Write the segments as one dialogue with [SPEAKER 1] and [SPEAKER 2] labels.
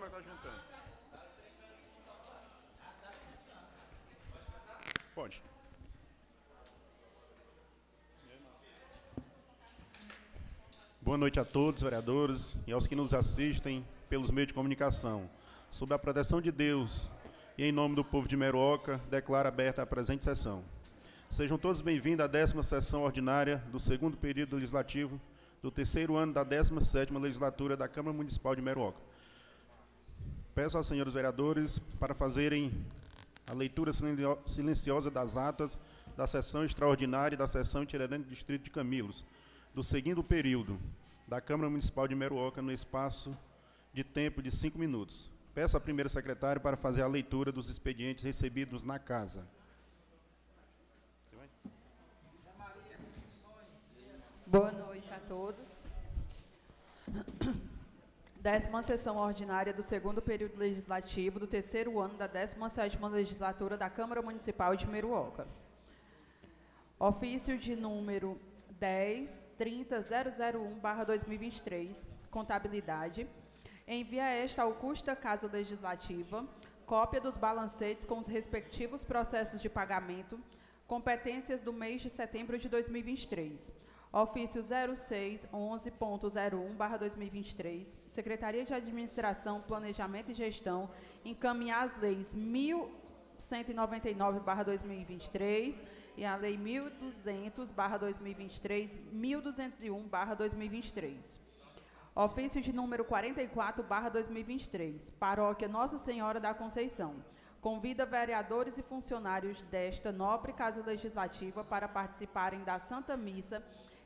[SPEAKER 1] mas tá juntando. Pode. Boa noite a todos, vereadores, e aos que nos assistem pelos meios de comunicação. Sob a proteção de Deus e em nome do povo de Meruoca, declaro aberta a presente sessão. Sejam todos bem-vindos à décima sessão ordinária do segundo período legislativo do terceiro ano da 17ª legislatura da Câmara Municipal de Meruoca. Peço aos senhores vereadores para fazerem a leitura silenciosa das atas da sessão extraordinária e da sessão itinerante do Distrito de Camilos, do seguinte período da Câmara Municipal de Meruoca no espaço de tempo de cinco minutos. Peço à primeira secretária para fazer a leitura dos expedientes recebidos na casa.
[SPEAKER 2] Boa noite a todos. Décima sessão ordinária do segundo período legislativo do terceiro ano da 17ª legislatura da Câmara Municipal de Meruoca. Ofício de número 10 30001/2023, contabilidade. Envia esta ao custo Casa Legislativa cópia dos balancetes com os respectivos processos de pagamento, competências do mês de setembro de 2023. Ofício 0611.01/2023, Secretaria de Administração, Planejamento e Gestão, encaminhar as leis 1199/2023 e a Lei 1200/2023, 1201/2023. Ofício de número 44/2023, Paróquia Nossa Senhora da Conceição. Convida vereadores e funcionários desta nobre Casa Legislativa para participarem da Santa Missa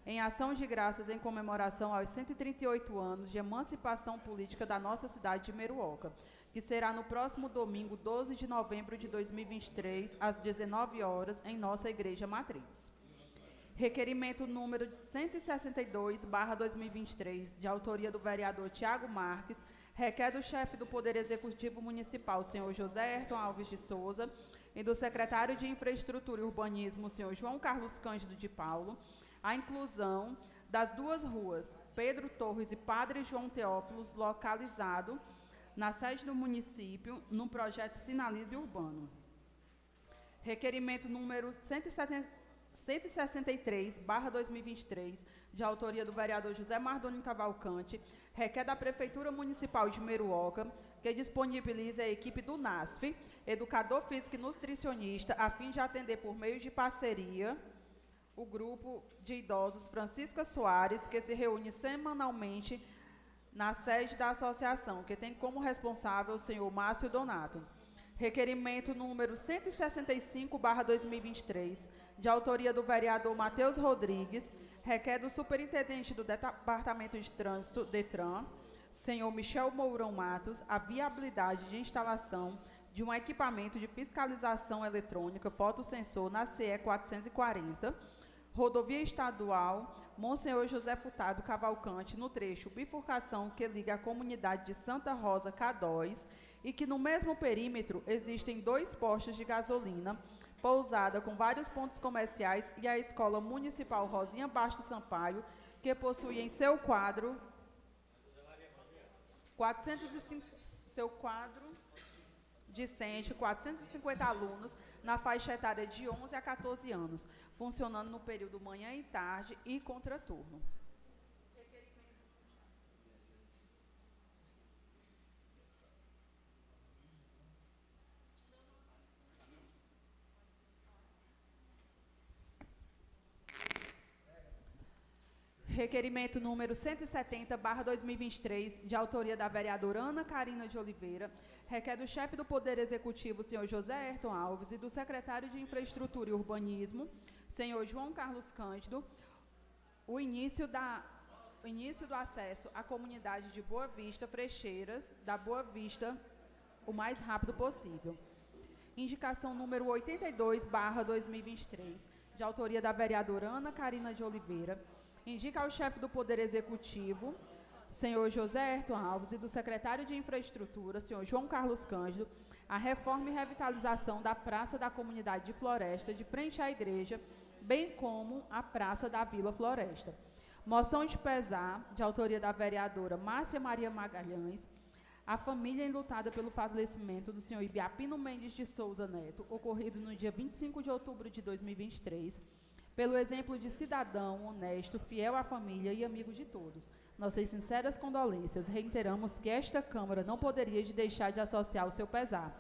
[SPEAKER 2] em ação de graças em comemoração aos 138 anos de emancipação política da nossa cidade de Meruoca, que será no próximo domingo, 12 de novembro de 2023, às 19 horas, em nossa Igreja Matriz. Requerimento número 162/2023, de autoria do vereador Tiago Marques, requer do chefe do Poder Executivo Municipal, senhor José Ayrton Alves de Souza, e do secretário de Infraestrutura e Urbanismo, senhor João Carlos Cândido de Paulo, a inclusão das duas ruas, Pedro Torres e Padre João Teófilos, localizado na sede do município, no projeto Sinalize Urbano. Requerimento número 163, barra 2023, de autoria do vereador José Mardoni Cavalcante, requer da Prefeitura Municipal de Meruoca que disponibilize a equipe do NASF, educador físico e nutricionista, a fim de atender por meio de parceria o grupo de idosos Francisca Soares, que se reúne semanalmente na sede da associação, que tem como responsável o senhor Márcio Donato. Requerimento número 165/2023, de autoria do vereador Matheus Rodrigues, requer do superintendente do Departamento de Trânsito, DETRAN, senhor Michel Mourão Matos, a viabilidade de instalação de um equipamento de fiscalização eletrônica fotossensor na CE 440 rodovia estadual Monsenhor José Furtado Cavalcante, no trecho bifurcação que liga a comunidade de Santa Rosa Cadóis, e que no mesmo perímetro existem dois postos de gasolina, pousada com vários pontos comerciais e a Escola Municipal Rosinha Bastos Sampaio, que possui em seu quadro 405, seu quadro discente 450 alunos na faixa etária de 11 a 14 anos, funcionando no período manhã e tarde e contraturno. Requerimento número 170, barra 2023, de autoria da vereadora Ana Carina de Oliveira, requer do chefe do Poder Executivo, senhor José Ayrton Alves, e do secretário de Infraestrutura e Urbanismo, senhor João Carlos Cândido, o início, da, o início do acesso à comunidade de Boa Vista Frecheiras, da Boa Vista, o mais rápido possível. Indicação número 82, barra 2023, de autoria da vereadora Ana Carina de Oliveira, indica ao chefe do Poder Executivo, senhor José Ayrton Alves, e do secretário de Infraestrutura, senhor João Carlos Cândido, a reforma e revitalização da Praça da Comunidade de Floresta, de frente à igreja, bem como a Praça da Vila Floresta. Moção de pesar, de autoria da vereadora Márcia Maria Magalhães, A família enlutada pelo falecimento do senhor Ibiapino Mendes de Souza Neto, ocorrido no dia 25 de outubro de 2023, pelo exemplo de cidadão honesto, fiel à família e amigo de todos. Nossas sinceras condolências. Reiteramos que esta Câmara não poderia de deixar de associar o seu pesar.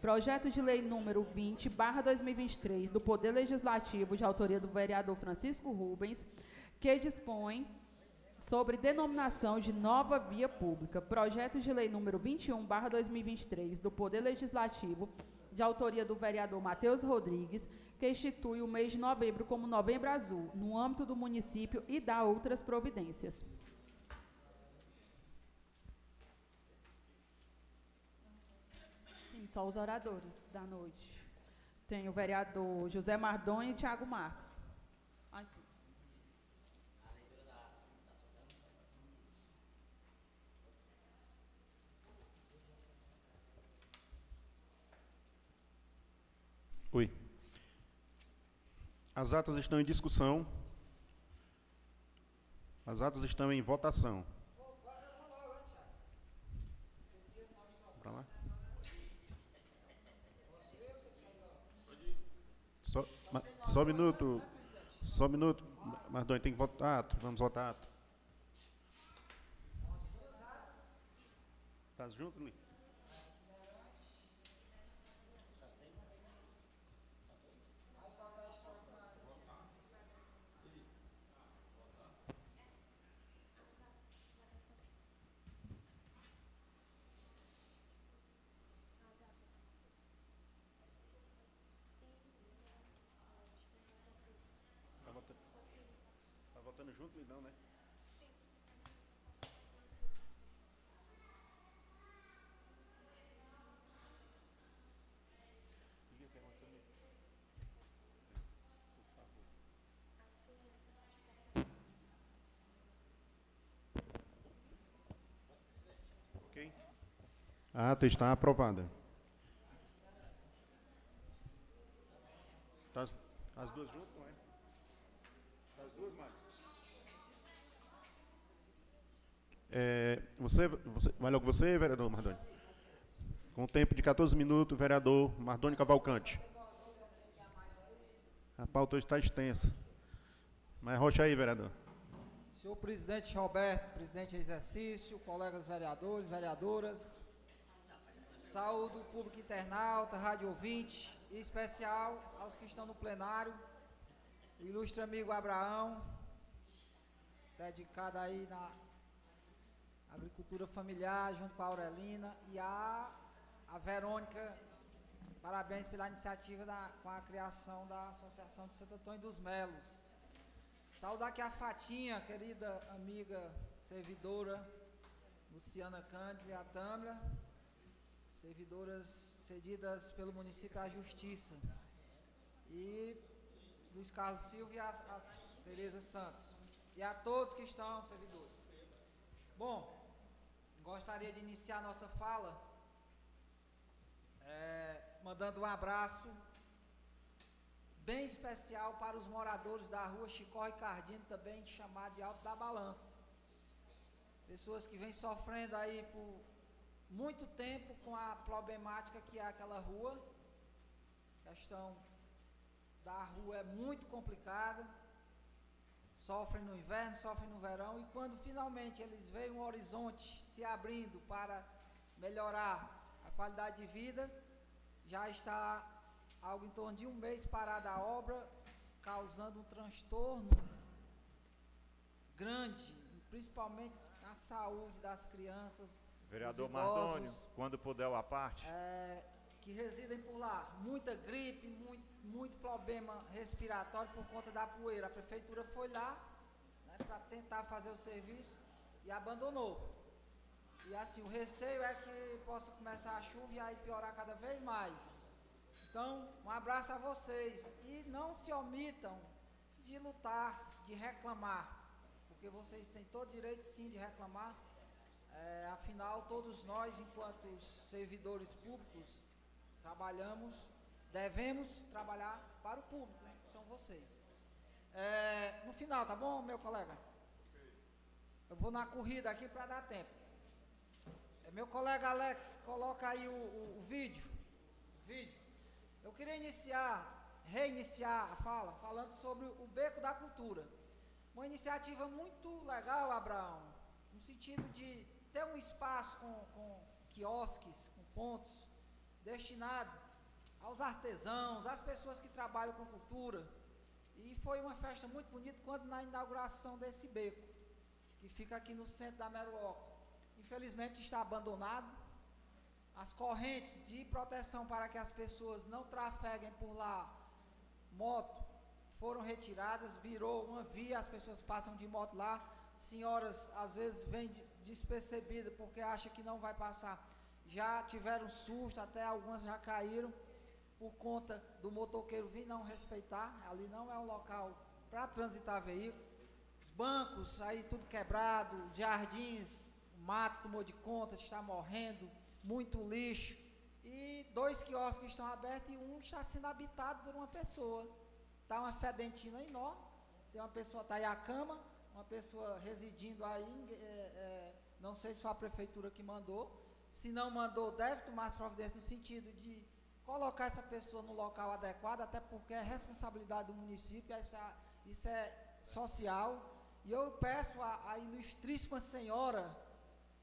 [SPEAKER 2] Projeto de Lei número 20, barra 2023, do Poder Legislativo, de autoria do vereador Francisco Rubens, que dispõe sobre denominação de nova via pública. Projeto de Lei número 21, barra 2023, do Poder Legislativo, de autoria do vereador Matheus Rodrigues, que institui o mês de novembro como Novembro Azul, no âmbito do município e dá outras providências. Sim, só os oradores da noite. Tem o vereador José Mardoni e Tiago Marques. Ai, sim.
[SPEAKER 3] Oi. As atas estão em discussão. As atas estão em votação. Só, ma- só um minuto. Só um minuto. Mardoni, tem que votar ato. Vamos votar ato. Tá junto, Luiz? Ata está aprovada. Tá as, as duas juntas, não é? Tá As duas, Marcos? É, você, você, vai logo você, vereador Mardoni. Com tempo de 14 minutos, vereador Mardoni Cavalcante. A pauta hoje está extensa. Mas rocha aí, vereador.
[SPEAKER 4] Senhor presidente Roberto, presidente em exercício, colegas vereadores, vereadoras, saúde o público internauta, rádio ouvinte, e especial aos que estão no plenário, o ilustre amigo Abraão, dedicado aí na agricultura familiar, junto com a Aurelina, e a, a Verônica, parabéns pela iniciativa da, com a criação da Associação de Santo Antônio dos Melos. Saudar aqui a Fatinha, querida amiga servidora Luciana Cândido e a Tâmara, servidoras cedidas pelo município à Justiça. E Luiz Carlos Silva e a, a Tereza Santos. E a todos que estão servidores. Bom, gostaria de iniciar nossa fala eh, mandando um abraço bem especial para os moradores da rua Chicó e Cardino, também chamado de Alto da Balança. Pessoas que vêm sofrendo aí por muito tempo com a problemática que é aquela rua. A questão da rua é muito complicada. Sofrem no inverno, sofrem no verão, e quando finalmente eles veem um horizonte se abrindo para melhorar a qualidade de vida, já está algo em torno de um mês parada a obra, causando um transtorno grande, principalmente na saúde das crianças,
[SPEAKER 5] Vereador Mardônio, quando puder a parte.
[SPEAKER 4] é, que residem por lá. Muita gripe, muito, muito problema respiratório por conta da poeira. A prefeitura foi lá né, para tentar fazer o serviço e abandonou. E assim, o receio é que possa começar a chuva e aí piorar cada vez mais. Então, um abraço a vocês e não se omitam de lutar, de reclamar, porque vocês têm todo direito sim de reclamar. É, afinal, todos nós, enquanto servidores públicos, trabalhamos, devemos trabalhar para o público, né, que são vocês. É, no final, tá bom, meu colega? Eu vou na corrida aqui para dar tempo. É meu colega Alex, coloca aí o, o, o vídeo. vídeo. Eu queria iniciar, reiniciar a fala, falando sobre o Beco da Cultura. Uma iniciativa muito legal, Abraão, no sentido de ter um espaço com, com quiosques, com pontos, destinado aos artesãos, às pessoas que trabalham com cultura. E foi uma festa muito bonita quando na inauguração desse beco, que fica aqui no centro da Meruoca. Infelizmente está abandonado. As correntes de proteção para que as pessoas não trafeguem por lá, moto, foram retiradas, virou uma via, as pessoas passam de moto lá. Senhoras às vezes vêm despercebidas porque acham que não vai passar. Já tiveram susto, até algumas já caíram por conta do motoqueiro vir não respeitar. Ali não é um local para transitar veículo. Os bancos aí tudo quebrado, jardins, mato tomou de conta, está morrendo, muito lixo. E dois quiosques estão abertos e um está sendo habitado por uma pessoa. Está uma fedentina enorme. Tem uma pessoa, está aí a cama, uma pessoa residindo aí, é, é, não sei se foi a prefeitura que mandou. Se não mandou, deve tomar as providências no sentido de colocar essa pessoa no local adequado, até porque é responsabilidade do município, isso é, isso é social. E eu peço à, ilustríssima senhora,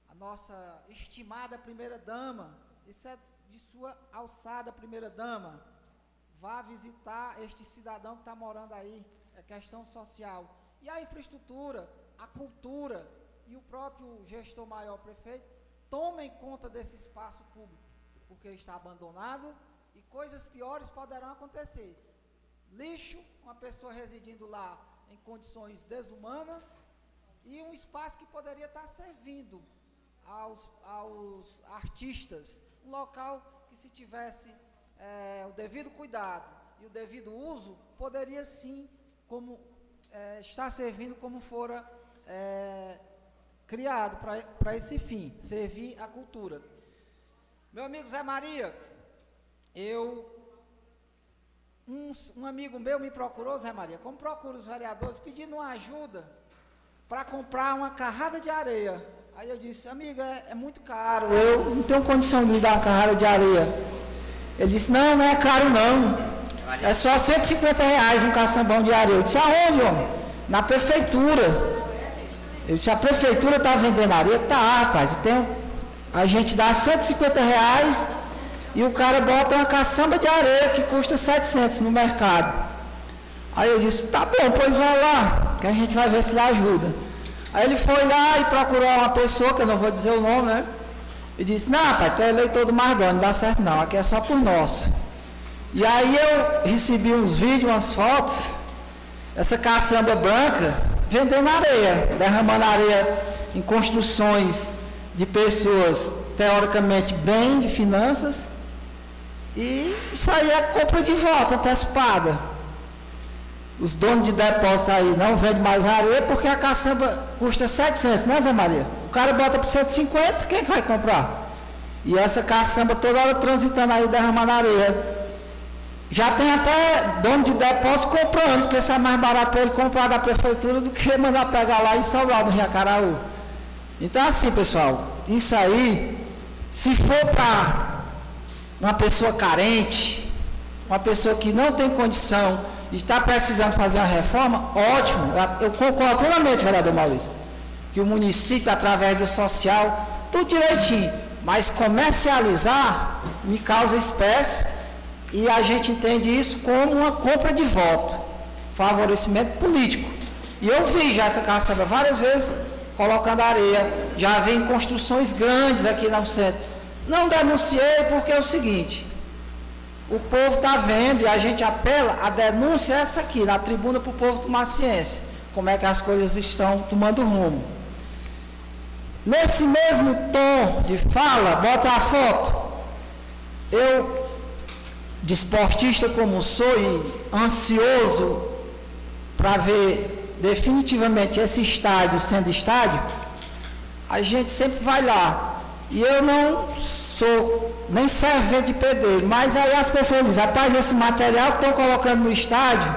[SPEAKER 4] a nossa estimada primeira dama, isso é de sua alçada primeira dama, vá visitar este cidadão que está morando aí, é questão social. E a infraestrutura, a cultura e o próprio gestor maior prefeito tomem conta desse espaço público, porque está abandonado e coisas piores poderão acontecer. Lixo, uma pessoa residindo lá em condições desumanas e um espaço que poderia estar servindo aos, aos artistas, um local que se tivesse é, o devido cuidado e o devido uso, poderia sim como é, estar servindo como fora é, criado para esse fim, servir a cultura. Meu amigo Zé Maria, eu um, um, amigo meu me procurou, Zé Maria, como procura os vereadores, pedindo uma ajuda para comprar uma carrada de areia. Aí eu disse, amiga, é, é, muito caro, eu não tenho condição de dar uma carrada de areia. Ele disse, não, não é caro não. É só 150 reais um caçambão de areia. Eu disse, aonde, homem? Na prefeitura. Ele disse, a prefeitura está vendendo areia? Tá, rapaz. Então, a gente dá 150 reais e o cara bota uma caçamba de areia que custa 700 no mercado. Aí eu disse, tá bom, pois vai lá, que a gente vai ver se ele ajuda. Aí ele foi lá e procurou uma pessoa, que eu não vou dizer o nome, né? E disse, não, pai, tu é eleitor do Mardoni, não dá certo não, aqui é só por nós. E aí eu recebi uns vídeos, umas fotos, essa caçamba branca vendendo areia, derramando areia em construções de pessoas teoricamente bem de finanças, e isso aí é compra de volta, antecipada. Os donos de depósito aí não vendem mais areia porque a caçamba custa 700, né, Zé Maria? O cara bota por 150, quem é vai comprar? E essa caçamba toda hora transitando aí, derramando areia. Já tem até dono de depósito comprando, porque isso é mais barato para ele comprar da prefeitura do que mandar pegar lá em Salvador, no Riacaraú. Então, assim, pessoal, isso aí, se for para uma pessoa carente, uma pessoa que não tem condição de estar precisando fazer uma reforma, ótimo, eu concordo plenamente, vereador Maurício, que o município, através do social, tudo direitinho, mas comercializar me causa espécie e a gente entende isso como uma compra de voto, favorecimento político. E eu vi já essa caçamba várias vezes colocando areia, já vi construções grandes aqui no centro. Não denunciei porque é o seguinte: o povo está vendo e a gente apela, a denúncia essa aqui, na tribuna para o povo tomar ciência, como é que as coisas estão tomando rumo. Nesse mesmo tom de fala, bota a foto. Eu, desportista como sou e ansioso para ver definitivamente esse estádio sendo estádio, a gente sempre vai lá. E eu não sou nem servente de pedreiro, mas aí as pessoas dizem, rapaz, esse material que estão colocando no estádio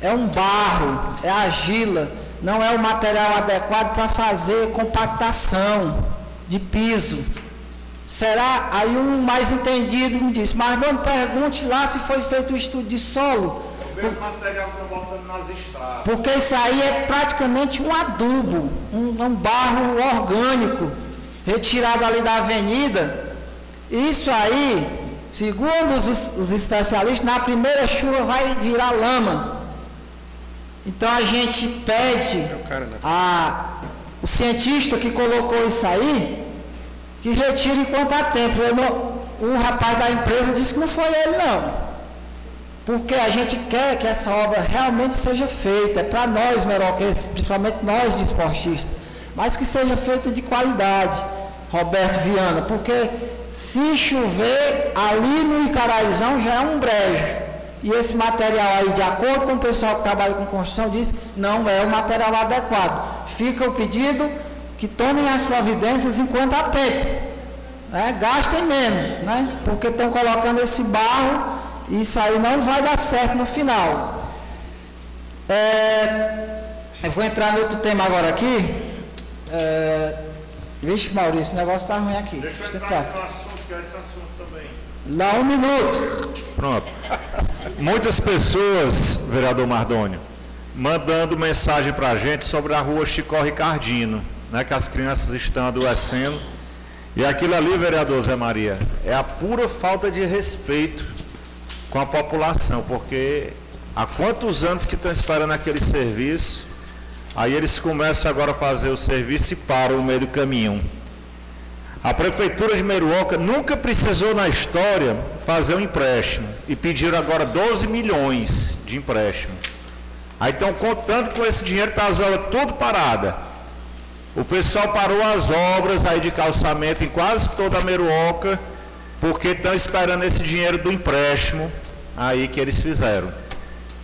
[SPEAKER 4] é um barro, é argila, não é o material adequado para fazer compactação de piso. Será? Aí um mais entendido me disse, mas não pergunte lá se foi feito um estudo de solo.
[SPEAKER 5] Por, material que botando nas estradas.
[SPEAKER 4] Porque isso aí é praticamente um adubo, um, um barro orgânico, retirado ali da avenida. Isso aí, segundo os, os especialistas, na primeira chuva vai virar lama. Então a gente pede é né? a, o cientista que colocou isso aí, que retire enquanto há tempo. Não, o rapaz da empresa disse que não foi ele não. Porque a gente quer que essa obra realmente seja feita, é para nós meroquenses, principalmente nós de esportistas, mas que seja feita de qualidade, Roberto Viana, porque se chover ali no Icaraizão já é um brejo. E esse material aí, de acordo com o pessoal que trabalha com construção, diz não é o material adequado. Fica o pedido que tomem as providências enquanto há tempo. Né? Gastem menos, né? porque estão colocando esse barro e isso aí não vai dar certo no final. É, eu vou entrar no outro tema agora aqui. É, vixe, Maurício, esse negócio está ruim aqui.
[SPEAKER 5] Deixa eu entrar no assunto, que é esse assunto também.
[SPEAKER 4] Dá um minuto.
[SPEAKER 5] Pronto. Muitas pessoas, vereador Mardônio, mandando mensagem para a gente sobre a rua Chicó Ricardino, né, que as crianças estão adoecendo. E aquilo ali, vereador Zé Maria, é a pura falta de respeito com a população, porque há quantos anos que estão esperando aquele serviço, aí eles começam agora a fazer o serviço e param no meio do caminho. A prefeitura de Meruoca nunca precisou na história fazer um empréstimo e pediram agora 12 milhões de empréstimo. Aí estão contando com esse dinheiro está as obras tudo parada. O pessoal parou as obras aí de calçamento em quase toda a Meruoca, porque estão esperando esse dinheiro do empréstimo aí que eles fizeram.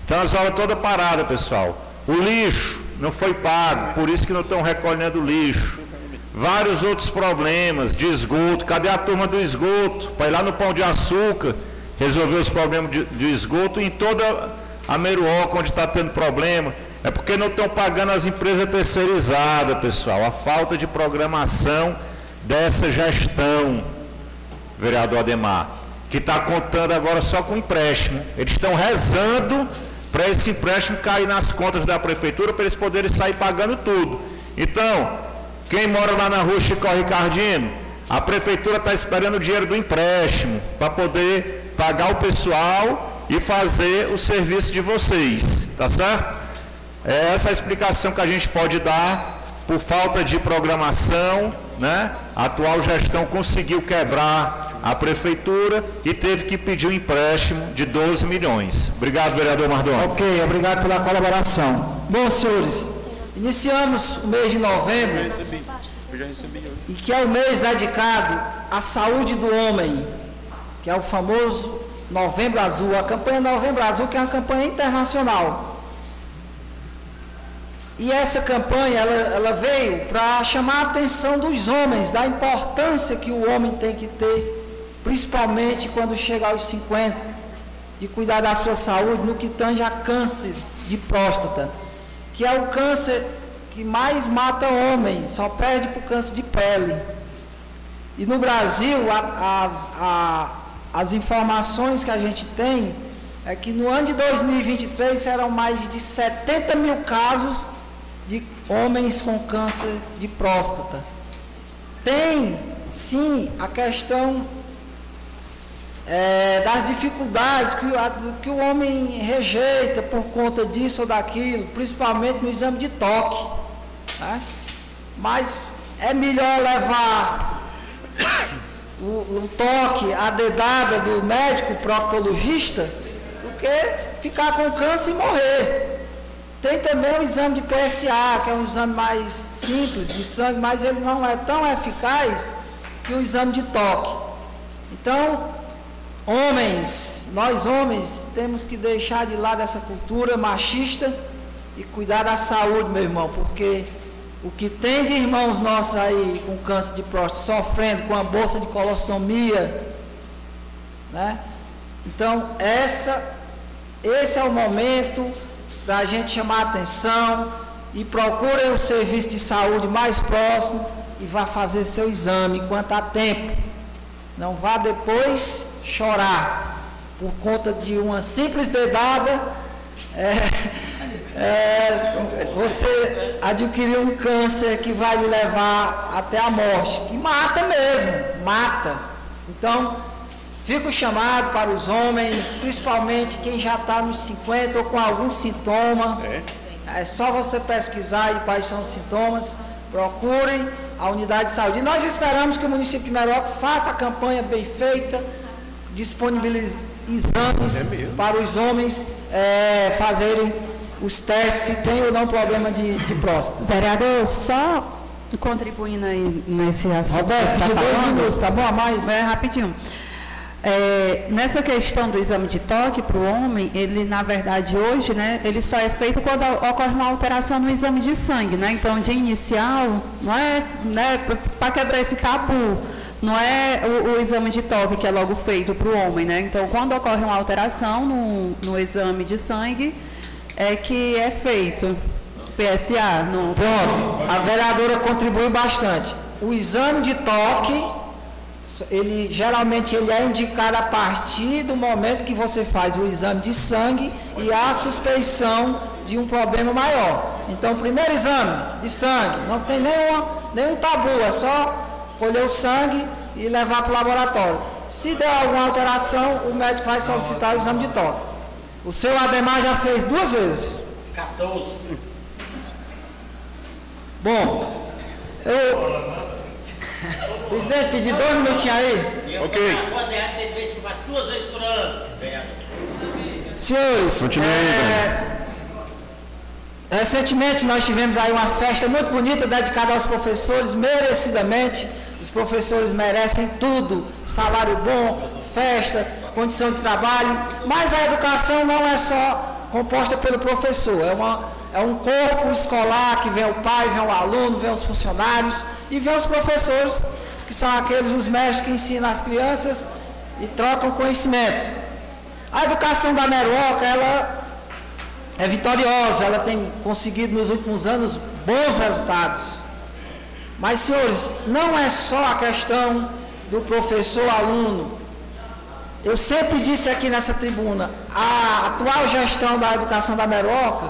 [SPEAKER 5] Então as obras todas paradas, pessoal. O lixo não foi pago, por isso que não estão recolhendo lixo. Vários outros problemas de esgoto. Cadê a turma do esgoto? Ir lá no Pão de Açúcar resolver os problemas de, de esgoto em toda a Meruoca, onde está tendo problema. É porque não estão pagando as empresas terceirizadas, pessoal. A falta de programação dessa gestão, vereador Ademar, que está contando agora só com empréstimo. Eles estão rezando para esse empréstimo cair nas contas da prefeitura para eles poderem sair pagando tudo. Então, quem mora lá na rua Chico Ricardino, a prefeitura está esperando o dinheiro do empréstimo para poder pagar o pessoal e fazer o serviço de vocês, tá certo? É essa a explicação que a gente pode dar por falta de programação, né? A atual gestão conseguiu quebrar a prefeitura e teve que pedir um empréstimo de 12 milhões. Obrigado, vereador Mardoni.
[SPEAKER 4] Ok, obrigado pela colaboração. Bom, senhores, iniciamos o mês de novembro, Eu recebi. Eu já recebi e que é o mês dedicado à saúde do homem, que é o famoso Novembro Azul, a campanha Novembro Azul, que é uma campanha internacional e essa campanha ela, ela veio para chamar a atenção dos homens, da importância que o homem tem que ter, principalmente quando chega aos 50, de cuidar da sua saúde no que tange a câncer de próstata, que é o câncer que mais mata homem, só perde para o câncer de pele. E no Brasil, as, as informações que a gente tem é que no ano de 2023 serão mais de 70 mil casos de homens com câncer de próstata. Tem, sim, a questão é, das dificuldades que, que o homem rejeita por conta disso ou daquilo, principalmente no exame de toque. Né? Mas é melhor levar o, o toque, a dedada do médico proctologista, do que ficar com câncer e morrer. Tem também o exame de PSA, que é um exame mais simples de sangue, mas ele não é tão eficaz que o exame de toque. Então, homens, nós homens, temos que deixar de lado essa cultura machista e cuidar da saúde, meu irmão, porque o que tem de irmãos nossos aí com câncer de próstata, sofrendo com a bolsa de colostomia, né? Então, essa, esse é o momento para a gente chamar a atenção e procure o serviço de saúde mais próximo e vá fazer seu exame enquanto há tempo. Não vá depois chorar por conta de uma simples dedada. É, é, você adquiriu um câncer que vai lhe levar até a morte, que mata mesmo, mata. Então, fica o chamado para os homens, principalmente quem já está nos 50 ou com algum sintoma. É. é só você pesquisar aí quais são os sintomas. Procurem a unidade de saúde. E nós esperamos que o município de Meroca faça a campanha bem feita, disponibilize exames é para os homens é, fazerem os testes se tem ou não problema de, de próstata.
[SPEAKER 6] Vereador, só contribuindo aí nesse assunto.
[SPEAKER 4] Roberto, tá de dois minutos, tá bom? A mais?
[SPEAKER 6] É, rapidinho. É, nessa questão do exame de toque para o homem, ele na verdade hoje, né, ele só é feito quando ocorre uma alteração no exame de sangue, né? Então, de inicial, não é, né, para quebrar esse tabu, não é o, o, exame de toque que é logo feito para o homem, né? Então, quando ocorre uma alteração no, no exame de sangue, é que é feito PSA. No...
[SPEAKER 4] Pronto, a vereadora contribuiu bastante. O exame de toque ele geralmente ele é indicado a partir do momento que você faz o exame de sangue e há suspeição de um problema maior. Então, o primeiro exame de sangue, não tem nenhuma, nenhum tabu, é só colher o sangue e levar para o laboratório. Se der alguma alteração, o médico vai solicitar o exame de toque. O seu Ademar já fez duas vezes.
[SPEAKER 1] 14.
[SPEAKER 4] Bom, eu Presidente, pedi dois minutinhos aí.
[SPEAKER 1] Ok. duas vezes por ano.
[SPEAKER 4] Senhores, é, recentemente nós tivemos aí uma festa muito bonita dedicada aos professores, merecidamente. Os professores merecem tudo, salário bom, festa, condição de trabalho, mas a educação não é só composta pelo professor, é, uma, é um corpo escolar que vem o pai, vem o aluno, vem os funcionários e vem os professores que são aqueles os mestres que ensinam as crianças e trocam conhecimentos. A educação da Meroca, ela é vitoriosa, ela tem conseguido nos últimos anos bons resultados. Mas, senhores, não é só a questão do professor-aluno. Eu sempre disse aqui nessa tribuna, a atual gestão da educação da Meroca,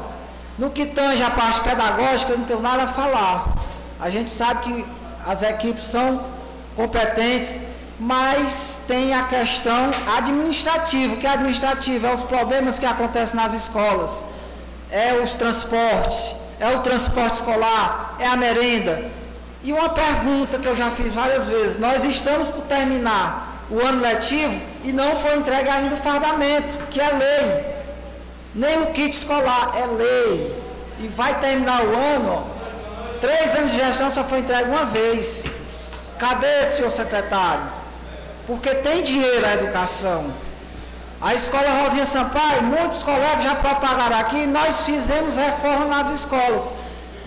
[SPEAKER 4] no que tange a parte pedagógica, eu não tenho nada a falar. A gente sabe que as equipes são competentes, mas tem a questão administrativa. Que é administrativo? É os problemas que acontecem nas escolas, é os transportes, é o transporte escolar, é a merenda. E uma pergunta que eu já fiz várias vezes: nós estamos por terminar o ano letivo e não foi entregue ainda o fardamento, que é lei. Nem o kit escolar é lei. E vai terminar o ano, ó, três anos de gestão só foi entregue uma vez. Cadê, senhor secretário? Porque tem dinheiro a educação. A escola Rosinha Sampaio, muitos colegas já propagaram aqui, nós fizemos reforma nas escolas.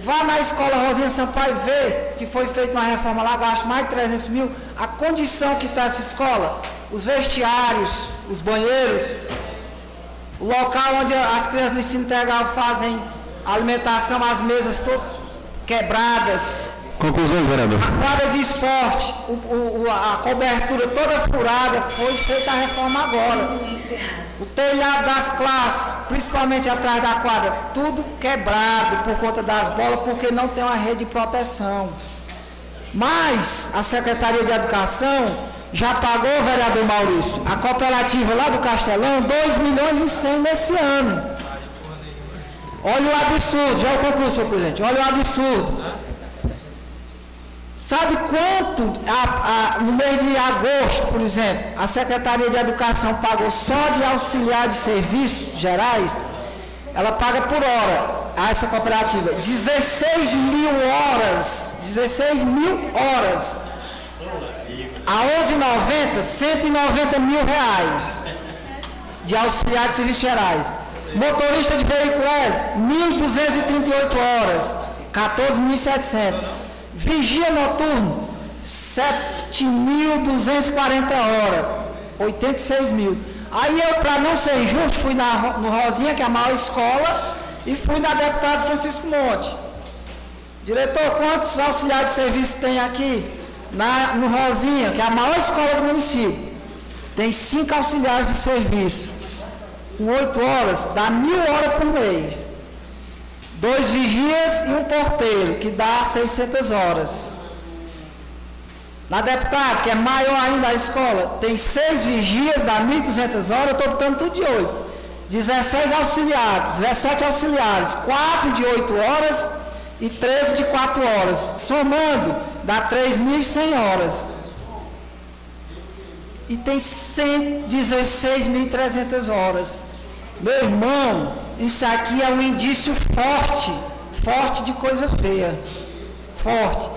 [SPEAKER 4] Vá na escola Rosinha Sampaio ver que foi feita uma reforma lá, gasto mais de 300 mil. A condição que está essa escola, os vestiários, os banheiros, o local onde as crianças do ensino integral fazem alimentação, as mesas todas quebradas,
[SPEAKER 3] Conclusão, vereador.
[SPEAKER 4] A quadra de esporte, o, o, a cobertura toda furada, foi feita a reforma agora. O telhado das classes, principalmente atrás da quadra, tudo quebrado por conta das bolas, porque não tem uma rede de proteção. Mas a Secretaria de Educação já pagou, vereador Maurício, a cooperativa lá do Castelão, 2 milhões e 100 nesse ano. Olha o absurdo, já concluo, senhor presidente, olha o absurdo. Sabe quanto a, a, no mês de agosto, por exemplo, a Secretaria de Educação pagou só de auxiliar de serviços gerais? Ela paga por hora a essa cooperativa 16 mil horas. 16 mil horas. A 11,90, 190 mil reais de auxiliar de serviços gerais. Motorista de veículo é 1.238 horas, 14.700. Vigia noturno, 7.240 horas, 86 mil. Aí eu, para não ser injusto, fui na, no Rosinha, que é a maior escola, e fui na deputada Francisco Monte. Diretor, quantos auxiliares de serviço tem aqui Na, no Rosinha, que é a maior escola do município, tem cinco auxiliares de serviço. Com oito horas, dá mil horas por mês. Dois vigias e um porteiro, que dá 600 horas. Na deputada, que é maior ainda a escola, tem seis vigias, dá 1.200 horas, eu estou botando tudo de oito. 16 auxiliares, 17 auxiliares, 4 de 8 horas e 13 de 4 horas. Somando, dá 3.100 horas. E tem 116.300 horas. Meu irmão, isso aqui é um indício forte, forte de coisa feia. Forte.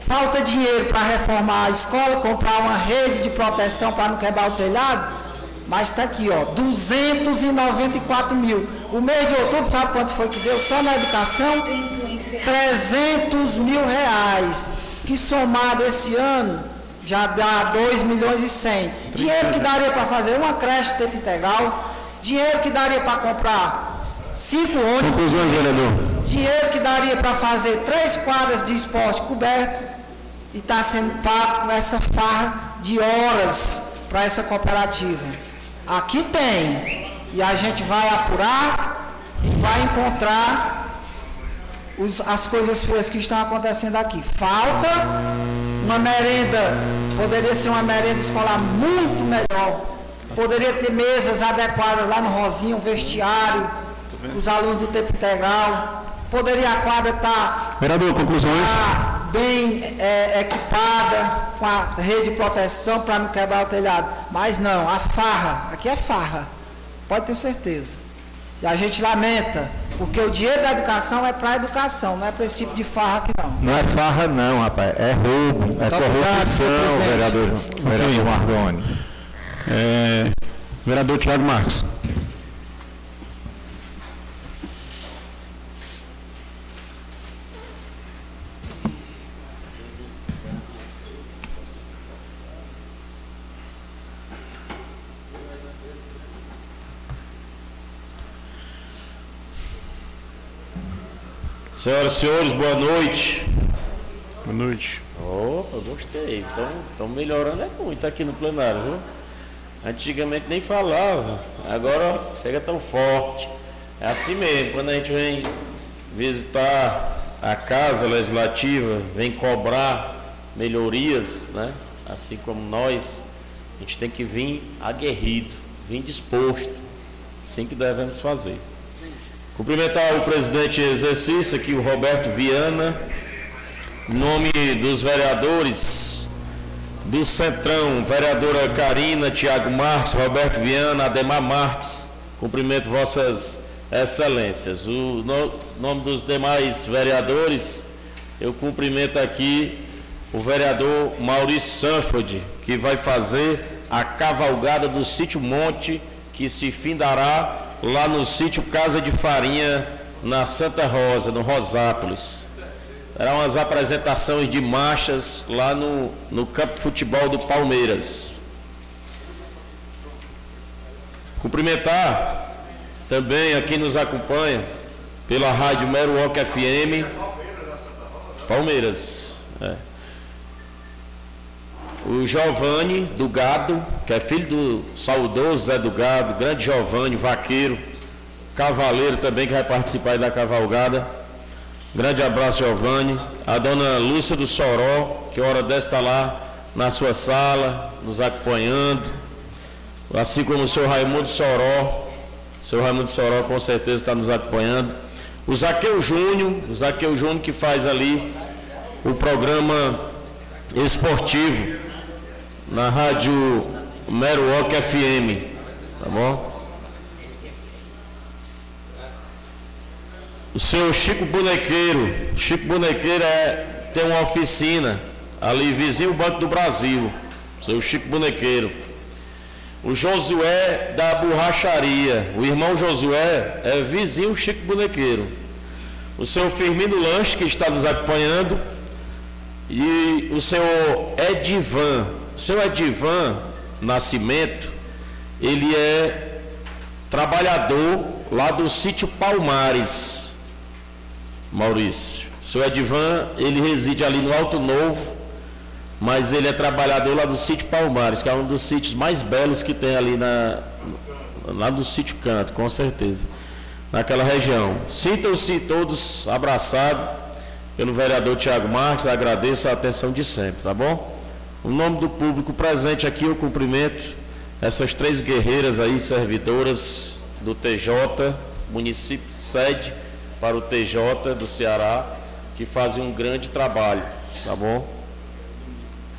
[SPEAKER 4] Falta dinheiro para reformar a escola, comprar uma rede de proteção para não quebrar o telhado. Mas está aqui, ó, 294 mil. O mês de outubro, sabe quanto foi que deu só na educação? 300 mil reais. Que somado esse ano já dá 2 milhões e 100. Dinheiro que daria para fazer uma creche tempo integral. Dinheiro que daria para comprar cinco ônibus.
[SPEAKER 3] Conclusões, vereador.
[SPEAKER 4] Dinheiro que daria para fazer três quadras de esporte cobertas. E está sendo pago essa farra de horas para essa cooperativa. Aqui tem. E a gente vai apurar e vai encontrar os, as coisas feias que estão acontecendo aqui. Falta uma merenda, poderia ser uma merenda escolar muito melhor. Poderia ter mesas adequadas lá no Rosinho, um vestiário, os alunos do tempo integral. Poderia a quadra estar
[SPEAKER 3] Vereador, conclusões.
[SPEAKER 4] tá bem é, equipada, com a rede de proteção para não quebrar o telhado. Mas não, a farra, aqui é farra, pode ter certeza. E a gente lamenta, porque o dinheiro da educação é para a educação, não é para esse tipo de farra aqui não.
[SPEAKER 5] Não é farra não, rapaz, é roubo, é
[SPEAKER 4] senhor
[SPEAKER 5] corrupção, vereador, vereador Mardoni.
[SPEAKER 3] É, vereador Tiago Marques.
[SPEAKER 7] Senhoras e senhores, boa noite.
[SPEAKER 3] Boa noite.
[SPEAKER 7] Opa, gostei. Estão melhorando é muito aqui no plenário, viu? Antigamente nem falava, agora ó, chega tão forte. É assim mesmo, quando a gente vem visitar a Casa Legislativa, vem cobrar melhorias, né? Assim como nós, a gente tem que vir aguerrido, vir disposto. Assim que devemos fazer. Cumprimentar o presidente em exercício aqui, o Roberto Viana, em nome dos vereadores do Centrão, vereadora Karina, Tiago Marques, Roberto Viana, Ademar Marques, cumprimento vossas excelências. O no- nome dos demais vereadores, eu cumprimento aqui o vereador Maurício Sanford, que vai fazer a cavalgada do sítio Monte, que se findará lá no sítio Casa de Farinha, na Santa Rosa, no Rosápolis. Terá umas apresentações de marchas lá no, no campo de futebol do Palmeiras. Cumprimentar também a quem nos acompanha pela rádio Meruoc FM. Palmeiras. é. O Giovanni do Gado, que é filho do saudoso Zé do Gado, grande Giovanni, vaqueiro, cavaleiro também que vai participar da cavalgada. Grande abraço, Giovanni. A dona Lúcia do Soró, que hora dessa está lá na sua sala, nos acompanhando. Assim como o senhor Raimundo Soró. O senhor Raimundo Soró com certeza está nos acompanhando. O Zaqueu Júnior, o Zaqueu Júnior que faz ali o programa esportivo na rádio Meruoc FM. Tá bom? O seu Chico Bonequeiro, Chico Bonequeiro é, tem uma oficina ali vizinho ao Banco do Brasil, seu Chico Bonequeiro. O Josué da borracharia, o irmão Josué é vizinho Chico Bonequeiro. O seu Firmino Lanche, que está nos acompanhando, e o senhor Edivan. Senhor Edivan Nascimento, ele é trabalhador lá do sítio Palmares. Maurício. Senhor Edivan, ele reside ali no Alto Novo, mas ele é trabalhador lá do sítio Palmares, que é um dos sítios mais belos que tem ali na, lá do sítio Canto, com certeza, naquela região. Sintam-se todos abraçados pelo vereador Tiago Marques, agradeço a atenção de sempre, tá bom? O nome do público presente aqui, eu cumprimento essas três guerreiras aí, servidoras do TJ, município sede para o TJ do Ceará, que fazem um grande trabalho, tá bom?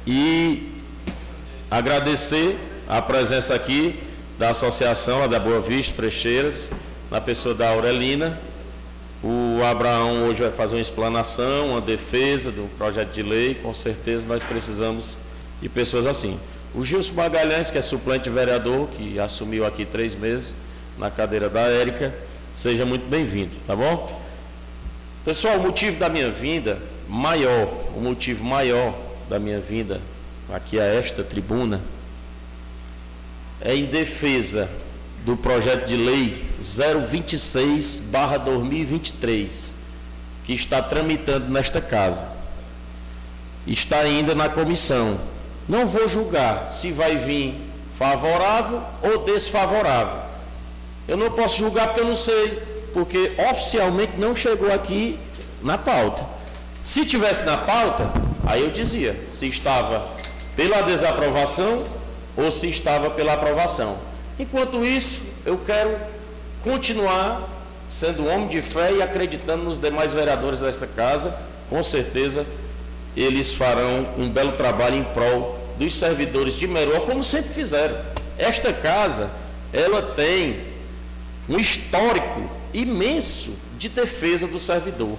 [SPEAKER 7] E agradecer a presença aqui da associação, da Boa Vista Frecheiras, na pessoa da Aurelina. O Abraão hoje vai fazer uma explanação, uma defesa do projeto de lei, com certeza nós precisamos de pessoas assim. O Gilson Magalhães, que é suplente vereador, que assumiu aqui três meses na cadeira da Érica, seja muito bem-vindo, tá bom? Pessoal, o motivo da minha vinda, maior, o motivo maior da minha vinda aqui a esta tribuna é em defesa do projeto de lei 026/2023 que está tramitando nesta casa. Está ainda na comissão. Não vou julgar se vai vir favorável ou desfavorável. Eu não posso julgar porque eu não sei, porque oficialmente não chegou aqui na pauta. Se tivesse na pauta, aí eu dizia se estava pela desaprovação ou se estava pela aprovação. Enquanto isso, eu quero continuar sendo homem de fé e acreditando nos demais vereadores desta casa, com certeza eles farão um belo trabalho em prol dos servidores de Meró, como sempre fizeram. Esta casa, ela tem um histórico imenso de defesa do servidor.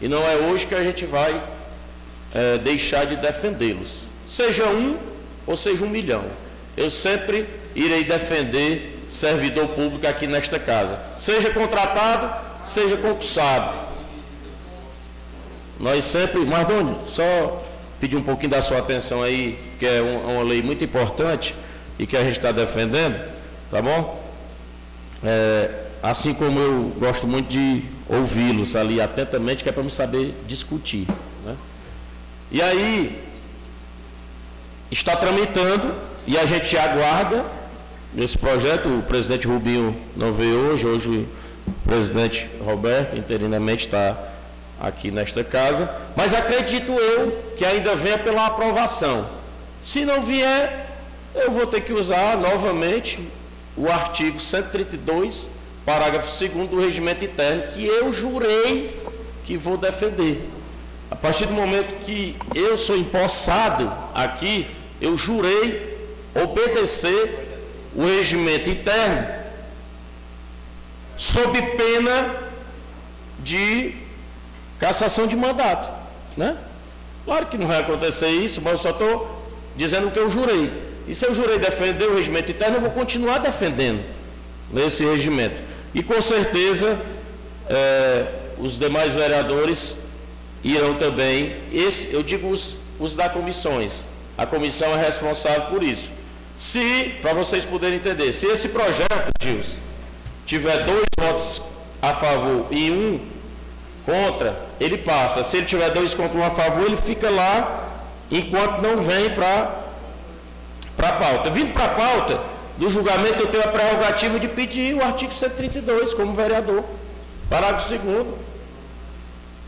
[SPEAKER 7] E não é hoje que a gente vai é, deixar de defendê-los. Seja um ou seja um milhão. Eu sempre irei defender servidor público aqui nesta casa. Seja contratado, seja concursado. Nós sempre. Mardônio, só pedir um pouquinho da sua atenção aí, que é uma lei muito importante e que a gente está defendendo, tá bom? É, assim como eu gosto muito de ouvi-los ali atentamente, que é para me saber discutir. Né? E aí, está tramitando e a gente aguarda esse projeto. O presidente Rubinho não veio hoje, hoje o presidente Roberto, interinamente, está aqui nesta casa, mas acredito eu que ainda venha pela aprovação. Se não vier, eu vou ter que usar novamente o artigo 132 parágrafo 2 do regimento interno, que eu jurei que vou defender. A partir do momento que eu sou empossado aqui, eu jurei obedecer o regimento interno, sob pena de cassação de mandato. Né? Claro que não vai acontecer isso, mas eu só estou dizendo o que eu jurei. E se eu jurei defender o regimento interno, eu vou continuar defendendo nesse regimento. E com certeza é, os demais vereadores irão também, esse, eu digo os, os da comissões, a comissão é responsável por isso. Se, para vocês poderem entender, se esse projeto, Gils, tiver dois votos a favor e um contra, ele passa. Se ele tiver dois contra um a favor, ele fica lá enquanto não vem para a pauta. Vindo para a pauta, do julgamento, eu tenho a prerrogativa de pedir o artigo 132 como vereador. Parágrafo 2.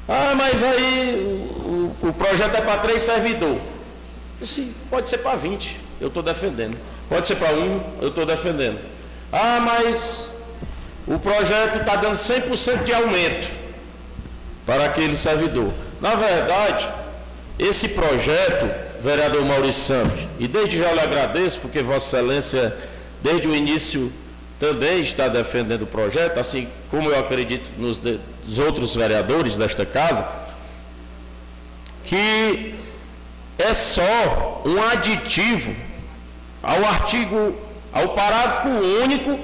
[SPEAKER 7] Ah, mas aí o, o projeto é para três servidores. Sim, pode ser para 20, eu estou defendendo. Pode ser para um, eu estou defendendo. Ah, mas o projeto está dando 100% de aumento para aquele servidor. Na verdade, esse projeto, vereador Maurício Santos, e desde já lhe agradeço, porque Vossa Excelência desde o início também está defendendo o projeto, assim como eu acredito nos, nos outros vereadores desta casa, que é só um aditivo ao artigo, ao parágrafo único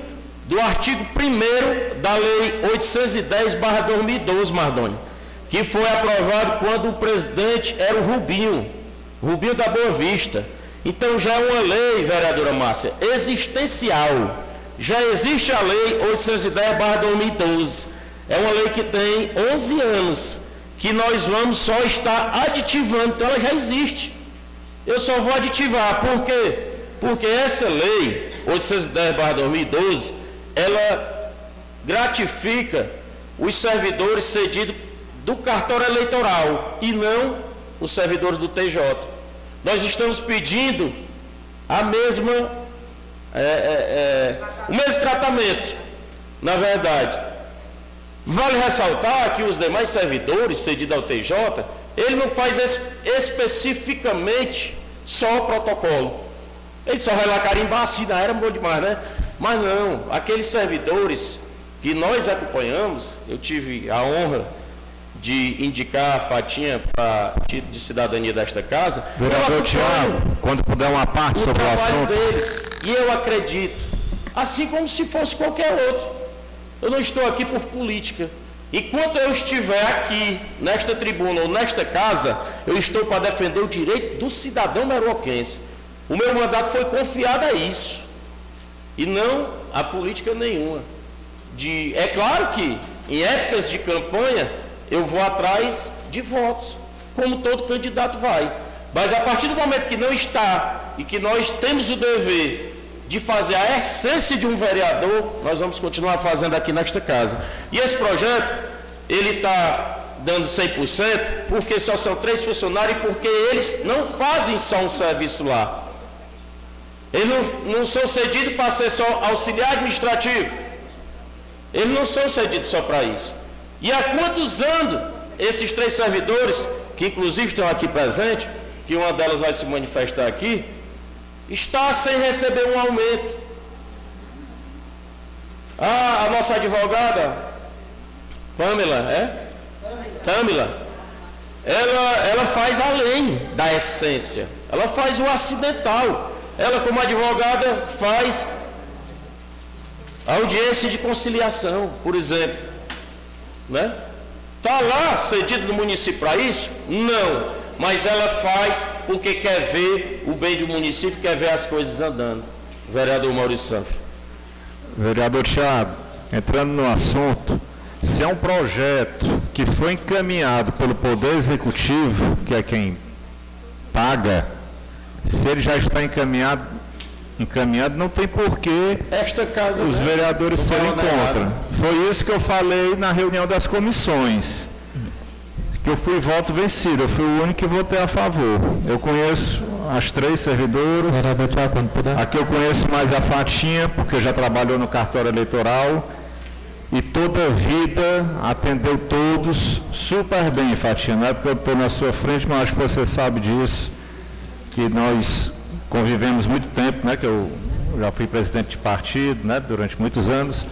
[SPEAKER 7] do artigo 1 da Lei 810-2012, Mardoni, que foi aprovado quando o presidente era o Rubinho, Rubinho da Boa Vista. Então já é uma lei, vereadora Márcia, existencial. Já existe a lei 810/2012. É uma lei que tem 11 anos, que nós vamos só estar aditivando, então ela já existe. Eu só vou aditivar, por quê? Porque essa lei, 810-2012, ela gratifica os servidores cedidos do cartório eleitoral e não os servidores do TJ. Nós estamos pedindo a mesma, é, é, é, o mesmo tratamento, na verdade. Vale ressaltar que os demais servidores cedidos ao TJ, ele não faz es, especificamente só o protocolo. Ele só vai lá carimbar, assinar, era bom demais, né? Mas não, aqueles servidores que nós acompanhamos, eu tive a honra de indicar a fatinha para título de cidadania desta casa.
[SPEAKER 5] Vereador Tiago, quando puder uma parte
[SPEAKER 7] o
[SPEAKER 5] sobre o assunto.
[SPEAKER 7] deles. E eu acredito, assim como se fosse qualquer outro. Eu não estou aqui por política. Enquanto eu estiver aqui, nesta tribuna ou nesta casa, eu estou para defender o direito do cidadão meroquense. O meu mandato foi confiado a isso. E não a política nenhuma. De, é claro que em épocas de campanha eu vou atrás de votos, como todo candidato vai. Mas a partir do momento que não está e que nós temos o dever de fazer a essência de um vereador, nós vamos continuar fazendo aqui nesta casa. E esse projeto, ele está dando 100%, porque só são três funcionários e porque eles não fazem só um serviço lá. Eles não, não são cedidos para ser só auxiliar administrativo. Eles não são cedidos só para isso. E há quantos anos esses três servidores, que inclusive estão aqui presentes, que uma delas vai se manifestar aqui, está sem receber um aumento. Ah, a nossa advogada, Pamela, é? Tamila, ela, ela faz além da essência, ela faz o acidental. Ela, como advogada, faz audiência de conciliação, por exemplo. Né? Está lá cedido no município para isso? Não. Mas ela faz porque quer ver o bem do município, quer ver as coisas andando. Vereador Maurício Sanfra.
[SPEAKER 5] Vereador Tiago, entrando no assunto, se é um projeto que foi encaminhado pelo Poder Executivo, que é quem paga, se ele já está encaminhado, encaminhado, não tem porquê
[SPEAKER 7] Esta casa
[SPEAKER 5] os
[SPEAKER 7] né?
[SPEAKER 5] vereadores
[SPEAKER 7] Não
[SPEAKER 5] serem contra. Foi isso que eu falei na reunião das comissões. Que eu fui voto vencido, eu fui o único que votei a favor. Eu conheço as três servidoras. Aqui eu conheço mais a Fatinha, porque já trabalhou no cartório eleitoral. E toda a vida atendeu todos super bem, Fatinha. Não é porque eu estou na sua frente, mas acho que você sabe disso. Que nós convivemos muito tempo, né? Que eu já fui presidente de partido, né? Durante muitos anos.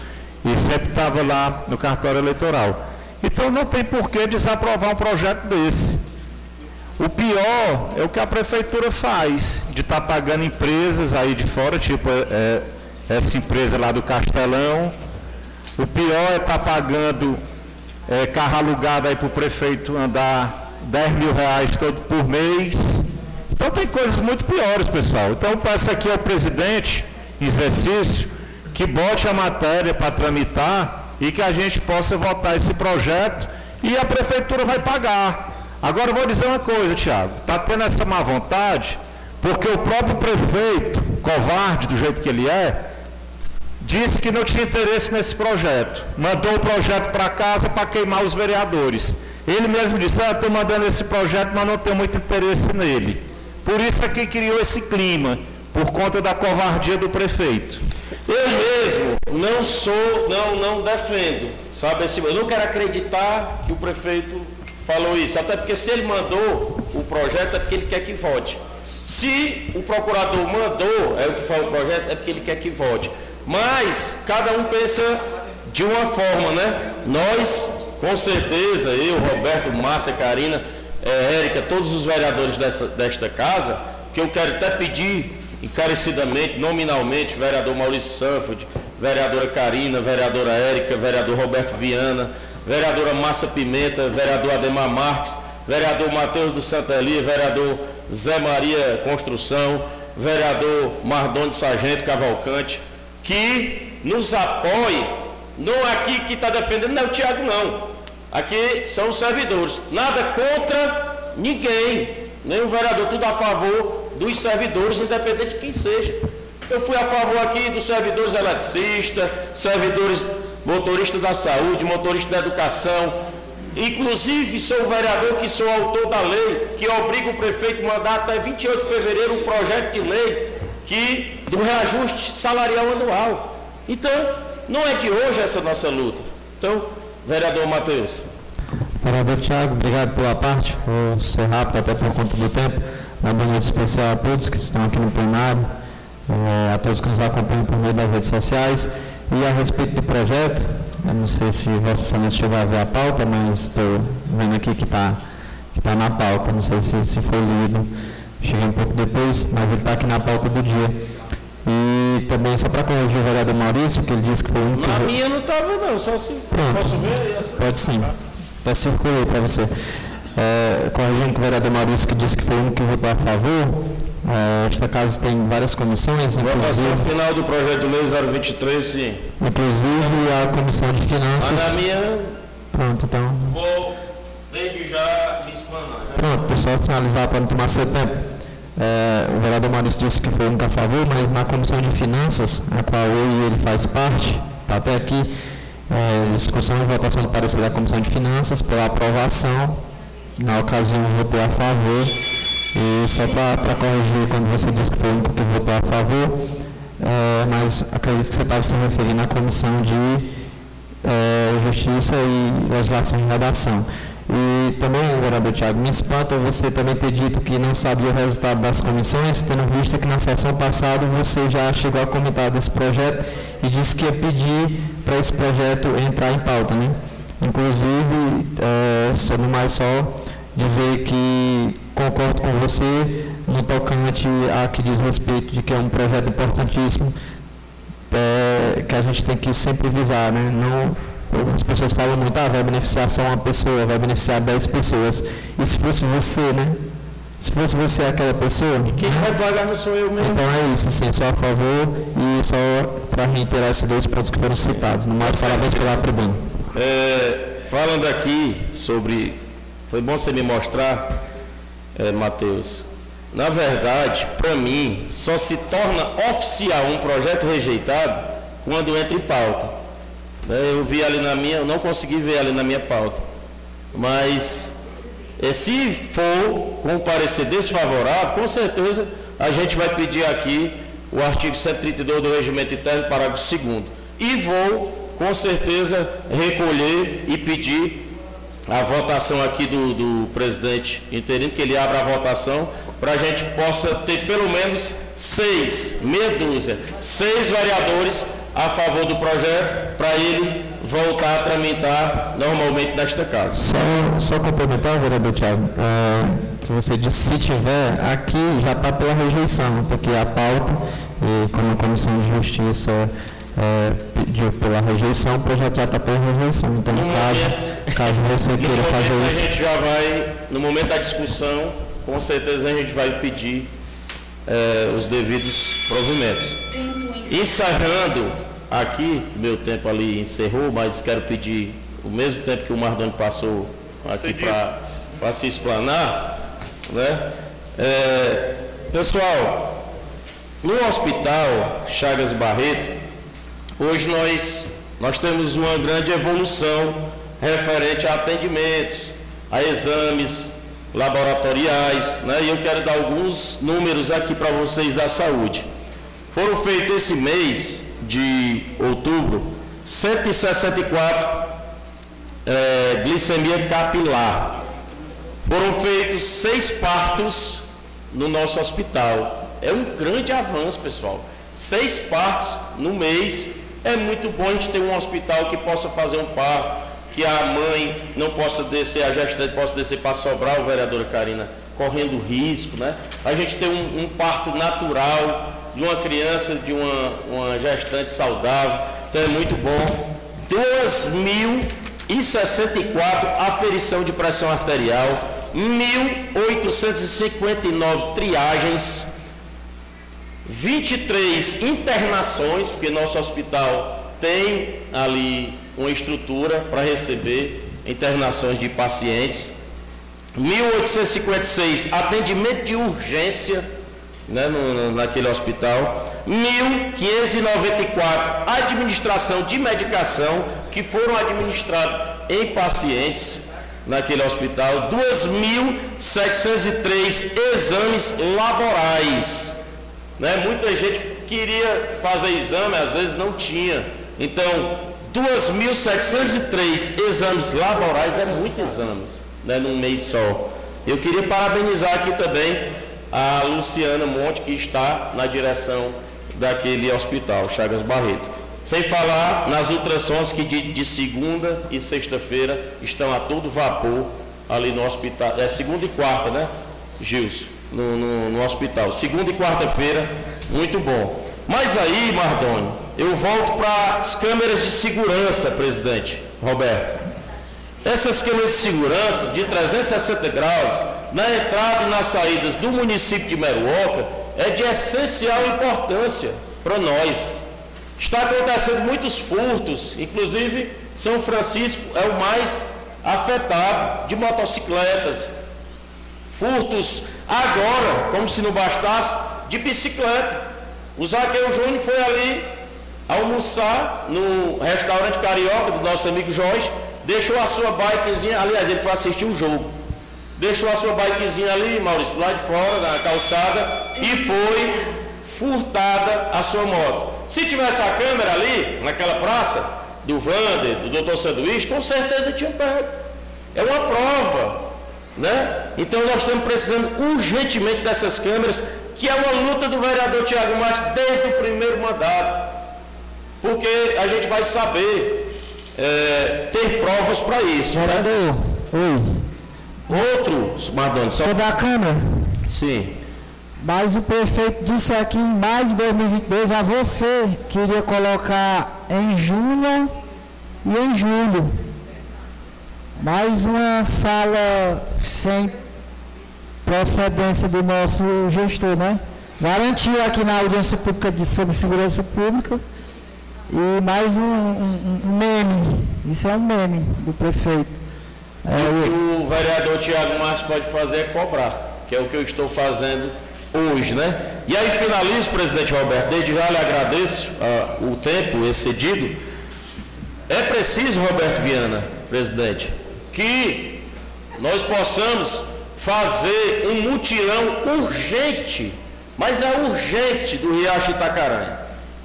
[SPEAKER 5] E sempre estava lá no cartório eleitoral. Então não tem por que desaprovar um projeto desse. O pior é o que a prefeitura faz, de estar pagando empresas aí de fora, tipo é, essa empresa lá do Castelão. O pior é estar pagando é, carro alugado aí para o prefeito andar 10 mil reais todo por mês. Então tem coisas muito piores, pessoal. Então peço aqui ao presidente, em exercício, que bote a matéria para tramitar e que a gente possa votar esse projeto e a prefeitura vai pagar. Agora eu vou dizer uma coisa, Tiago, está tendo essa má vontade, porque o próprio prefeito, covarde do jeito que ele é, disse que não tinha interesse nesse projeto. Mandou o projeto para casa para queimar os vereadores. Ele mesmo disse, ah, estou mandando esse projeto, mas não tenho muito interesse nele. Por isso é que criou esse clima, por conta da covardia do prefeito.
[SPEAKER 7] Eu mesmo não sou, não, não defendo, sabe? Eu não quero acreditar que o prefeito falou isso, até porque se ele mandou o projeto é porque ele quer que vote. Se o procurador mandou, é o que fala o projeto, é porque ele quer que vote. Mas cada um pensa de uma forma, né? Nós, com certeza, eu, Roberto, Márcia, Karina, eh, Érica, todos os vereadores desta, desta casa, que eu quero até pedir encarecidamente, nominalmente, vereador Maurício Sanford, vereadora Karina, vereadora Érica, vereador Roberto Viana, vereadora Márcia Pimenta, vereador Ademar Marques, vereador Matheus do Santa vereador Zé Maria Construção, vereador Mardoni Sargento Cavalcante, que nos apoie, não aqui que está defendendo, não é o Tiago não, aqui são os servidores, nada contra ninguém, nem o vereador, tudo a favor dos servidores, independente de quem seja. Eu fui a favor aqui dos servidores eletricistas, servidores motoristas da saúde, motoristas da educação. Inclusive, sou o vereador que sou autor da lei, que obriga o prefeito a mandar até 28 de fevereiro um projeto de lei que, do reajuste salarial anual. Então, não é de hoje essa nossa luta. Então, vereador Matheus.
[SPEAKER 8] Vereador Tiago, obrigado pela parte. Vou ser rápido até por conta do tempo. Uma boa noite especial a todos que estão aqui no plenário, eh, a todos que nos acompanham por meio das redes sociais. E a respeito do projeto, eu não sei se Vossa Excelência chegou a ver a pauta, mas estou vendo aqui que está que tá na pauta. Não sei se, se foi lido. Cheguei um pouco depois, mas ele está aqui na pauta do dia. E também, só para corrigir o vereador Maurício, que ele disse que foi um...
[SPEAKER 7] Na minha não estava não, só se
[SPEAKER 8] Pronto.
[SPEAKER 7] posso ver. Essa.
[SPEAKER 8] Pode sim. Já circulei para você. É, corrigindo que o vereador Maurício que disse que foi um que votou a favor, é, esta casa tem várias comissões,
[SPEAKER 7] Votação
[SPEAKER 8] inclusive,
[SPEAKER 7] final do projeto de lei 023, sim.
[SPEAKER 8] inclusive a comissão de
[SPEAKER 7] Mas na
[SPEAKER 8] finanças.
[SPEAKER 7] minha,
[SPEAKER 8] Pronto, então.
[SPEAKER 7] vou desde já me explanar.
[SPEAKER 8] Pronto, só finalizar para não tomar seu tempo. É, o vereador Maurício disse que foi um a favor, mas na comissão de finanças, a qual ele faz parte, está até aqui, é, discussão e votação do parecer da comissão de finanças pela aprovação. Na ocasião votei a favor. E só para corrigir quando você disse que foi único que votou a favor, é, mas acredito que você estava se referindo à comissão de é, Justiça e Legislação e Redação. E também, vereador Tiago, me espanta você também ter dito que não sabia o resultado das comissões, tendo visto que na sessão passada você já chegou a comentar desse projeto e disse que ia pedir para esse projeto entrar em pauta, né? Inclusive, é, só no mais só dizer que concordo com você no tocante a que diz respeito de que é um projeto importantíssimo é, que a gente tem que sempre visar, né? Não, as pessoas falam muito, ah, vai beneficiar só uma pessoa, vai beneficiar 10 pessoas. E se fosse você, né? Se fosse você aquela pessoa,
[SPEAKER 7] Quem vai pagar não sou eu mesmo.
[SPEAKER 8] então é isso, sim, só a favor e só para reiterar esses dois pontos que foram citados. No mais, parabéns pela tribuna.
[SPEAKER 7] É, falando aqui sobre. Foi bom você me mostrar, é, Matheus. Na verdade, para mim, só se torna oficial um projeto rejeitado quando entra em pauta. Né, Eu vi ali na minha, eu não consegui ver ali na minha pauta. Mas eh, se for com parecer desfavorável, com certeza a gente vai pedir aqui o artigo 132 do Regimento Interno, parágrafo 2 E vou, com certeza, recolher e pedir a votação aqui do, do presidente interino, que ele abra a votação, para a gente possa ter pelo menos seis, meia dúzia, seis vereadores a favor do projeto, para ele voltar a tramitar normalmente nesta casa.
[SPEAKER 8] Só, só complementar, vereador Tiago, é, que você disse, se tiver, aqui já está pela rejeição, porque a pauta, e como a Comissão de Justiça é, pediu pela rejeição, o projeto já está pela rejeição. Então, no caso,
[SPEAKER 7] momento-
[SPEAKER 8] caso você queira fazer
[SPEAKER 7] a
[SPEAKER 8] isso,
[SPEAKER 7] gente já vai, no momento da discussão, com certeza a gente vai pedir eh, os devidos provimentos. Encerrando aqui, meu tempo ali encerrou, mas quero pedir o mesmo tempo que o Mardoni passou aqui para se explanar, né? Eh, pessoal, no hospital Chagas Barreto, Hoje nós, nós temos uma grande evolução referente a atendimentos, a exames laboratoriais, né? e eu quero dar alguns números aqui para vocês da saúde. Foram feitos esse mês de outubro 164 eh, glicemia capilar. Foram feitos seis partos no nosso hospital. É um grande avanço, pessoal. Seis partos no mês. É muito bom a gente ter um hospital que possa fazer um parto, que a mãe não possa descer, a gestante possa descer para sobrar, o vereadora Karina, correndo risco, né? A gente ter um, um parto natural de uma criança, de uma, uma gestante saudável. Então é muito bom. 2.064 aferição de pressão arterial, 1.859 triagens, 23 internações, porque nosso hospital tem ali uma estrutura para receber internações de pacientes. 1856 atendimento de urgência, né, no, naquele hospital. 1.594 administração de medicação que foram administrados em pacientes naquele hospital. 2.703 exames laborais. Né? Muita gente queria fazer exame, às vezes não tinha. Então, 2.703 exames laborais é muitos exames, né, num mês só. Eu queria parabenizar aqui também a Luciana Monte, que está na direção daquele hospital, Chagas Barreto. Sem falar nas ultrassons que de, de segunda e sexta-feira estão a todo vapor ali no hospital. É segunda e quarta, né, Gilson? No, no, no hospital. Segunda e quarta-feira, muito bom. Mas aí, Mardônio, eu volto para as câmeras de segurança, presidente Roberto. Essas câmeras de segurança de 360 graus, na entrada e nas saídas do município de Meruoca, é de essencial importância para nós. Está acontecendo muitos furtos, inclusive São Francisco é o mais afetado de motocicletas. Furtos agora, como se não bastasse, de bicicleta. O Zaqueu Júnior foi ali almoçar no restaurante carioca do nosso amigo Jorge, deixou a sua bikezinha, aliás, ele foi assistir um jogo. Deixou a sua bikezinha ali, Maurício, lá de fora, na calçada, e foi furtada a sua moto. Se tivesse a câmera ali, naquela praça, do Vander, do Dr. Sanduíche, com certeza tinha pego. É uma prova. Né? Então nós estamos precisando urgentemente dessas câmeras que é uma luta do vereador Tiago Marques desde o primeiro mandato. Porque a gente vai saber é, ter provas para isso.
[SPEAKER 4] Né? Vereador, né?
[SPEAKER 7] oi. Outro, Mardoni,
[SPEAKER 4] só. Sobre a Câmara?
[SPEAKER 7] Sim.
[SPEAKER 4] Mas o prefeito disse aqui em maio de 2022 a você que iria colocar em junho e em julho. Mais uma fala sem procedência do nosso gestor, né? Garantiu aqui na audiência pública de, sobre segurança pública e mais um, um, um meme, isso é um meme do prefeito.
[SPEAKER 7] É, o que o vereador Tiago Marques pode fazer é cobrar, que é o que eu estou fazendo hoje, né? E aí finalizo, presidente Roberto, desde já lhe agradeço uh, o tempo excedido. É preciso, Roberto Viana, presidente, que nós possamos fazer um mutirão urgente, mas é urgente do Riacho Itacaranha.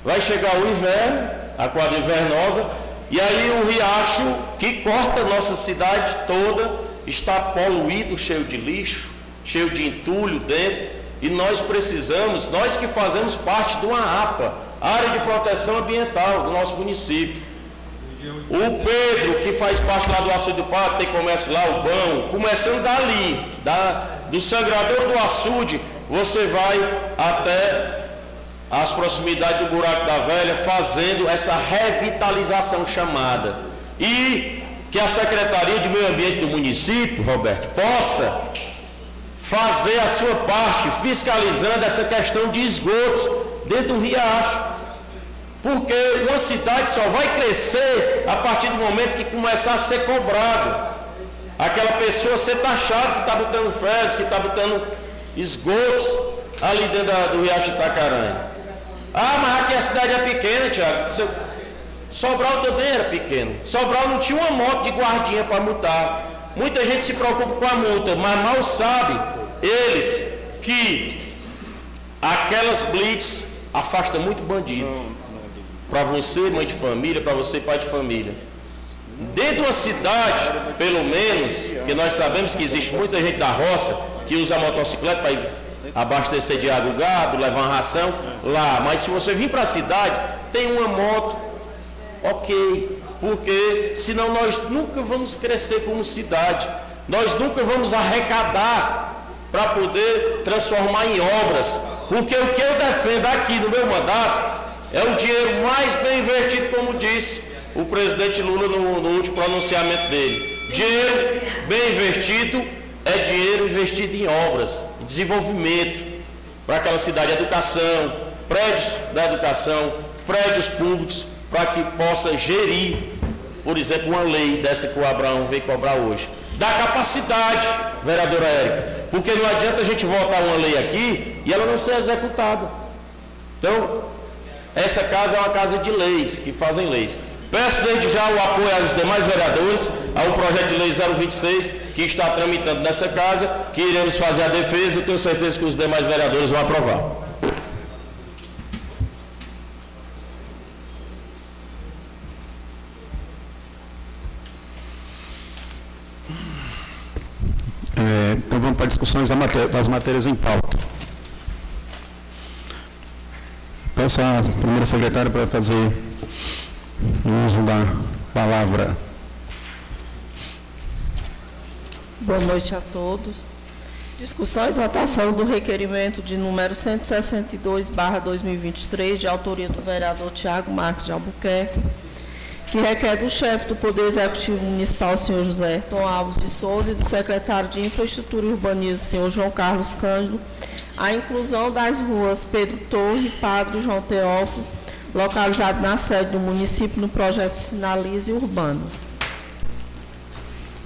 [SPEAKER 7] Vai chegar o inverno, a quadra invernosa, e aí o riacho que corta nossa cidade toda está poluído, cheio de lixo, cheio de entulho dentro, e nós precisamos, nós que fazemos parte do APA, Área de Proteção Ambiental do nosso município, o Pedro, que faz parte lá do açude do pato, tem comércio lá, o pão, começando dali, da, do sangrador do açude, você vai até as proximidades do buraco da velha, fazendo essa revitalização chamada. E que a Secretaria de Meio Ambiente do município, Roberto, possa fazer a sua parte fiscalizando essa questão de esgotos dentro do riacho. Porque uma cidade só vai crescer a partir do momento que começar a ser cobrado. Aquela pessoa ser taxada que está botando fezes, que está botando esgotos ali dentro da, do Riacho Itacaranha. Ah, mas aqui a cidade é pequena, Tiago. Sobral também era pequeno. Sobral não tinha uma moto de guardinha para multar. Muita gente se preocupa com a multa, mas mal sabe eles que aquelas blitz afastam muito bandido para você, mãe de família, para você, pai de família. Dentro de uma cidade, pelo menos, que nós sabemos que existe muita gente da roça que usa motocicleta para abastecer de água o gado, levar ração lá. Mas se você vir para a cidade, tem uma moto, ok. Porque senão nós nunca vamos crescer como cidade. Nós nunca vamos arrecadar para poder transformar em obras. Porque o que eu defendo aqui no meu mandato é o dinheiro mais bem investido, como disse o presidente Lula no, no último pronunciamento dele. Dinheiro bem investido é dinheiro investido em obras, em desenvolvimento para aquela cidade, educação, prédios da educação, prédios públicos, para que possa gerir, por exemplo, uma lei dessa que o Abraão veio cobrar hoje. Da capacidade, vereadora Érica? Porque não adianta a gente votar uma lei aqui e ela não ser executada. Então, essa casa é uma casa de leis, que fazem leis. Peço desde já o apoio aos demais vereadores ao projeto de lei 026 que está tramitando nessa casa, que iremos fazer a defesa e tenho certeza que os demais vereadores vão aprovar.
[SPEAKER 1] É, então vamos para discussões das matérias em pauta. Peço à primeira secretária para fazer o uso da palavra.
[SPEAKER 9] Boa noite a todos. Discussão e votação do requerimento de número 162, 2023, de autoria do vereador Tiago Marques de Albuquerque, que requer do chefe do Poder Executivo Municipal, senhor José Ayrton Alves de Souza, e do secretário de Infraestrutura e Urbanismo, senhor João Carlos Cândido, a inclusão das ruas Pedro Torre, Padre João Teófilo, localizado na sede do município no projeto Sinalize Urbano.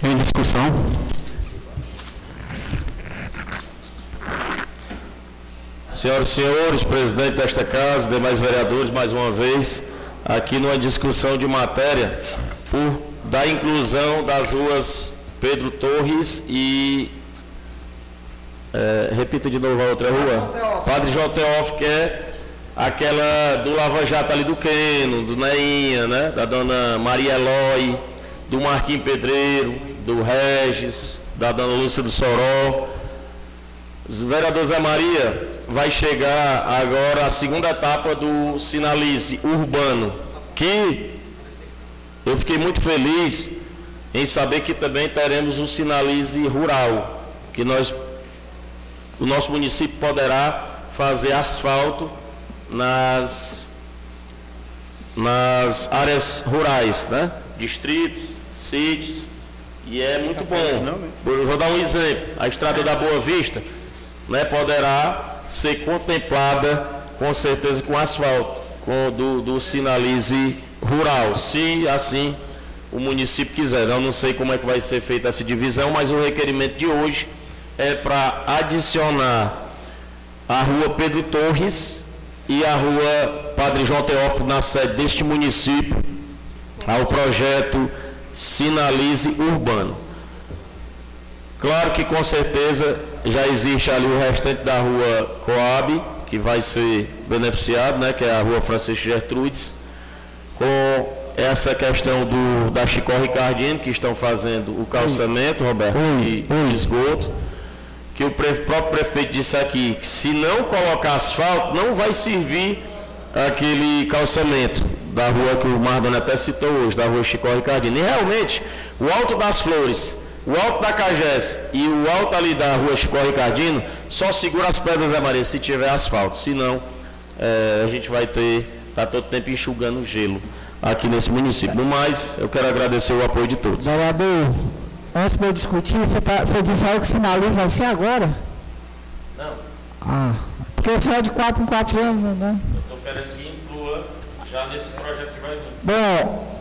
[SPEAKER 1] Em discussão?
[SPEAKER 7] Senhoras e senhores, presidente desta casa, demais vereadores, mais uma vez, aqui numa discussão de matéria por, da inclusão das ruas Pedro Torres e. É, repita de novo a outra rua. Padre João Teófilo, que é aquela do Lava Jato ali do Queno, do Neinha, né? Da dona Maria Eloy, do Marquinhos Pedreiro, do Regis, da dona Lúcia do Soró. Vereador Zé Maria, vai chegar agora a segunda etapa do Sinalize Urbano, que eu fiquei muito feliz em saber que também teremos o Sinalize Rural, que nós, o nosso município poderá fazer asfalto nas, nas áreas rurais, né? Distritos, sítios, e é muito bom. Né? vou dar um exemplo. A estrada da Boa Vista né, poderá ser contemplada com certeza com asfalto, com do, do sinalize rural, se assim o município quiser. Eu não sei como é que vai ser feita essa divisão, mas o requerimento de hoje é para adicionar a rua Pedro Torres e a rua Padre João Teófilo na sede deste município ao projeto Sinalize Urbano. Claro que com certeza já existe ali o restante da rua Coab, que vai ser beneficiado, né, que é a rua Francisco Gertrudes, com essa questão do, da Chicó Ricardino, que estão fazendo o calçamento, Roberto, e esgoto, que o próprio prefeito disse aqui, que se não colocar asfalto, não vai servir aquele calçamento da rua que o Mardoni até citou hoje, da rua Chicó Ricardino. E realmente, o Alto das Flores o alto da Cagés e o alto ali da rua Chico Ricardino só segura as pedras da Maria se tiver asfalto. Senão, é, a gente vai ter, tá todo tempo enxugando gelo aqui nesse município. No mais, eu quero agradecer o apoio de todos.
[SPEAKER 4] Vereador, antes de eu discutir, você, tá, você disse algo que sinaliza assim agora?
[SPEAKER 7] Não.
[SPEAKER 4] Ah, porque você é de 4 em 4 anos,
[SPEAKER 7] né? Eu estou querendo que inclua já nesse projeto que vai vir.
[SPEAKER 4] Bom,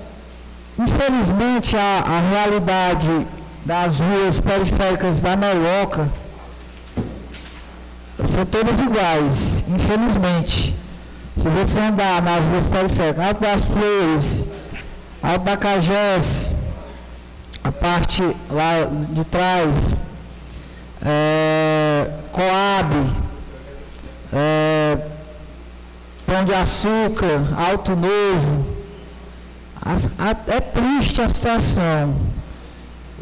[SPEAKER 4] infelizmente a, a realidade das ruas periféricas da Meloca são todas iguais, infelizmente. Se você andar nas ruas periféricas, Alto das Flores, Alto da Cagés, a parte lá de trás, é, Coab, é, Pão de Açúcar, Alto Novo, a, é triste a situação.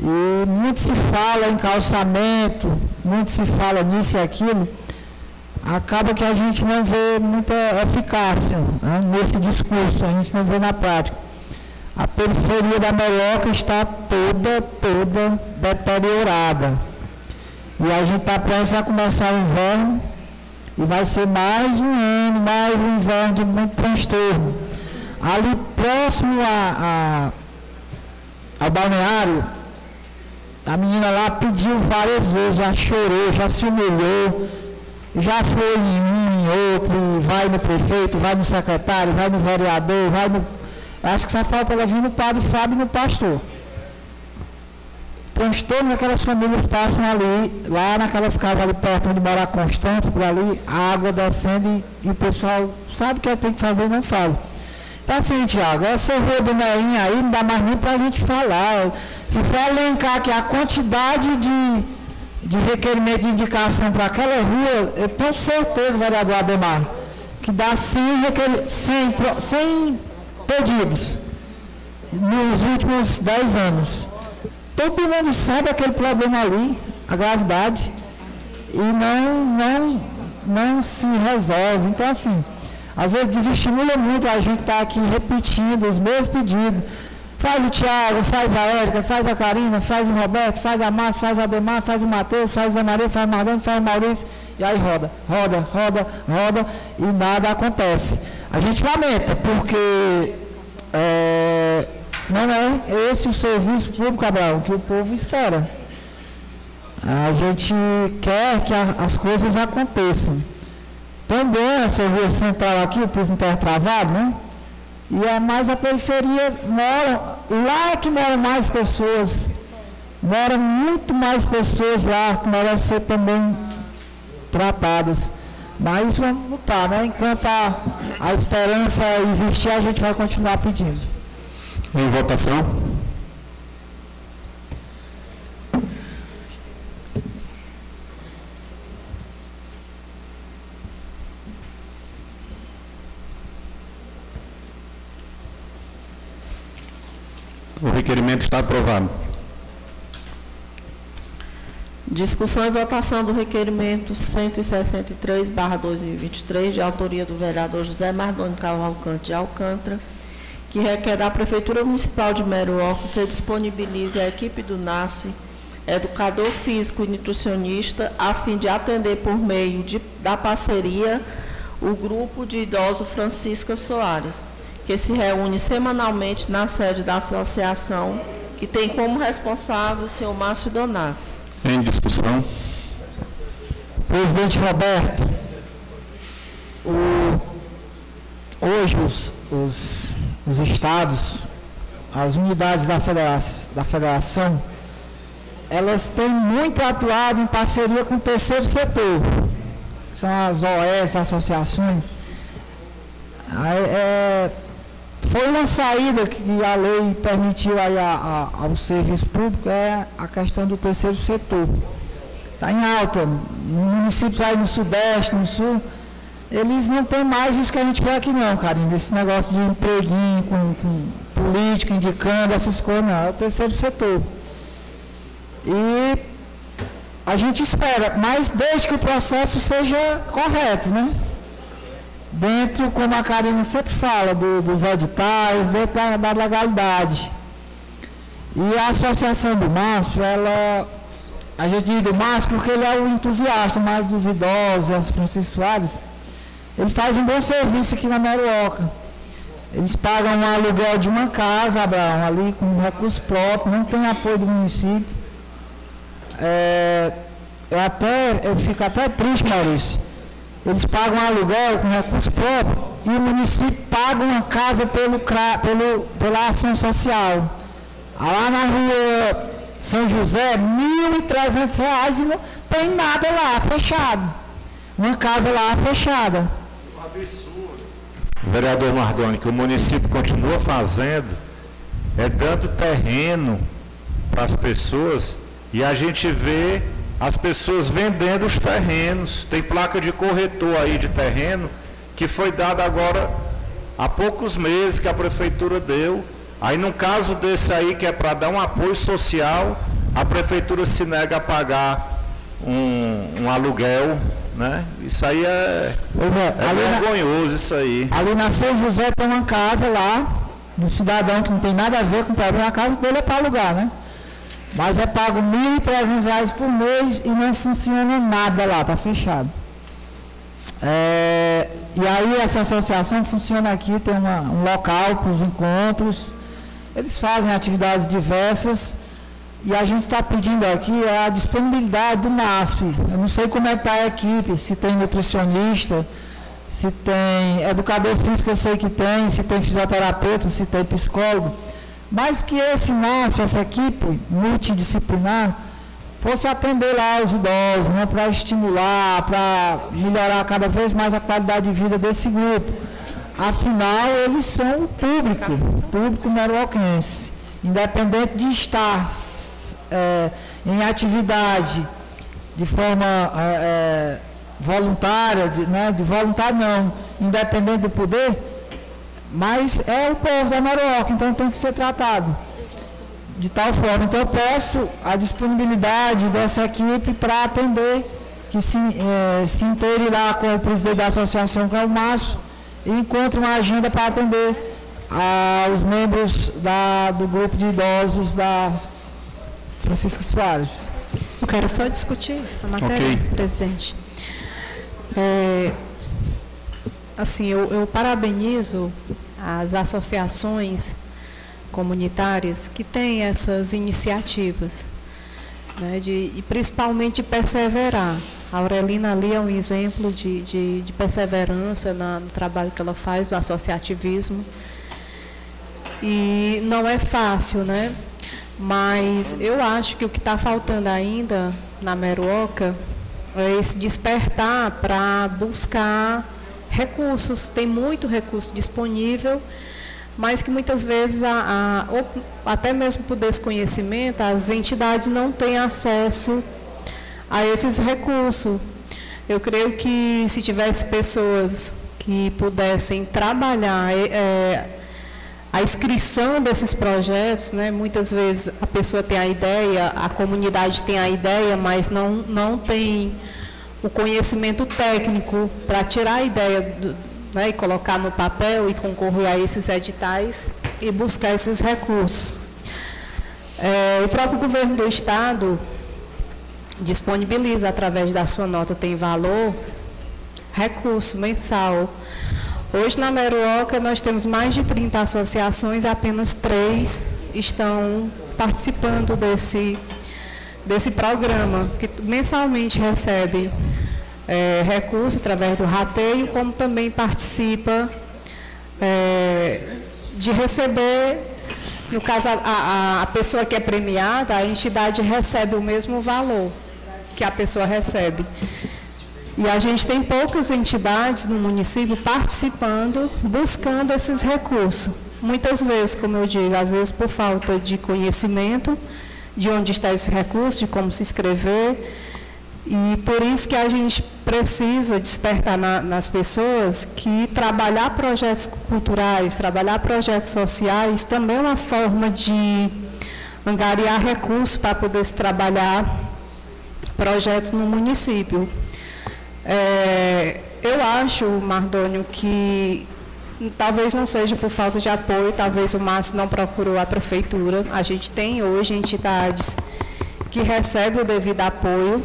[SPEAKER 4] E muito se fala em calçamento, muito se fala nisso e aquilo, acaba que a gente não vê muita eficácia né, nesse discurso, a gente não vê na prática. A periferia da Meloca está toda, toda deteriorada. E a gente está prestes a começar o inverno e vai ser mais um ano, mais um inverno de muito transtorno. Ali próximo a, a, ao balneário, a menina lá pediu várias vezes, já chorou, já se humilhou, já foi em um, em outro, vai no prefeito, vai no secretário, vai no vereador, vai no. Acho que só falta ela vir no padre Fábio e no pastor. transtorno que aquelas famílias passam ali, lá naquelas casas ali perto onde mora Constância, por ali, a água descendo e, e o pessoal sabe o que tem que fazer e não faz. Então assim, Tiago, essa rua do Neinha aí não dá mais nem para a gente falar. Se for elencar aqui a quantidade de, de requerimento de indicação para aquela rua, eu tenho certeza, vereador Ademar, que dá 100, 100, 100 pedidos nos últimos 10 anos. Todo mundo sabe aquele problema ali, a gravidade, e não, não, não se resolve. Então, assim, às vezes desestimula muito a gente estar tá aqui repetindo os mesmos pedidos. Faz o Tiago, faz a Érica, faz a Karina, faz o Roberto, faz a Márcia, faz o Ademar, faz o Matheus, faz a Maria, faz o Marlene, faz o Maurício, e aí roda, roda, roda, roda, e nada acontece. A gente lamenta, porque é, não é esse o serviço público, Abraão, que o povo espera. A gente quer que a, as coisas aconteçam. Também a serviço central aqui, o piso intertravado, né? E a mais a periferia mora, lá é que moram mais pessoas. Moram muito mais pessoas lá que merecem ser também tratadas. Mas vamos lutar, né? Enquanto a, a esperança existir, a gente vai continuar pedindo.
[SPEAKER 3] Em votação. O requerimento está aprovado.
[SPEAKER 9] Discussão e votação do requerimento 163/2023, de autoria do vereador José Mardoni Cavalcante de Alcântara que requer da Prefeitura Municipal de Meruoca que disponibilize a equipe do NASF, educador físico e nutricionista, a fim de atender por meio de, da parceria o grupo de idosos Francisca Soares, que se reúne semanalmente na sede da associação, que tem como responsável o senhor Márcio Donato.
[SPEAKER 3] Em discussão.
[SPEAKER 4] Presidente Roberto, o, hoje os, os os estados, as unidades da federação, da federação, elas têm muito atuado em parceria com o terceiro setor, são as OS, associações. É, foi uma saída que a lei permitiu aí a, a, ao serviço público, é a questão do terceiro setor. Está em alta, municípios aí no Sudeste, no Sul, eles não têm mais isso que a gente vê aqui não, Karine, esse negócio de empreguinho com, com político indicando essas coisas, não, é o terceiro setor. E a gente espera, mas desde que o processo seja correto, né? Dentro, como a Karine sempre fala, do, dos editais, dentro da, da legalidade. E a associação do Márcio, ela, a gente diz do Márcio porque ele é o entusiasta mais dos idosos, Francisco Soares, ele faz um bom serviço aqui na Meruoca. Eles pagam um aluguel de uma casa, Abraão, ali com recurso próprio, não tem apoio do município. É, eu, até, eu fico até triste, Maurício. Eles pagam um aluguel com recurso próprio e o município paga uma casa pelo, pelo, pela ação social. Lá na rua São José, R$ 1.300 e não tem nada lá, fechado. Uma casa lá fechada
[SPEAKER 5] absurdo. Vereador Mardoni, que o município continua fazendo é dando terreno para as pessoas e a gente vê as pessoas vendendo os terrenos. Tem placa de corretor aí de terreno que foi dada agora há poucos meses que a prefeitura deu. Aí no caso desse aí que é para dar um apoio social, a prefeitura se nega a pagar um, um aluguel né? Isso aí é, é, é vergonhoso,
[SPEAKER 4] na,
[SPEAKER 5] isso aí.
[SPEAKER 4] Ali na São José tem uma casa lá, do cidadão que não tem nada a ver com o problema, a casa dele é para alugar, né? Mas é pago R$ 1.300 por mês e não funciona nada lá, está fechado. É, e aí essa associação funciona aqui, tem uma, um local para os encontros, eles fazem atividades diversas e a gente está pedindo aqui a disponibilidade do NASF. Eu não sei como é que está a equipe, se tem nutricionista, se tem educador físico, eu sei que tem, se tem fisioterapeuta, se tem psicólogo. Mas que esse NASF, essa equipe multidisciplinar, fosse atender lá os idosos, né, para estimular, para melhorar cada vez mais a qualidade de vida desse grupo. Afinal, eles são o público, público meroquense. Independente de estar é, em atividade de forma é, voluntária, de, né, de voluntário não, independente do poder, mas é o povo da Maroca, então tem que ser tratado de tal forma. Então eu peço a disponibilidade dessa equipe para atender, que se, é, se inteire lá com o presidente da associação, que é o Márcio, e encontre uma agenda para atender aos membros da, do grupo de idosos da Francisco Soares.
[SPEAKER 10] Eu quero só discutir a matéria, okay. presidente. É, assim, eu, eu parabenizo as associações comunitárias que têm essas iniciativas, né, de, e principalmente perseverar. A Aurelina ali é um exemplo de, de, de perseverança na, no trabalho que ela faz, do associativismo. E não é fácil, né? Mas eu acho que o que está faltando ainda na Meruoca é esse despertar para buscar recursos. Tem muito recurso disponível, mas que muitas vezes, a, a, até mesmo por desconhecimento, as entidades não têm acesso a esses recursos. Eu creio que se tivesse pessoas que pudessem trabalhar é, é a inscrição desses projetos, né, muitas vezes a pessoa tem a ideia, a comunidade tem a ideia, mas não, não tem o conhecimento técnico para tirar a ideia do, né, e colocar no papel e concorrer a esses editais e buscar esses recursos. É, o próprio governo do Estado disponibiliza, através da sua nota tem valor, recurso mensal Hoje na Meruoca nós temos mais de 30 associações, apenas três estão participando desse, desse programa, que mensalmente recebe é, recursos através do rateio, como também participa é, de receber, no caso, a, a, a pessoa que é premiada, a entidade recebe o mesmo valor que a pessoa recebe. E a gente tem poucas entidades no município participando, buscando esses recursos. Muitas vezes, como eu digo, às vezes por falta de conhecimento de onde está esse recurso, de como se inscrever. E por isso que a gente precisa despertar na, nas pessoas que trabalhar projetos culturais, trabalhar projetos sociais, também é uma forma de angariar recursos para poder se trabalhar projetos no município. É, eu acho, Mardônio, que talvez não seja por falta de apoio, talvez o Márcio não procurou a prefeitura. A gente tem hoje entidades que recebem o devido apoio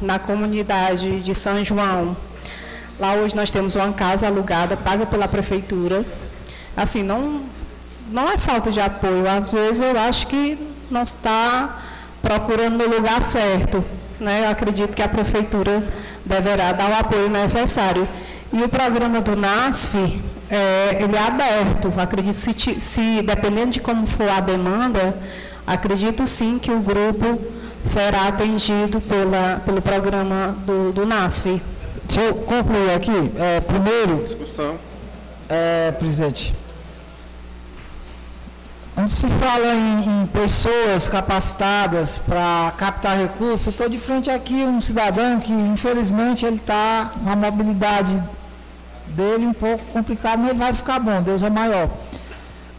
[SPEAKER 10] na comunidade de São João. Lá hoje nós temos uma casa alugada, paga pela prefeitura. Assim, não, não é falta de apoio. Às vezes eu acho que não está procurando no lugar certo. Né? Eu acredito que a prefeitura deverá dar o apoio necessário. E o programa do NASF, é, ele é aberto. Acredito, se, se dependendo de como for a demanda, acredito sim que o grupo será atendido pela, pelo programa do, do NASF.
[SPEAKER 4] Deixa eu concluir aqui. É, primeiro.
[SPEAKER 1] Discussão.
[SPEAKER 4] É, presidente. Quando se fala em, em pessoas capacitadas para captar recursos, estou de frente aqui um cidadão que, infelizmente, ele está com a mobilidade dele um pouco complicada, mas ele vai ficar bom, Deus é maior.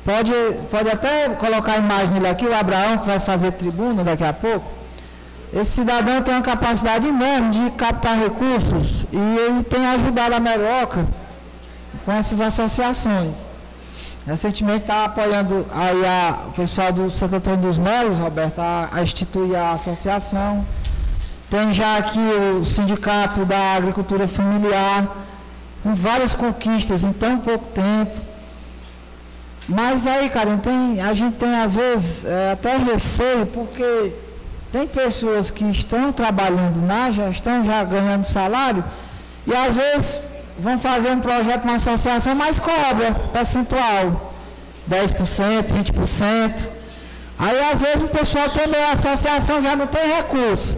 [SPEAKER 4] Pode, pode até colocar a imagem dele aqui, o Abraão, que vai fazer tribuna daqui a pouco. Esse cidadão tem uma capacidade enorme de captar recursos e ele tem ajudado a Meroca com essas associações. Recentemente está apoiando aí a, o pessoal do Santo Antônio dos Melos, Roberto, a, a instituir a associação. Tem já aqui o Sindicato da Agricultura Familiar, com várias conquistas em tão pouco tempo. Mas aí, cara, tem, a gente tem às vezes é, até receio, porque tem pessoas que estão trabalhando na gestão, já ganhando salário, e às vezes vão fazer um projeto, uma associação, mas cobra percentual. 10%, 20%. Aí às vezes o pessoal também, a associação já não tem recurso.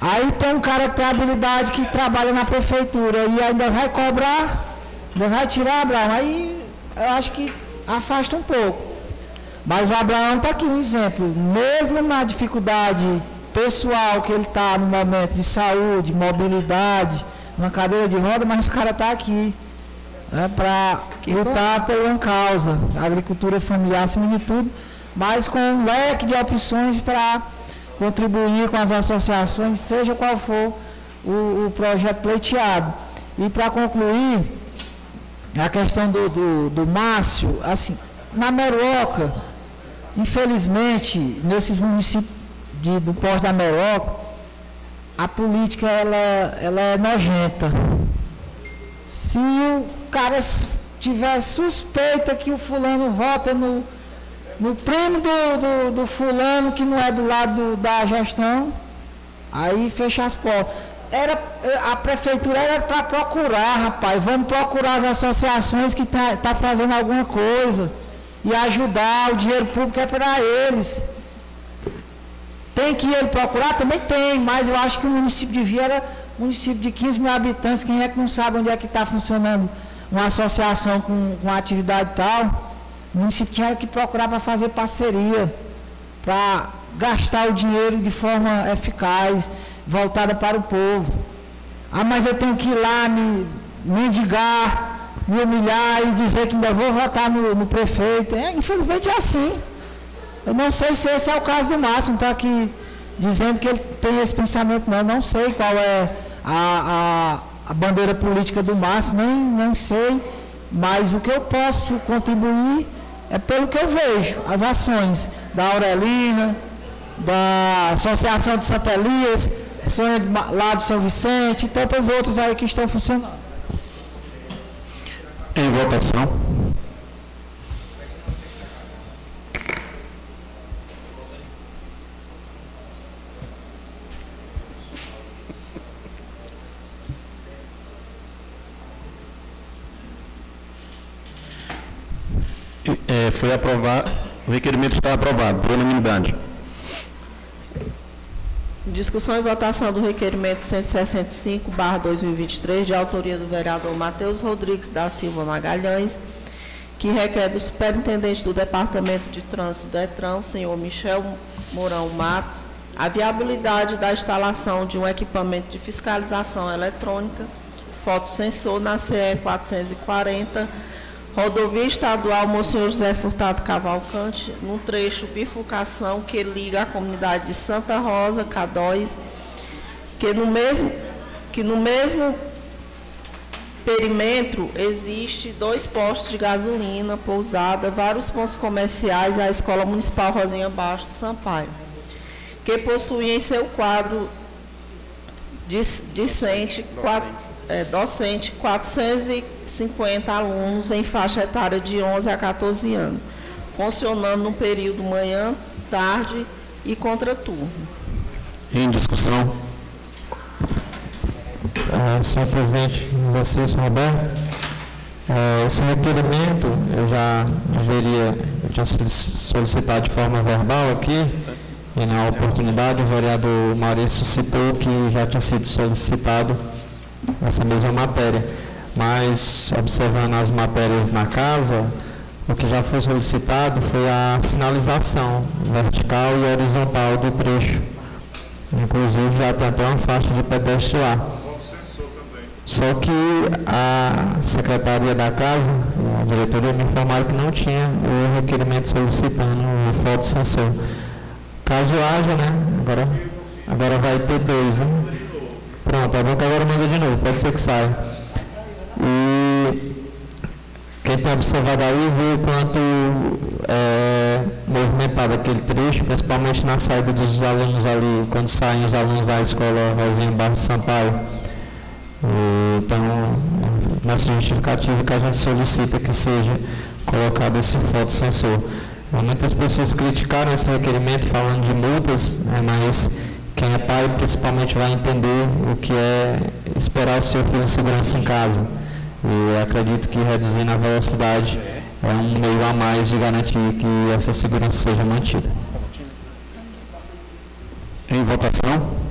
[SPEAKER 4] Aí tem um cara que tem habilidade que trabalha na prefeitura e ainda vai cobrar, ainda vai tirar, Abraão. Aí eu acho que afasta um pouco. Mas o Abraão está aqui um exemplo. Mesmo na dificuldade pessoal que ele está no momento de saúde, mobilidade, uma cadeira de roda, mas o cara está aqui né, para lutar bom. por uma causa, agricultura familiar acima de tudo, mas com um leque de opções para contribuir com as associações, seja qual for o, o projeto pleiteado. E para concluir, a questão do, do, do Márcio, assim, na Meroca, infelizmente, nesses municípios de, do Porto da Meroca, a política ela, ela é nojenta. Se o cara tiver suspeita que o fulano vota no, no primo do, do, do fulano que não é do lado da gestão, aí fecha as portas. Era, a prefeitura era para procurar, rapaz, vamos procurar as associações que tá, tá fazendo alguma coisa e ajudar, o dinheiro público é para eles. Tem que ele procurar? Também tem, mas eu acho que o município de Vieira, município de 15 mil habitantes, quem é que não sabe onde é que está funcionando uma associação com, com atividade tal? Município tinha que procurar para fazer parceria, para gastar o dinheiro de forma eficaz, voltada para o povo. Ah, mas eu tenho que ir lá me mendigar, me humilhar e dizer que ainda vou votar no, no prefeito. É, infelizmente é assim. Eu não sei se esse é o caso do Márcio, não está aqui dizendo que ele tem esse pensamento, não. Eu não sei qual é a, a, a bandeira política do Márcio, nem, nem sei. Mas o que eu posso contribuir é pelo que eu vejo, as ações da Aurelina, da Associação de Santa Elias, lá de São Vicente e tantas outras aí que estão funcionando.
[SPEAKER 3] Em votação. É, foi aprovado, o requerimento está aprovado por unanimidade.
[SPEAKER 9] Discussão e votação do requerimento 165, 2023, de autoria do vereador Matheus Rodrigues da Silva Magalhães, que requer do superintendente do Departamento de Trânsito DETRAN, senhor Michel Mourão Matos, a viabilidade da instalação de um equipamento de fiscalização eletrônica, fotossensor na CE 440, Rodovia Estadual Monsenhor José Furtado Cavalcante, no trecho bifurcação que liga a comunidade de Santa Rosa, Cadóis, que no mesmo, que no mesmo perímetro existe dois postos de gasolina, pousada, vários pontos comerciais a Escola Municipal Rosinha Baixo Sampaio, que possuem em seu quadro discente, quatro, é, docente 450 alunos em faixa etária de 11 a 14 anos, funcionando no período manhã, tarde e contraturno.
[SPEAKER 3] Em discussão.
[SPEAKER 8] Ah, senhor presidente, exercício Roberto, é, esse requerimento eu já deveria, eu tinha solicitado de forma verbal aqui, e na oportunidade o vereador Maurício citou que já tinha sido solicitado essa mesma matéria. Mas, observando as matérias na casa, o que já foi solicitado foi a sinalização vertical e horizontal do trecho. Inclusive, já tem até uma faixa de pedestre lá. Só que a secretaria da casa, a diretoria, me informaram que não tinha o requerimento solicitando o fotossensor. Caso haja, né? Agora, agora vai ter dois, né? Pronto, bom que agora manda de novo, pode ser que saia. E quem tem observado aí vê o quanto é movimentado aquele trecho, principalmente na saída dos alunos ali, quando saem os alunos da escola Rosinha Barros Sampaio. E, então, nessa justificativa que a gente solicita que seja colocado esse fotossensor. Muitas pessoas criticaram esse requerimento falando de multas, né, mas quem é pai principalmente vai entender o que é esperar o seu filho em segurança em casa. E acredito que reduzindo a velocidade é um meio a mais de garantir que essa segurança seja mantida.
[SPEAKER 3] Em votação.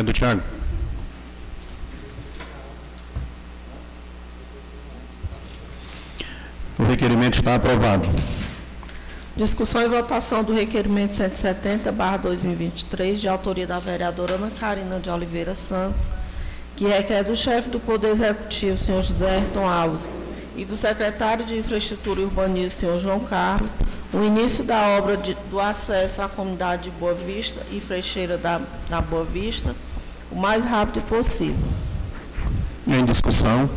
[SPEAKER 3] Vereador Tiago. O requerimento está aprovado.
[SPEAKER 9] Discussão e votação do requerimento 170, barra 2023, de autoria da vereadora Ana Carina de Oliveira Santos, que requer do chefe do Poder Executivo, senhor José Ayrton Alves, e do secretário de Infraestrutura e Urbanismo, senhor João Carlos, o início da obra de, do acesso à comunidade de Boa Vista e Frecheira da, da Boa Vista o mais rápido possível.
[SPEAKER 3] Em discussão.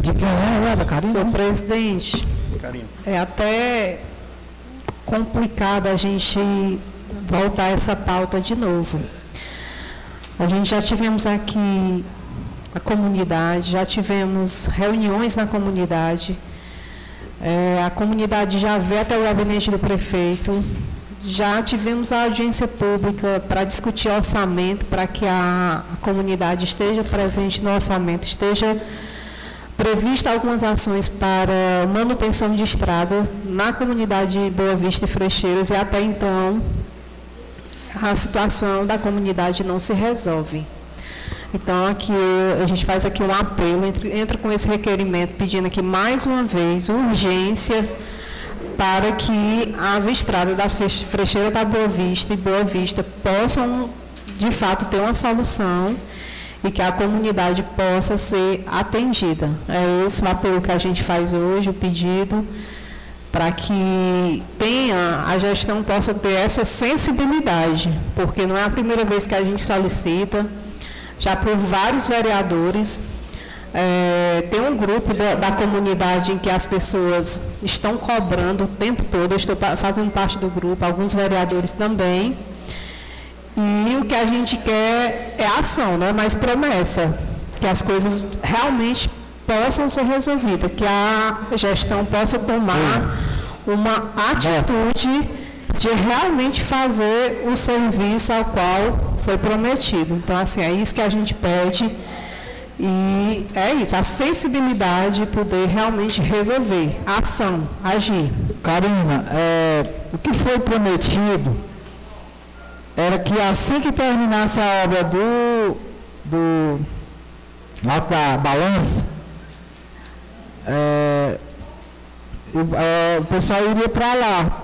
[SPEAKER 4] De quem é ela, Karina?
[SPEAKER 10] Senhor presidente,
[SPEAKER 1] Karina.
[SPEAKER 10] é até complicado a gente voltar essa pauta de novo. A gente já tivemos aqui a comunidade, já tivemos reuniões na comunidade, é, a comunidade já vê até o gabinete do prefeito, já tivemos a audiência pública para discutir orçamento, para que a, comunidade esteja presente no orçamento, esteja prevista algumas ações para manutenção de estradas na comunidade de Boa Vista e Frecheiras e até então a situação da comunidade não se resolve. Então aqui a gente faz aqui um apelo, entra, entra com esse requerimento pedindo aqui mais uma vez urgência para que as estradas das Frecheiras da Boa Vista e Boa Vista possam de fato ter uma solução e que a comunidade possa ser atendida. É esse o apelo que a gente faz hoje, o pedido, para que tenha, a gestão possa ter essa sensibilidade, porque não é a primeira vez que a gente solicita, já por vários vereadores, é, tem um grupo da, da, comunidade em que as pessoas estão cobrando o tempo todo, eu estou fazendo parte do grupo, alguns vereadores também, e o que a gente quer é ação, né? mas promessa, que as coisas realmente possam ser resolvidas, que a gestão possa tomar uma atitude de realmente fazer o serviço ao qual foi prometido. Então, assim, é isso que a gente pede. E é isso, a sensibilidade poder realmente resolver, ação, agir.
[SPEAKER 4] Karina, é, o que foi prometido era que assim que terminasse a obra do, do Alta Balança, é, o, é, o, pessoal iria para lá.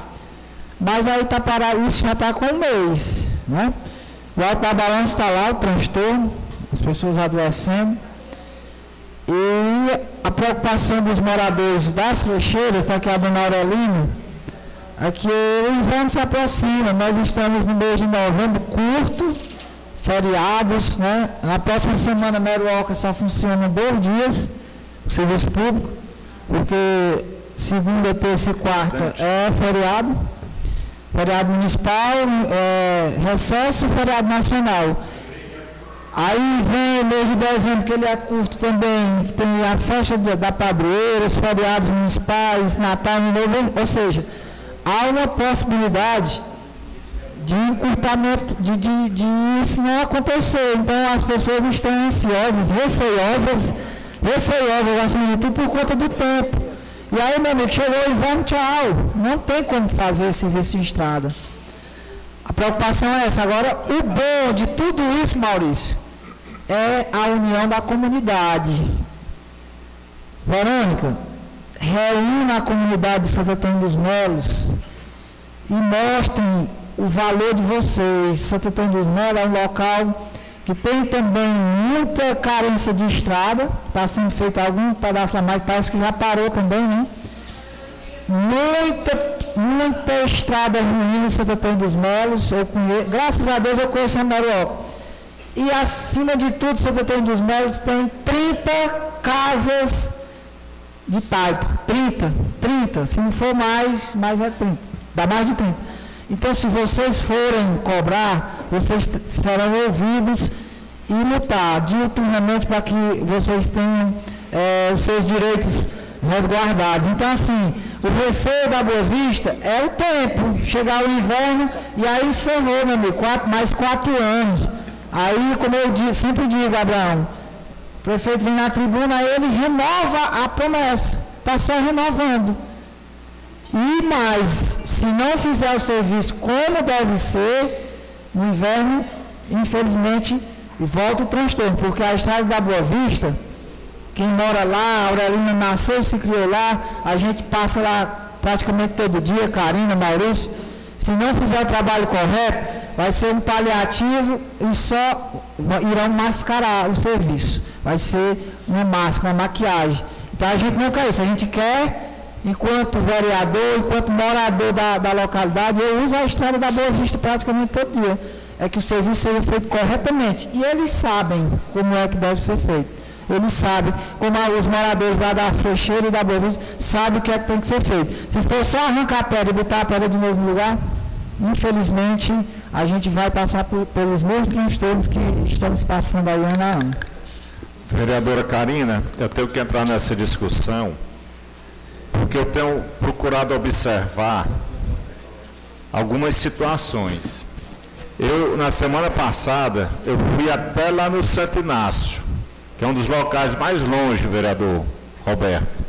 [SPEAKER 4] Mas aí tá parado, isso já está com um mês. Né? O Alta Balança está lá, o transtorno, as pessoas adoecendo. E a preocupação dos moradores das Rocheiras, está aqui a dona Aurelina, Aqui o inverno se aproxima, nós estamos no mês de novembro curto, feriados, né? Na próxima semana Meruoca só funciona dois dias, o serviço público, porque segunda, terça e quarta é feriado, feriado municipal, é, recesso e feriado nacional. Aí vem o mês de dezembro, que ele é curto também, que tem a festa da padroeira, os feriados municipais, Natal e Novo, ou seja, há uma possibilidade de encurtamento, de, de, de isso não acontecer. Então as pessoas estão ansiosas, receiosas, receiosas acima de tudo por conta do tempo. E aí, meu amigo, chegou o inverno, tchau. Não tem como fazer serviço de estrada. A preocupação é essa. Agora, o bom de tudo isso, Maurício, é a união da comunidade. Verônica, reúna a comunidade de Santo Antônio dos Melos e mostrem o valor de vocês. Santo Antônio dos Melos é um local que tem também muita carência de estrada, está sendo feito algum pedaço a mais, parece que já parou também, né? Muita, muita estrada ruim em Santo Antônio dos Melos, eu conheço, graças a Deus eu conheço a Marioca. E acima de tudo, Antônio dos Melos tem 30 casas de taipa, 30, 30, se não for mais, mais é 30, dá mais de 30. Então, se vocês forem cobrar, vocês serão ouvidos e lutar diuturnamente para que vocês tenham é, os seus direitos resguardados. Então, assim, o receio da Boa Vista é o tempo, chegar o inverno e aí encerrou, meu amigo, quatro, mais quatro anos. Aí, como eu sempre digo, Abraão, o prefeito vem na tribuna, ele renova a promessa, está só renovando. E mais, se não fizer o serviço como deve ser, no inverno, infelizmente, volta o transtorno, porque a estrada da Boa Vista, quem mora lá, a Aurelina nasceu, se criou lá, a gente passa lá praticamente todo dia, Karina, Maurício, se não fizer o trabalho correto, vai ser um paliativo e só irão mascarar o serviço. Vai ser uma máscara, uma maquiagem. Então a gente não quer isso, a gente quer, enquanto vereador, enquanto morador da, da localidade, eu uso a estrada da Boa Vista praticamente todo dia. É que o serviço seja feito corretamente. E eles sabem como é que deve ser feito. Eles sabem, como os moradores lá da Frecheira e da Boa Vista, sabem o que é que tem que ser feito. Se for só arrancar a pedra e botar a pedra de novo no lugar, infelizmente a gente vai passar por, pelos mesmos transtornos que estamos passando aí ano a ano.
[SPEAKER 5] Vereadora Karina, eu tenho que entrar nessa discussão, porque eu tenho procurado observar algumas situações. Eu, na semana passada, eu fui até lá no Santo Inácio, que é um dos locais mais longe, vereador Roberto.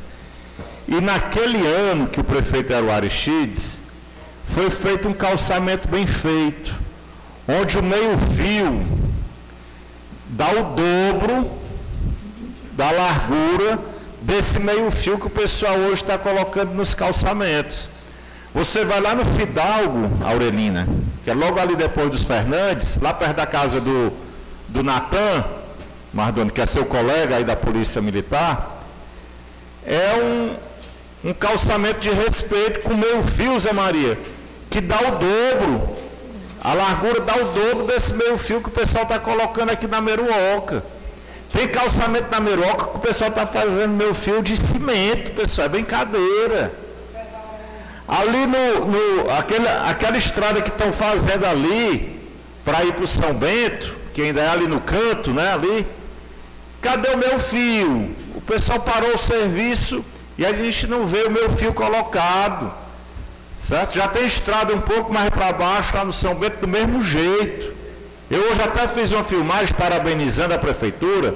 [SPEAKER 5] E naquele ano que o prefeito era o Aristides, foi feito um calçamento bem feito, onde o meio-fio dá o dobro da largura desse meio-fio que o pessoal hoje está colocando nos calçamentos. Você vai lá no Fidalgo, Aurelina, que é logo ali depois dos Fernandes, lá perto da casa do, do Natan, Mardoni, que é seu colega aí da Polícia Militar, é um, um calçamento de respeito com meio fio, Zé Maria que dá o dobro. A largura dá o dobro desse meio fio que o pessoal está colocando aqui na Meruoca. Tem calçamento na Meruoca que o pessoal está fazendo meio fio de cimento, pessoal, é brincadeira. Ali no, no aquele, aquela estrada que estão fazendo ali, para ir para o São Bento, que ainda é ali no canto, né? Ali. Cadê o meu fio? O pessoal parou o serviço e a gente não vê o meu fio colocado. Certo? Já tem estrada um pouco mais para baixo, lá no São Bento, do mesmo jeito. Eu hoje até fiz uma filmagem parabenizando a prefeitura,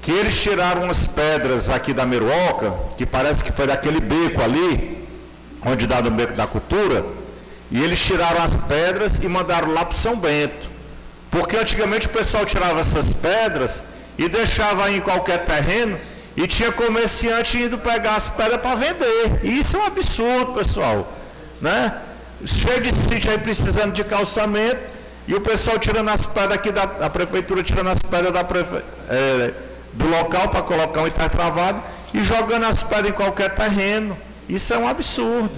[SPEAKER 5] que eles tiraram umas pedras aqui da Meruoca, que parece que foi daquele beco ali, onde dá no beco da cultura, e eles tiraram as pedras e mandaram lá para São Bento. Porque antigamente o pessoal tirava essas pedras e deixava em qualquer terreno e tinha comerciante indo pegar as pedras para vender. E isso é um absurdo, pessoal né? Cheio de sítio aí precisando de calçamento, e o pessoal tirando as pedras aqui da a prefeitura, tirando as pedras da prefe, é, do local para colocar um travado e jogando as pedras em qualquer terreno. Isso é um absurdo.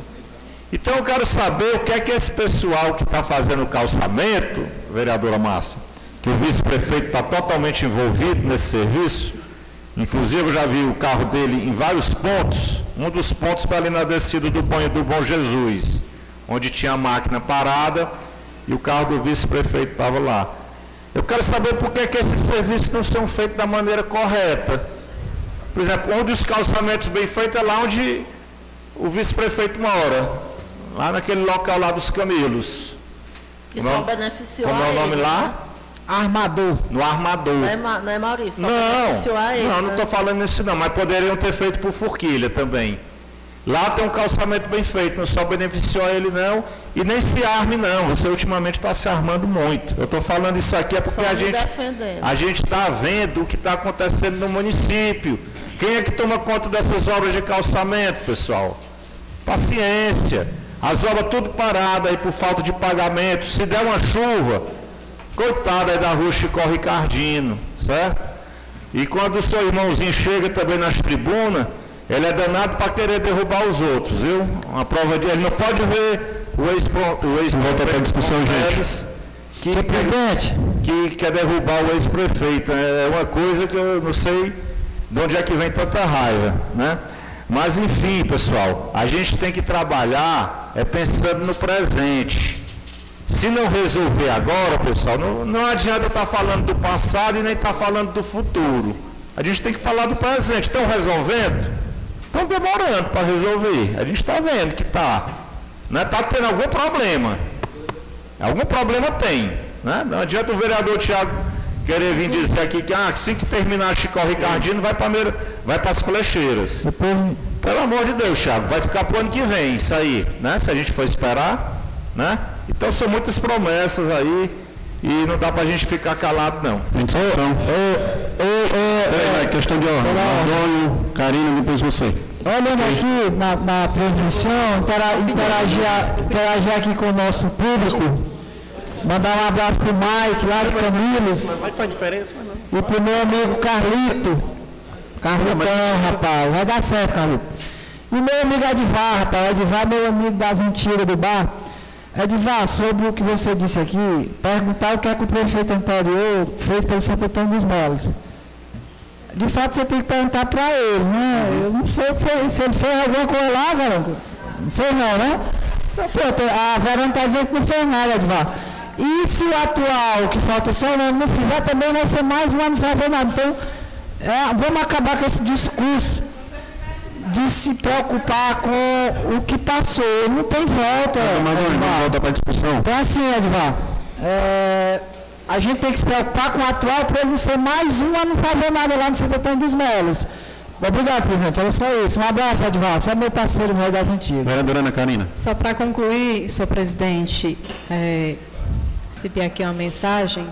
[SPEAKER 5] Então eu quero saber o que é que esse pessoal que está fazendo o calçamento, vereadora Márcia, que o vice-prefeito está totalmente envolvido nesse serviço, inclusive eu já vi o carro dele em vários pontos, um dos pontos foi ali na descida do banho do Bom Jesus, onde tinha a máquina parada e o carro do vice-prefeito estava lá. Eu quero saber por que, que esses serviços não são feitos da maneira correta. Por exemplo, onde os calçamentos bem feitos é lá onde o vice-prefeito mora, lá naquele local lá dos Camilos.
[SPEAKER 9] Que só beneficiou
[SPEAKER 5] Como é o nome
[SPEAKER 9] ele,
[SPEAKER 5] lá?
[SPEAKER 9] né?
[SPEAKER 4] Armador.
[SPEAKER 5] No armador.
[SPEAKER 9] Não é, não é Maurício? Só
[SPEAKER 5] Não,
[SPEAKER 9] beneficiou a ele,
[SPEAKER 5] não, não
[SPEAKER 9] né?
[SPEAKER 5] estou falando nisso não, mas poderiam ter feito por forquilha também. Lá tem um calçamento bem feito, não só beneficiou ele não, e nem se arme não, você ultimamente está se armando muito. Eu estou falando isso aqui é porque a gente
[SPEAKER 9] defendendo.
[SPEAKER 5] a gente está vendo o que está acontecendo no município. Quem é que toma conta dessas obras de calçamento, pessoal? Paciência. As obras tudo paradas aí por falta de pagamento. Se der uma chuva, coitada aí da rua Chicó Ricardino, certo? E quando o seu irmãozinho chega também nas tribunas, ele é danado para querer derrubar os outros, viu? Uma prova de. Ele não pode ver o ex o ex
[SPEAKER 3] Volta discussão, gente.
[SPEAKER 5] que,
[SPEAKER 4] Senhor presidente,
[SPEAKER 5] que quer derrubar o ex-prefeito. É uma coisa que eu não sei de onde é que vem tanta raiva, né? Mas enfim, pessoal, a gente tem que trabalhar é pensando no presente. Se não resolver agora, pessoal, não, não adianta estar falando do passado e nem estar falando do futuro. A gente tem que falar do presente. Estão resolvendo? estão demorando para resolver. A gente está vendo que está. Né? Está tendo algum problema. Algum problema tem. Né? Não adianta o vereador Tiago querer vir dizer aqui que ah, assim que terminar Chico Ricardino vai para vai as flecheiras. Pelo amor de Deus, Thiago, vai ficar para o ano que vem isso aí, né? Se a gente for esperar, né? Então são muitas promessas aí e não dá para a gente ficar calado não.
[SPEAKER 3] Tem discussão. É, é, questão de ordem. Antônio, Karina, depois você.
[SPEAKER 4] Olhando aqui na, na transmissão, interagir, interagir aqui com o nosso público. Mandar um abraço pro Mike lá de Camilos.
[SPEAKER 1] Mas faz diferença, mas
[SPEAKER 4] não. E pro meu amigo Carlito. Carlitão, rapaz. Vai dar certo, Carlito. E meu amigo Edivar, rapaz. Edivar é meu amigo das antigas do bar. Edivar, sobre o que você disse aqui, perguntar o que é que o prefeito anterior fez pelo Santo Antônio dos Moles. De fato, você tem que perguntar para ele, né? Eu não sei se ele fez alguma coisa lá, Verão. Não fez não, né? Então, pronto, a Verão está dizendo que não fez nada, Edivar. E se o atual, que falta só um ano, não fizer, também vai ser mais um ano fazer nada. Então, é, vamos acabar com esse discurso de se preocupar com o que passou. Não tem volta.
[SPEAKER 3] Não, não volta para a discussão.
[SPEAKER 4] Então, assim, Edvar, é, a gente tem que se preocupar com o atual para ele não ser mais um a não fazer nada lá no Santo Antônio dos Melos. Obrigado, presidente. Era só isso. Um abraço, Edvar. Você é meu parceiro, meu das antigas.
[SPEAKER 3] Vereadora Ana Karina.
[SPEAKER 10] Só para concluir, senhor presidente, é, recebi aqui uma mensagem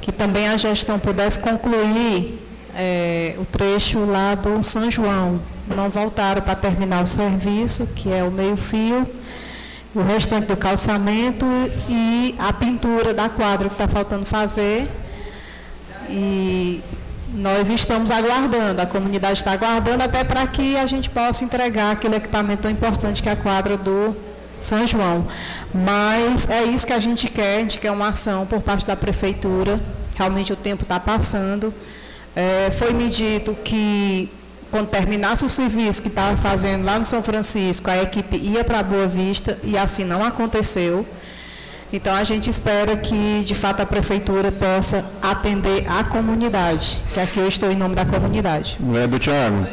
[SPEAKER 10] que também a gestão pudesse concluir é, o trecho lá do São João. Não voltaram para terminar o serviço, que é o meio-fio, o restante do calçamento e a pintura da quadra que está faltando fazer. E nós estamos aguardando, a comunidade está aguardando até para que a gente possa entregar aquele equipamento tão importante que é a quadra do são João. Mas é isso que a gente quer, a gente quer uma ação por parte da prefeitura. Realmente o tempo está passando. É, foi me dito que quando terminasse o serviço que estava fazendo lá no São Francisco, a equipe ia para Boa Vista e assim não aconteceu. Então a gente espera que de fato a prefeitura possa atender a comunidade, que aqui eu estou em nome da comunidade.
[SPEAKER 3] Vereador Tiago,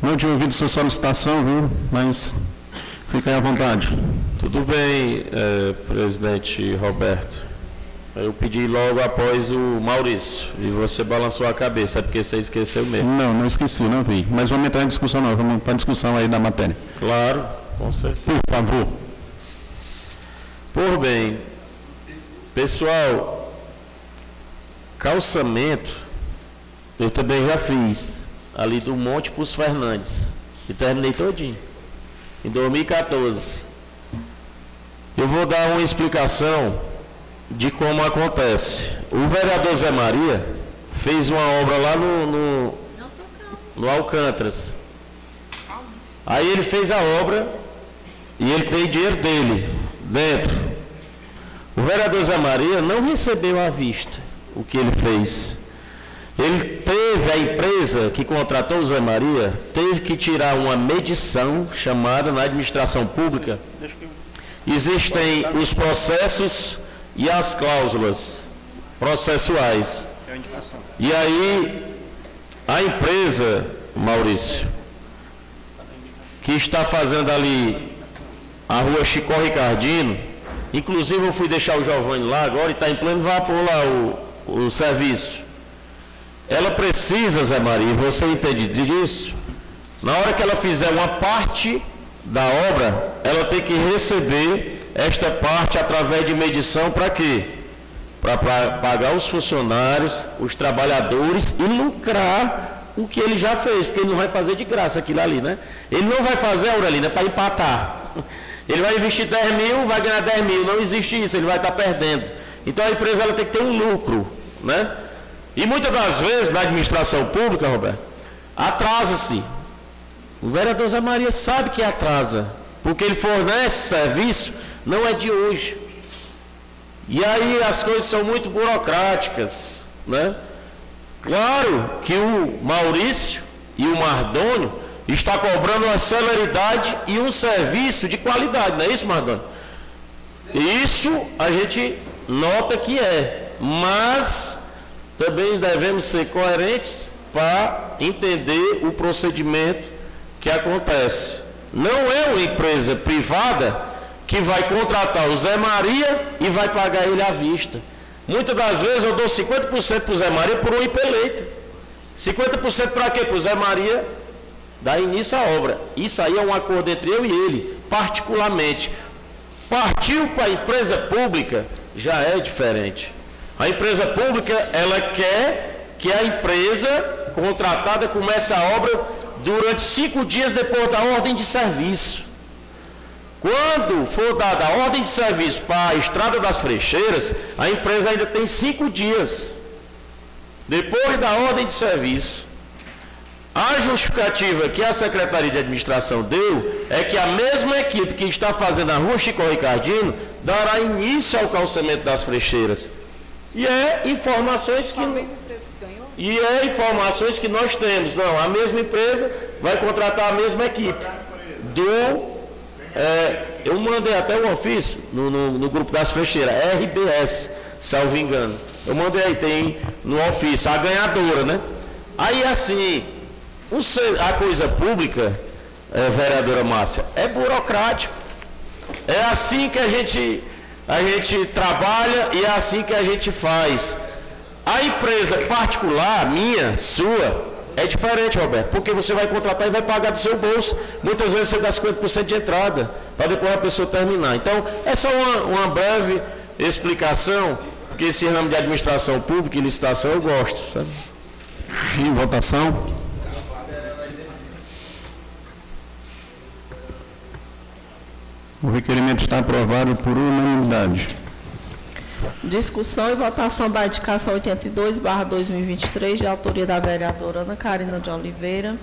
[SPEAKER 3] não tinha ouvido sua solicitação, viu? Mas Fiquem à vontade.
[SPEAKER 7] Tudo bem, é, presidente Roberto. Eu pedi logo após o Maurício e você balançou a cabeça, é porque você esqueceu mesmo.
[SPEAKER 3] Não, não esqueci, não vi. Mas vamos entrar em discussão não, vamos para a discussão aí da matéria.
[SPEAKER 7] Claro, com certeza.
[SPEAKER 3] Por favor.
[SPEAKER 7] Por bem, pessoal, calçamento eu também já fiz, ali do Monte para os Fernandes, e terminei todinho em 2014. Eu vou dar uma explicação de como acontece. O vereador Zé Maria fez uma obra lá no, no, no Alcântaras. Aí ele fez a obra e ele tem dinheiro dele dentro. O vereador Zé Maria não recebeu à vista o que ele fez. Ele teve, a empresa que contratou o Zé Maria, teve que tirar uma medição chamada na administração pública. Existem os processos e as cláusulas processuais. E aí, a empresa, Maurício, que está fazendo ali a rua Chicó Ricardino, inclusive eu fui deixar o Giovanni lá agora e está em pleno vapor lá o, o serviço. Ela precisa, Zé Maria, você entende disso? Na hora que ela fizer uma parte da obra, ela tem que receber esta parte através de medição para quê? Para pagar os funcionários, os trabalhadores e lucrar o que ele já fez, porque ele não vai fazer de graça aquilo ali, né? Ele não vai fazer, Aurelina, para empatar. Ele vai investir 10 mil, vai ganhar 10 mil. Não existe isso, ele vai estar perdendo. Então a empresa ela tem que ter um lucro, né? E muitas das vezes, na administração pública, Roberto, atrasa-se. O vereador Zé Maria sabe que atrasa, porque ele fornece serviço, não é de hoje. E aí as coisas são muito burocráticas, né? Claro que o Maurício e o Mardônio está cobrando uma celeridade e um serviço de qualidade, não é isso, Mardônio? Isso a gente nota que é, mas também devemos ser coerentes para entender o procedimento que acontece? Não é uma empresa privada que vai contratar o Zé Maria e vai pagar ele à vista. Muitas das vezes eu dou 50% para o Zé Maria por um IP leite. 50% para quê? Para o Zé Maria dar início à obra. Isso aí é um acordo entre eu e ele, particularmente. Partiu para a empresa pública, já é diferente. A empresa pública, ela quer que a empresa contratada comece a obra durante cinco dias depois da ordem de serviço. Quando for dada a ordem de serviço para a Estrada das Frecheiras, a empresa ainda tem cinco dias. Depois da ordem de serviço, a justificativa que a Secretaria de Administração deu é que a mesma equipe que está fazendo a rua Chico Ricardino dará início ao calçamento das frecheiras. E é informações que. E é informações que nós temos. Não, a mesma empresa vai contratar a mesma equipe. Do. É, eu mandei até um ofício no, no, no grupo das frecheiras, RBS, salvo engano. Eu mandei aí, tem no ofício, a ganhadora, né? Aí assim, a coisa pública, é, vereadora Márcia, é burocrático. É assim que a gente, a gente trabalha e é assim que a gente faz. A empresa particular, minha, sua, é diferente, Roberto, porque você vai contratar e vai pagar do seu bolso. Muitas vezes você dá 50% de entrada, para depois a pessoa terminar. Então, é só uma, uma breve explicação, porque esse ramo de administração pública e licitação eu gosto. Sabe?
[SPEAKER 3] Em votação. O requerimento está aprovado por unanimidade.
[SPEAKER 9] Discussão e votação da indicação 82, barra 2023, de autoria da vereadora Ana Carina de Oliveira,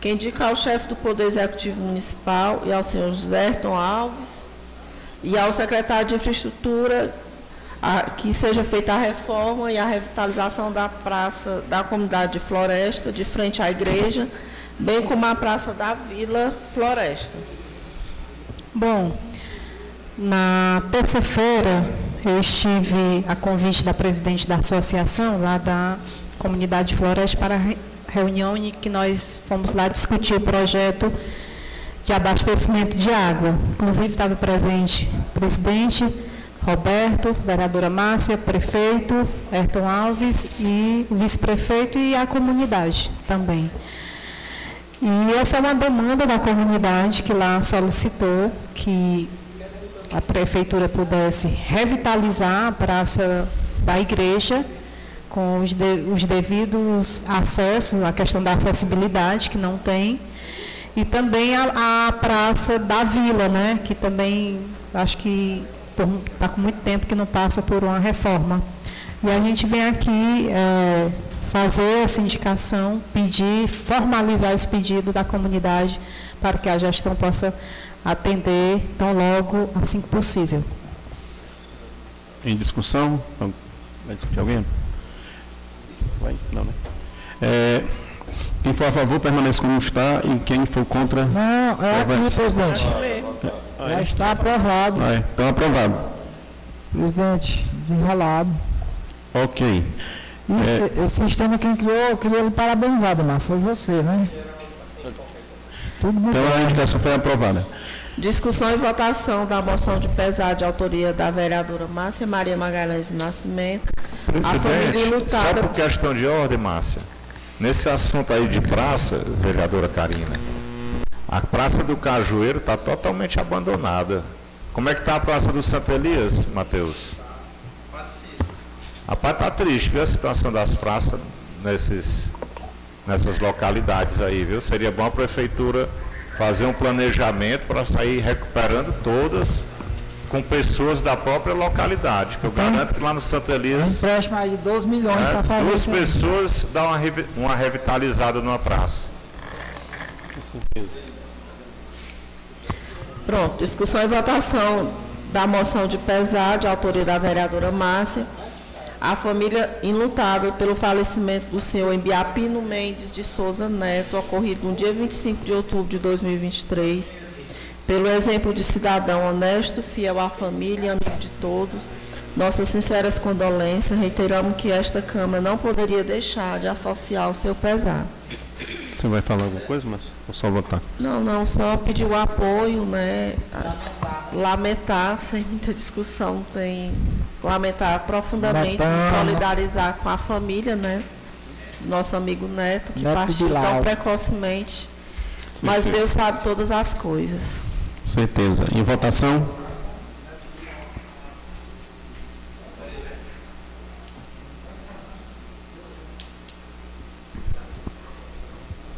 [SPEAKER 9] que indica ao chefe do Poder Executivo Municipal e ao senhor José Ayrton Alves e ao secretário de Infraestrutura a, que seja feita a reforma e a revitalização da praça da comunidade de Floresta, de frente à igreja, bem como a praça da Vila Floresta.
[SPEAKER 10] Bom, na terça-feira eu estive a convite da presidente da associação, lá da comunidade Floresta, para a reunião em que nós fomos lá discutir o projeto de abastecimento de água. Inclusive estava presente o presidente Roberto, vereadora Márcia, prefeito Ayrton Alves e o vice-prefeito e a comunidade também. E essa é uma demanda da comunidade que lá solicitou que a prefeitura pudesse revitalizar a praça da igreja com os, de, os devidos acessos, a questão da acessibilidade que não tem, e também a, a praça da vila, né, que também acho que está com muito tempo que não passa por uma reforma. E a gente vem aqui é, fazer essa indicação, pedir, formalizar esse pedido da comunidade para que a gestão possa atender tão logo assim que possível.
[SPEAKER 3] Em discussão? Vai discutir alguém? Vai? Não, né? É, quem for a favor permaneça como está e quem for contra.
[SPEAKER 4] Não, é aqui, presidente. Já está aprovado.
[SPEAKER 3] Vai, então aprovado.
[SPEAKER 4] Presidente, desenrolado.
[SPEAKER 3] Ok.
[SPEAKER 4] Isso, é... Esse sistema quem criou, eu queria lhe parabenizar, mas foi você, né?
[SPEAKER 3] Tudo então a indicação foi aprovada.
[SPEAKER 9] Discussão e votação da moção de pesar de autoria da vereadora Márcia Maria Magalhães de Nascimento.
[SPEAKER 5] Presidente, só por questão de ordem, Márcia, nesse assunto aí de praça, vereadora Karina, a Praça do Cajueiro está totalmente abandonada. Como é que está a Praça do Santo Elias, Matheus? A parte está triste, viu a situação das praças nesses, nessas localidades aí, viu? Seria bom a prefeitura fazer um planejamento para sair recuperando todas com pessoas da própria localidade, que eu garanto que lá no Santo Elias.
[SPEAKER 4] Um empréstimo aí de 12 milhões é, para fazer.
[SPEAKER 5] Duas pessoas dão uma, uma revitalizada numa praça. Com certeza.
[SPEAKER 9] Pronto, discussão e votação da moção de pesar de autoria da vereadora Márcia a família enlutada pelo falecimento do senhor Embiapino Mendes de Souza Neto, ocorrido no dia 25 de outubro de 2023, pelo exemplo de cidadão honesto, fiel à família e amigo de todos, nossas sinceras condolências, reiteramos que esta Câmara não poderia deixar de associar o seu pesar.
[SPEAKER 3] Você vai falar alguma coisa, mas ou só votar?
[SPEAKER 9] Não, não, só pedir o apoio, né? Lamentar, sem muita discussão, tem lamentar profundamente,
[SPEAKER 4] Lamentamos.
[SPEAKER 9] solidarizar com a família, né? Nosso amigo Neto, que
[SPEAKER 4] Neto
[SPEAKER 9] partiu tão precocemente. Mas
[SPEAKER 3] Certeza.
[SPEAKER 9] Deus sabe todas as coisas.
[SPEAKER 3] Certeza. Em votação?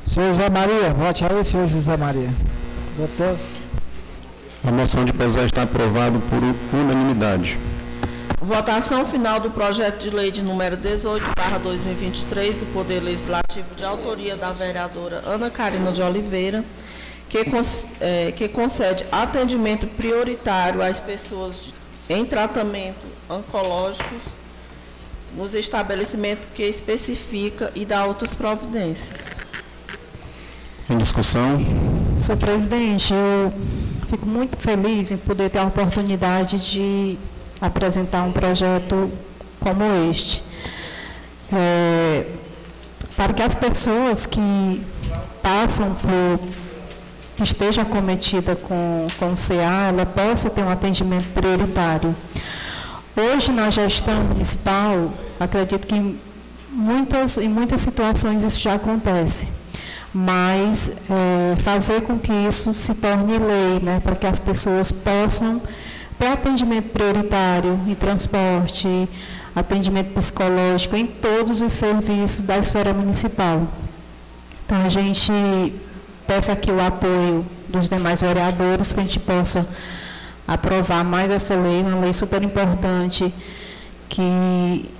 [SPEAKER 4] Senhor José Maria, vote aí, senhor José Maria. Votou?
[SPEAKER 3] A moção de pesar está aprovada por unanimidade.
[SPEAKER 9] Votação final do projeto de lei de número 18, barra 2023, do Poder Legislativo, de autoria da vereadora Ana Carina de Oliveira, que, eh, que concede atendimento prioritário às pessoas de- em tratamento oncológicos nos estabelecimentos que especifica e dá outras providências.
[SPEAKER 3] Em discussão?
[SPEAKER 10] Senhor presidente, eu fico muito feliz em poder ter a oportunidade de apresentar um projeto como este. É, para que as pessoas que passam por que esteja acometida com, com CA, ela possa ter um atendimento prioritário. Hoje, na gestão municipal, acredito que em muitas, em muitas situações isso já acontece, mas eh, fazer com que isso se torne lei, né, para que as pessoas possam ter atendimento prioritário em transporte, atendimento psicológico, em todos os serviços da esfera municipal. Então, a gente peço aqui o apoio dos demais vereadores para a gente possa aprovar mais essa lei, uma lei super importante que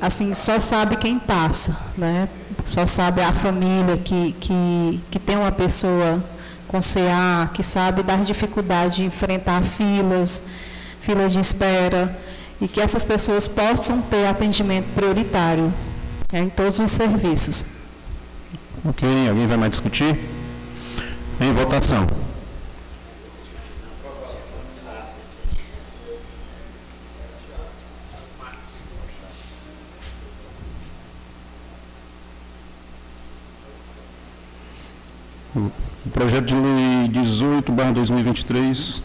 [SPEAKER 10] assim só sabe quem passa, né? Só sabe a família que, que, que tem uma pessoa com CA, que sabe das dificuldades de enfrentar filas, filas de espera, e que essas pessoas possam ter atendimento prioritário né, em todos os serviços.
[SPEAKER 3] Ok, alguém vai mais discutir? Em votação. O projeto de lei 18, 2023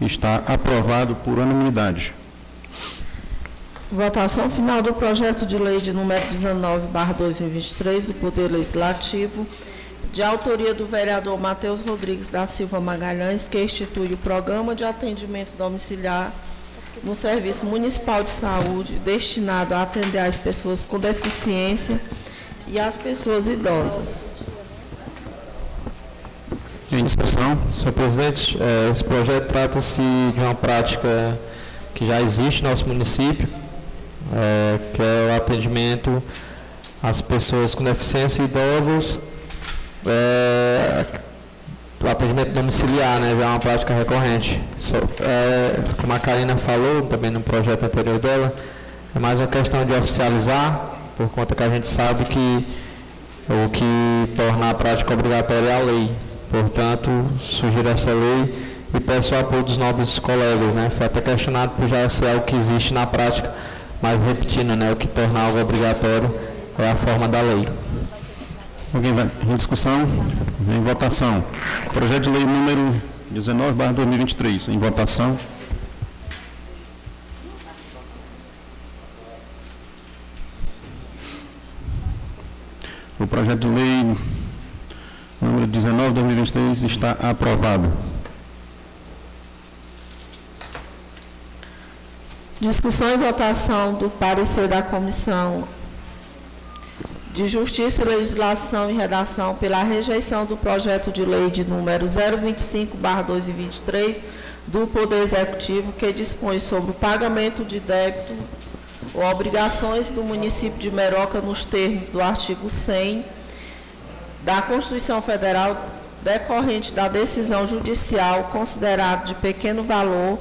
[SPEAKER 3] está aprovado por unanimidade.
[SPEAKER 9] Votação final do projeto de lei de número 19, barra 2023, do Poder Legislativo, de autoria do vereador Matheus Rodrigues da Silva Magalhães, que institui o Programa de Atendimento Domiciliar no Serviço Municipal de Saúde, destinado a atender as pessoas com deficiência e as pessoas idosas.
[SPEAKER 3] Em discussão?
[SPEAKER 8] Senhor presidente, eh, esse projeto trata-se de uma prática que já existe no nosso município, eh, que é o atendimento às pessoas com deficiência idosas, eh, o atendimento domiciliar, né, é uma prática recorrente. Como a Karina falou também no projeto anterior dela, é mais uma questão de oficializar, por conta que a gente sabe que o que torna a prática obrigatória é a lei. Portanto, sugiro essa lei e peço o apoio dos nobres colegas. Né? Foi até questionado por já ser algo que existe na prática, mas repetindo, né, o que torna algo obrigatório é a forma da lei.
[SPEAKER 3] Alguém vai em discussão? Em votação. Projeto de lei número 19, 2023. Em votação. O projeto de lei número 19, 2023 está aprovado.
[SPEAKER 9] Discussão e votação do parecer da Comissão de Justiça, Legislação e Redação pela rejeição do projeto de lei de número 025/2023 do Poder Executivo que dispõe sobre o pagamento de débito ou obrigações do município de Meroca nos termos do artigo 100 da Constituição Federal decorrente da decisão judicial considerada de pequeno valor,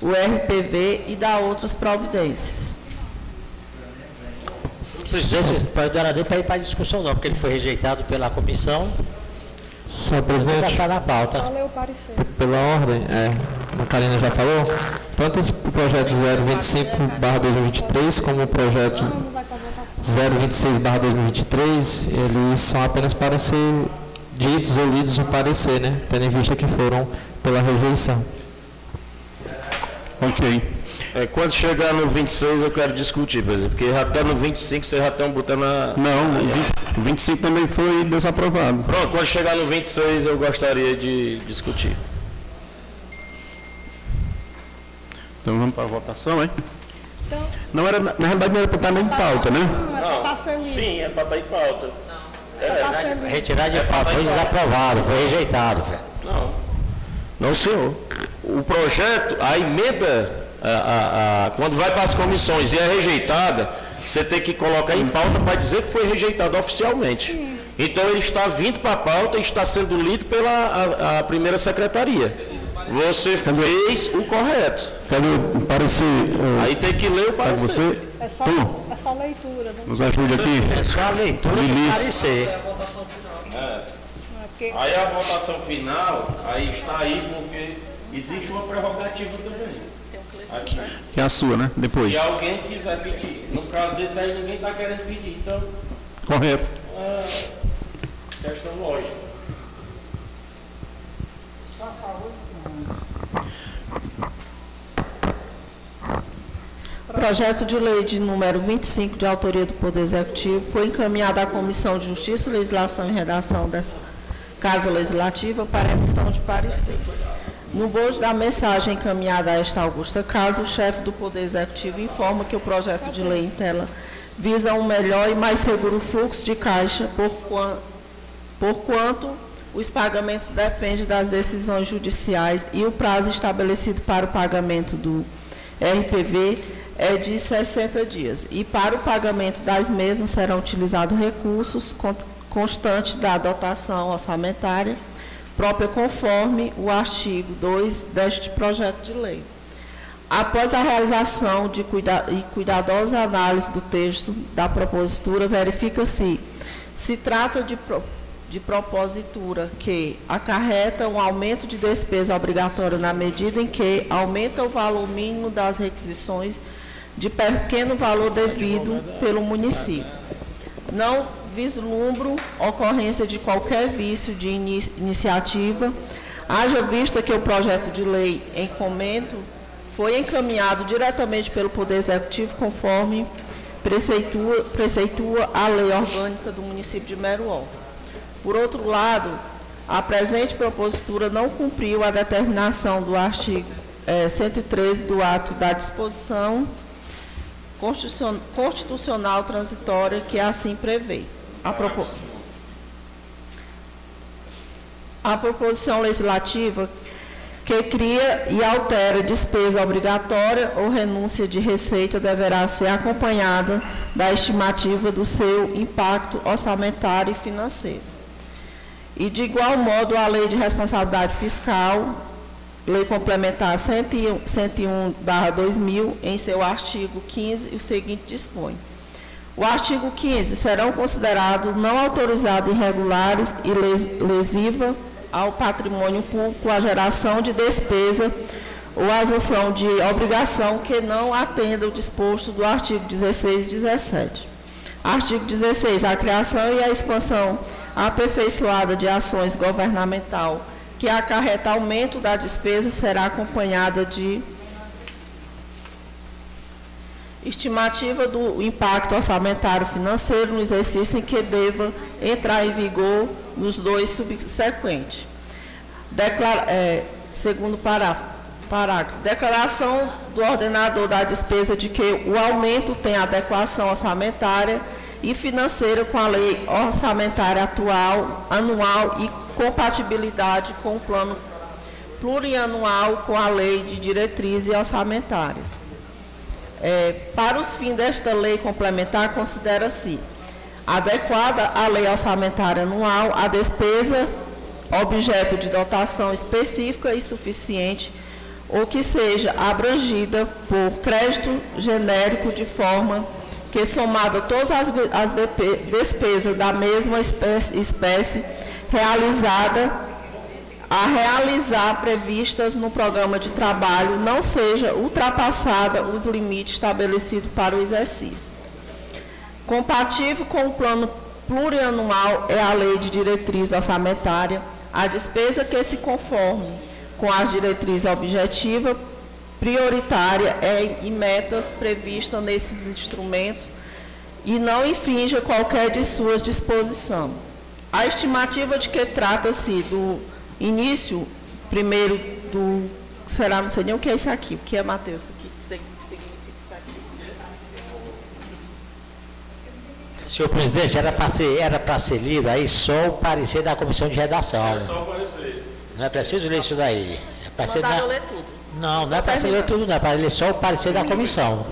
[SPEAKER 9] o RPV, e da outras providências.
[SPEAKER 11] Presidente, esse projeto não era nem para ir para a discussão não, porque ele foi rejeitado pela comissão.
[SPEAKER 8] Senhor
[SPEAKER 11] Já
[SPEAKER 8] presidente,
[SPEAKER 11] está na pauta.
[SPEAKER 10] ler o parecer.
[SPEAKER 8] pela ordem, é, a Karina já falou, tanto esse projeto 025 2023 como o projeto 026/2023, eles são apenas para ser ditos ou lidos no parecer, né? Tendo em vista que foram pela rejeição.
[SPEAKER 3] Ok.
[SPEAKER 7] É, quando chegar no 26 eu quero discutir, por exemplo, porque até no 25 vocês já estão botando a.
[SPEAKER 3] Não, o 25 também foi desaprovado.
[SPEAKER 7] Pronto, quando chegar no 26 eu gostaria de discutir.
[SPEAKER 3] Então vamos para a votação, hein?
[SPEAKER 10] Então,
[SPEAKER 3] Não era, na realidade não era para estar nem em pauta, né?
[SPEAKER 10] não, é só.
[SPEAKER 7] Sim, é para estar em pauta.
[SPEAKER 10] Ser lido.
[SPEAKER 11] Retirar de pauta, foi desaprovado, foi rejeitado, velho.
[SPEAKER 7] Não. Não, senhor. O projeto, a emenda, a- a- a- quando vai para as comissões e é rejeitada, você tem que colocar em pauta para dizer que foi rejeitado oficialmente. Então ele está vindo para a pauta e está sendo lido pela a, a primeira secretaria. Você fez o correto.
[SPEAKER 3] Cadê o parecer? ô,
[SPEAKER 7] Aí tem que ler o
[SPEAKER 3] Tá
[SPEAKER 7] parecer.
[SPEAKER 3] você?
[SPEAKER 10] É só,
[SPEAKER 3] Tom,
[SPEAKER 10] é só leitura. Não
[SPEAKER 3] nos ajude aqui.
[SPEAKER 11] É só a leitura do parecer.
[SPEAKER 10] é porque
[SPEAKER 7] Aí a votação final, aí está aí porque existe uma prerrogativa também. Aqui.
[SPEAKER 3] Que é a sua, né? Depois.
[SPEAKER 7] Se alguém quiser pedir. No caso desse aí, ninguém está querendo pedir. Então,
[SPEAKER 3] Correto.
[SPEAKER 7] é questão lógica.
[SPEAKER 9] Projeto de lei de número 25, de autoria do Poder Executivo, foi encaminhado à Comissão de Justiça, Legislação e Redação dessa Casa Legislativa para emissão de parecer. No bojo da mensagem encaminhada a esta augusta casa, o chefe do Poder Executivo informa que o projeto de lei em tela visa um melhor e mais seguro fluxo de caixa, por, por quanto os pagamentos dependem das decisões judiciais e o prazo estabelecido para o pagamento do RPV é de 60 dias. E para o pagamento das mesmas serão utilizados recursos con- constantes da dotação orçamentária própria conforme o artigo 2 deste projeto de lei. Após a realização de cuida e cuidadosa análise do texto da propositura, verifica-se se trata de, de propositura que acarreta um aumento de despesa obrigatória na medida em que aumenta o valor mínimo das requisições de pequeno valor devido pelo município. Não vislumbro ocorrência de qualquer vício de ini iniciativa, haja vista que o projeto de lei em comento foi encaminhado diretamente pelo Poder Executivo conforme preceitua, preceitua a lei orgânica do município de Meruol. Por outro lado, a presente propositura não cumpriu a determinação do artigo eh, 113 do ato da disposição constitucion- constitucional transitória que assim prevê. A, propo- a proposição legislativa que cria e altera despesa obrigatória ou renúncia de receita deverá ser acompanhada da estimativa do seu impacto orçamentário e financeiro. E, de igual modo, a Lei de Responsabilidade Fiscal, Lei Complementar 101, 101/2000, em seu artigo 15, o seguinte dispõe. O artigo 15 serão considerados não autorizados irregulares e les- lesiva ao patrimônio público a geração de despesa ou a assunção de obrigação que não atenda o disposto do artigo 16 e 17. Artigo 16. A criação e a expansão aperfeiçoada de ações governamental que acarreta aumento da despesa será acompanhada de estimativa do impacto orçamentário financeiro no exercício em que deva entrar em vigor nos dois subsequentes. Declara- é, segundo parágrafo, parágrafo, declaração do ordenador da despesa de que o aumento tem adequação orçamentária e financeira com a lei orçamentária atual, anual e compatibilidade com o plano plurianual com a lei de diretrizes orçamentárias. É, para os fins desta lei complementar, considera-se adequada à lei orçamentária anual a despesa objeto de dotação específica e suficiente ou que seja abrangida por crédito genérico de forma que, somado todas as, as despesas da mesma espécie, espécie realizada a realizar previstas no programa de trabalho não seja ultrapassada os limites estabelecidos para o exercício. Compatível com o plano plurianual é a lei de diretriz orçamentária, a despesa que se conforme com as diretrizes objetiva, prioritária é, e metas previstas nesses instrumentos e não infrinja qualquer de suas disposições. A estimativa de que trata-se do início, primeiro, do. Será, não sei nem o que é isso aqui, o que é Mateus aqui? O que significa isso aqui?
[SPEAKER 11] Senhor presidente, era para ser, era para ser lido aí só o parecer da comissão de redação.
[SPEAKER 7] É só o parecer.
[SPEAKER 11] Não é preciso ler isso daí. É para ser na-
[SPEAKER 9] ler tudo.
[SPEAKER 11] Não, não é para ser tudo, não. É para ler só o parecer da comissão.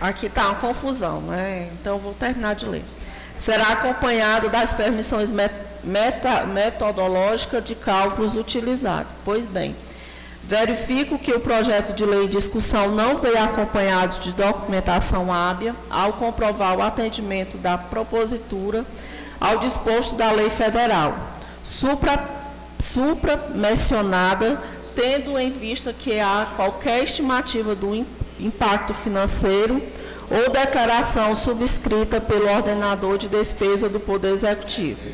[SPEAKER 9] Aqui está uma confusão, né? Então vou terminar de ler. Será acompanhado das permissões met- meta- metodológicas de cálculos utilizados. Pois bem, verifico que o projeto de lei em discussão não veio acompanhado de documentação hábil ao comprovar o atendimento da propositura ao disposto da lei federal, supra, supra mencionada, tendo em vista que há qualquer estimativa do im- impacto financeiro ou declaração subscrita pelo ordenador de despesa do Poder Executivo.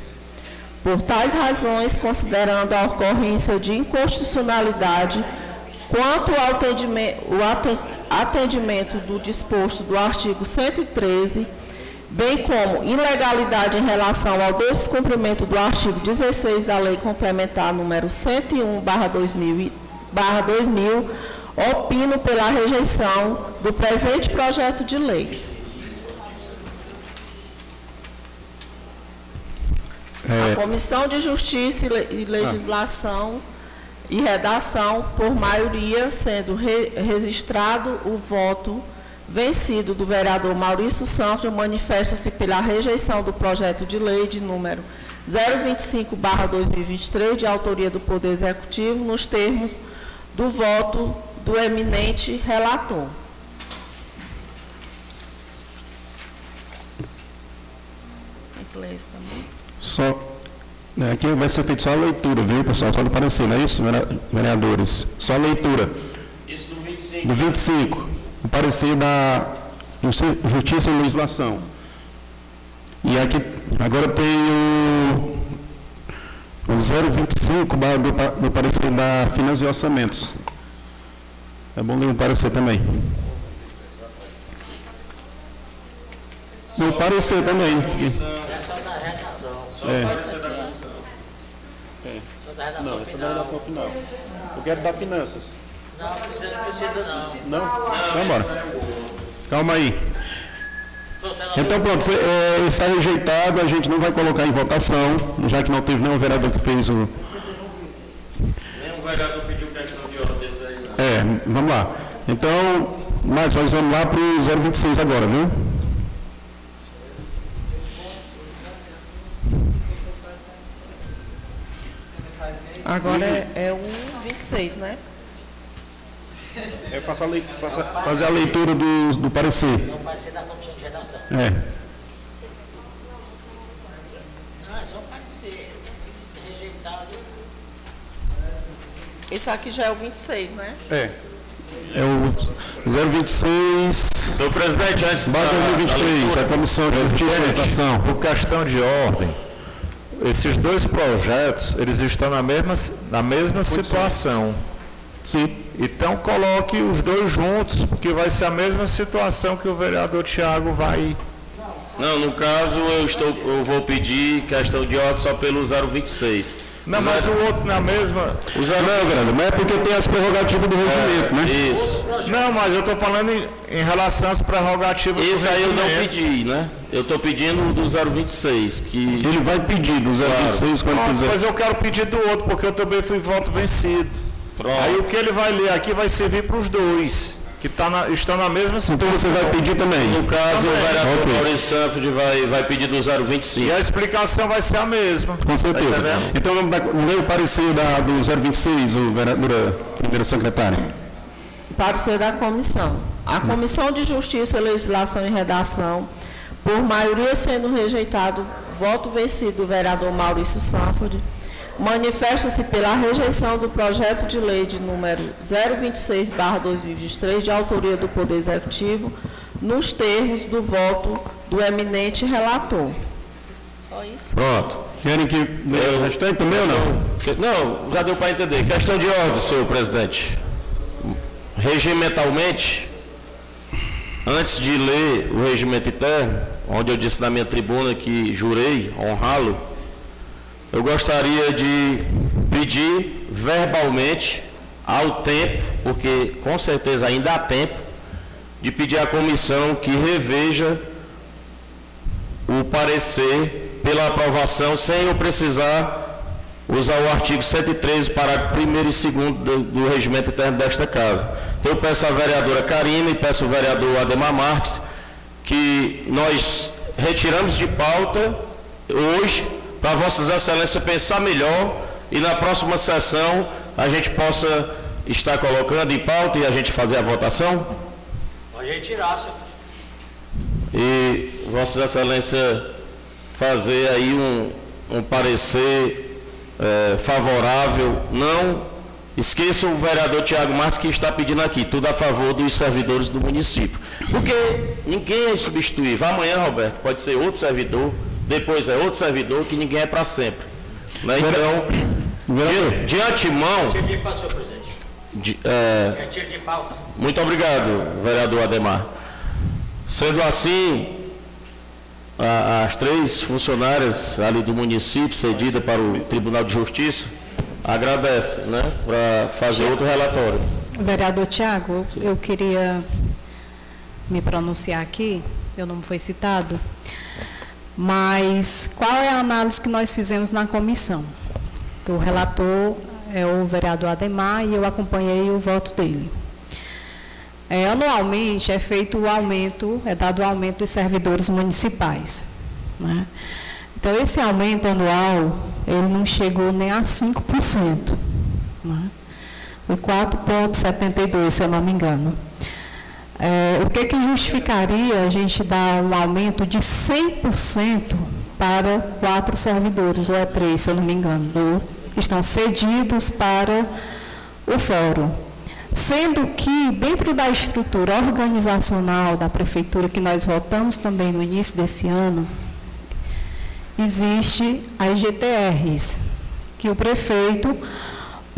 [SPEAKER 9] Por tais razões, considerando a ocorrência de inconstitucionalidade quanto ao atendime- o aten- atendimento do disposto do artigo 113, bem como ilegalidade em relação ao descumprimento do artigo 16 da Lei Complementar número 101/2000, e- barra 2000, opino pela rejeição do presente projeto de lei.
[SPEAKER 3] É,
[SPEAKER 9] A Comissão de Justiça e Le- Legislação e Redação, por maioria, sendo re- registrado o voto vencido do vereador Maurício Santos, manifesta-se pela rejeição do projeto de lei de número 025/2023, de autoria do Poder Executivo, nos termos do voto do eminente relator.
[SPEAKER 3] Só, é, aqui vai ser feita só a leitura, viu, pessoal? Só do parecer, não é isso, vereadores? Só a leitura.
[SPEAKER 7] Isso do 25.
[SPEAKER 3] Do 25, o parecer da Justi- Justiça e Legislação. E aqui, agora tem o, o 025 ba- do, do parecer da Finanças e Orçamentos. É bom ler o parecer também. No parecer também.
[SPEAKER 11] É só da redação.
[SPEAKER 7] Só
[SPEAKER 3] É.
[SPEAKER 7] o parecer da comissão.
[SPEAKER 11] Só da redação
[SPEAKER 1] Não, essa é da
[SPEAKER 11] final.
[SPEAKER 1] redação final. Eu quero dar finanças.
[SPEAKER 11] Não, precisa, não precisa não.
[SPEAKER 1] Não?
[SPEAKER 3] Então, bora. Calma aí. Então, pronto, foi, é, está rejeitado, a gente não vai colocar em votação, já que não teve nenhum vereador que fez o.
[SPEAKER 7] Nenhum vereador pediu questão de ordem desse aí, não.
[SPEAKER 3] É, vamos lá. Então, mas nós vamos lá para o 026 agora, viu?
[SPEAKER 9] Agora é, é o 26, né?
[SPEAKER 1] É faça a lei, faça,
[SPEAKER 3] Fazer a leitura do, do parecer.
[SPEAKER 11] É o parecer da comissão de redação.
[SPEAKER 3] É.
[SPEAKER 11] Não, é só parecer. Rejeitado.
[SPEAKER 9] Esse aqui já é o 26, né?
[SPEAKER 3] É. É o 026.
[SPEAKER 5] Senhor presidente, antes
[SPEAKER 3] Barra 2023, a Comissão de Justiça Legislação.
[SPEAKER 5] por questão de ordem, esses dois projetos, eles estão na mesma, na mesma situação.
[SPEAKER 3] Sim.
[SPEAKER 5] Então coloque os dois juntos, porque vai ser a mesma situação que o vereador Tiago vai.
[SPEAKER 7] Não, no caso eu, estou, eu vou pedir questão de ordem só pelo 026.
[SPEAKER 5] Não, mas o outro na mesma.
[SPEAKER 7] O zero...
[SPEAKER 3] Não, Grande, mas é porque tem as prerrogativas do regimento, né?
[SPEAKER 7] Isso.
[SPEAKER 5] Não, mas eu estou falando em, em relação às prerrogativas do
[SPEAKER 7] Esse aí eu não
[SPEAKER 5] regimento.
[SPEAKER 7] pedi, né? Eu estou pedindo do 026, que...
[SPEAKER 3] Ele vai pedir do 026 quando
[SPEAKER 5] Pronto,
[SPEAKER 3] quiser.
[SPEAKER 5] mas eu quero pedir do outro, porque eu também fui voto vencido.
[SPEAKER 7] Pronto.
[SPEAKER 5] Aí o que ele vai ler aqui vai servir para os dois, que tá na- estão na mesma situação.
[SPEAKER 3] Então você vai pedir também?
[SPEAKER 7] No caso, o vereador
[SPEAKER 3] Ok.
[SPEAKER 7] Maurício Sanford vai, vai pedir do
[SPEAKER 5] E
[SPEAKER 7] 025.
[SPEAKER 5] a explicação vai ser a mesma.
[SPEAKER 3] Com certeza.
[SPEAKER 7] Tá
[SPEAKER 3] então vamos dar, ler o parecer da, do 026, o vereadora, primeiro secretário.
[SPEAKER 9] Parecer da comissão. A Comissão de Justiça, Legislação e Redação, por maioria sendo rejeitado voto vencido do vereador Maurício Sanford, manifesta-se pela rejeição do projeto de lei de número 026/2023, de autoria do Poder Executivo, nos termos do voto do eminente relator.
[SPEAKER 7] Só isso.
[SPEAKER 3] Pronto. Querem que leia o restante também ou não?
[SPEAKER 7] Não, já deu para entender. Questão de ordem, senhor presidente. Regimentalmente, antes de ler o regimento interno, onde eu disse na minha tribuna que jurei honrá-lo, eu gostaria de pedir verbalmente ao tempo, porque com certeza ainda há tempo, de pedir à comissão que reveja o parecer pela aprovação sem eu precisar usar o artigo 113, parágrafo 1 e 2 do, do regimento interno desta casa. Eu peço à vereadora Karina e peço ao vereador Ademar Marques que nós retiramos de pauta hoje para Vossas Excelências pensar melhor e na próxima sessão a gente possa estar colocando em pauta e a gente fazer a votação?
[SPEAKER 11] Pode retirar, senhor.
[SPEAKER 7] E Vossas Excelências fazer aí um, um parecer é, favorável, não esqueça o vereador Tiago Marques que está pedindo aqui, tudo a favor dos servidores do município. Porque ninguém é substituível. Amanhã, Roberto, pode ser outro servidor, depois é outro servidor, que ninguém é para sempre. Né? Então, de, de antemão.
[SPEAKER 11] De
[SPEAKER 7] é,
[SPEAKER 11] pauta.
[SPEAKER 7] muito obrigado, vereador Ademar. Sendo assim, a- as três funcionárias ali do município, cedida para o Tribunal de Justiça, agradece, né, para fazer outro relatório.
[SPEAKER 10] Vereador Tiago, eu queria me pronunciar aqui, eu não fui citado, mas qual é a análise que nós fizemos na comissão? O relator é o vereador Ademar e eu acompanhei o voto dele. É, anualmente é feito o aumento, é dado o aumento dos servidores municipais. né? Então, esse aumento anual, ele não chegou nem a 5%. Né? O 4,72, se eu não me engano. É, o que, que justificaria a gente dar um aumento de 100% para quatro servidores, ou é três, se eu não me engano, do- estão cedidos para o fórum? Sendo que, dentro da estrutura organizacional da prefeitura, que nós votamos também no início desse ano, existe as GTRs, que o prefeito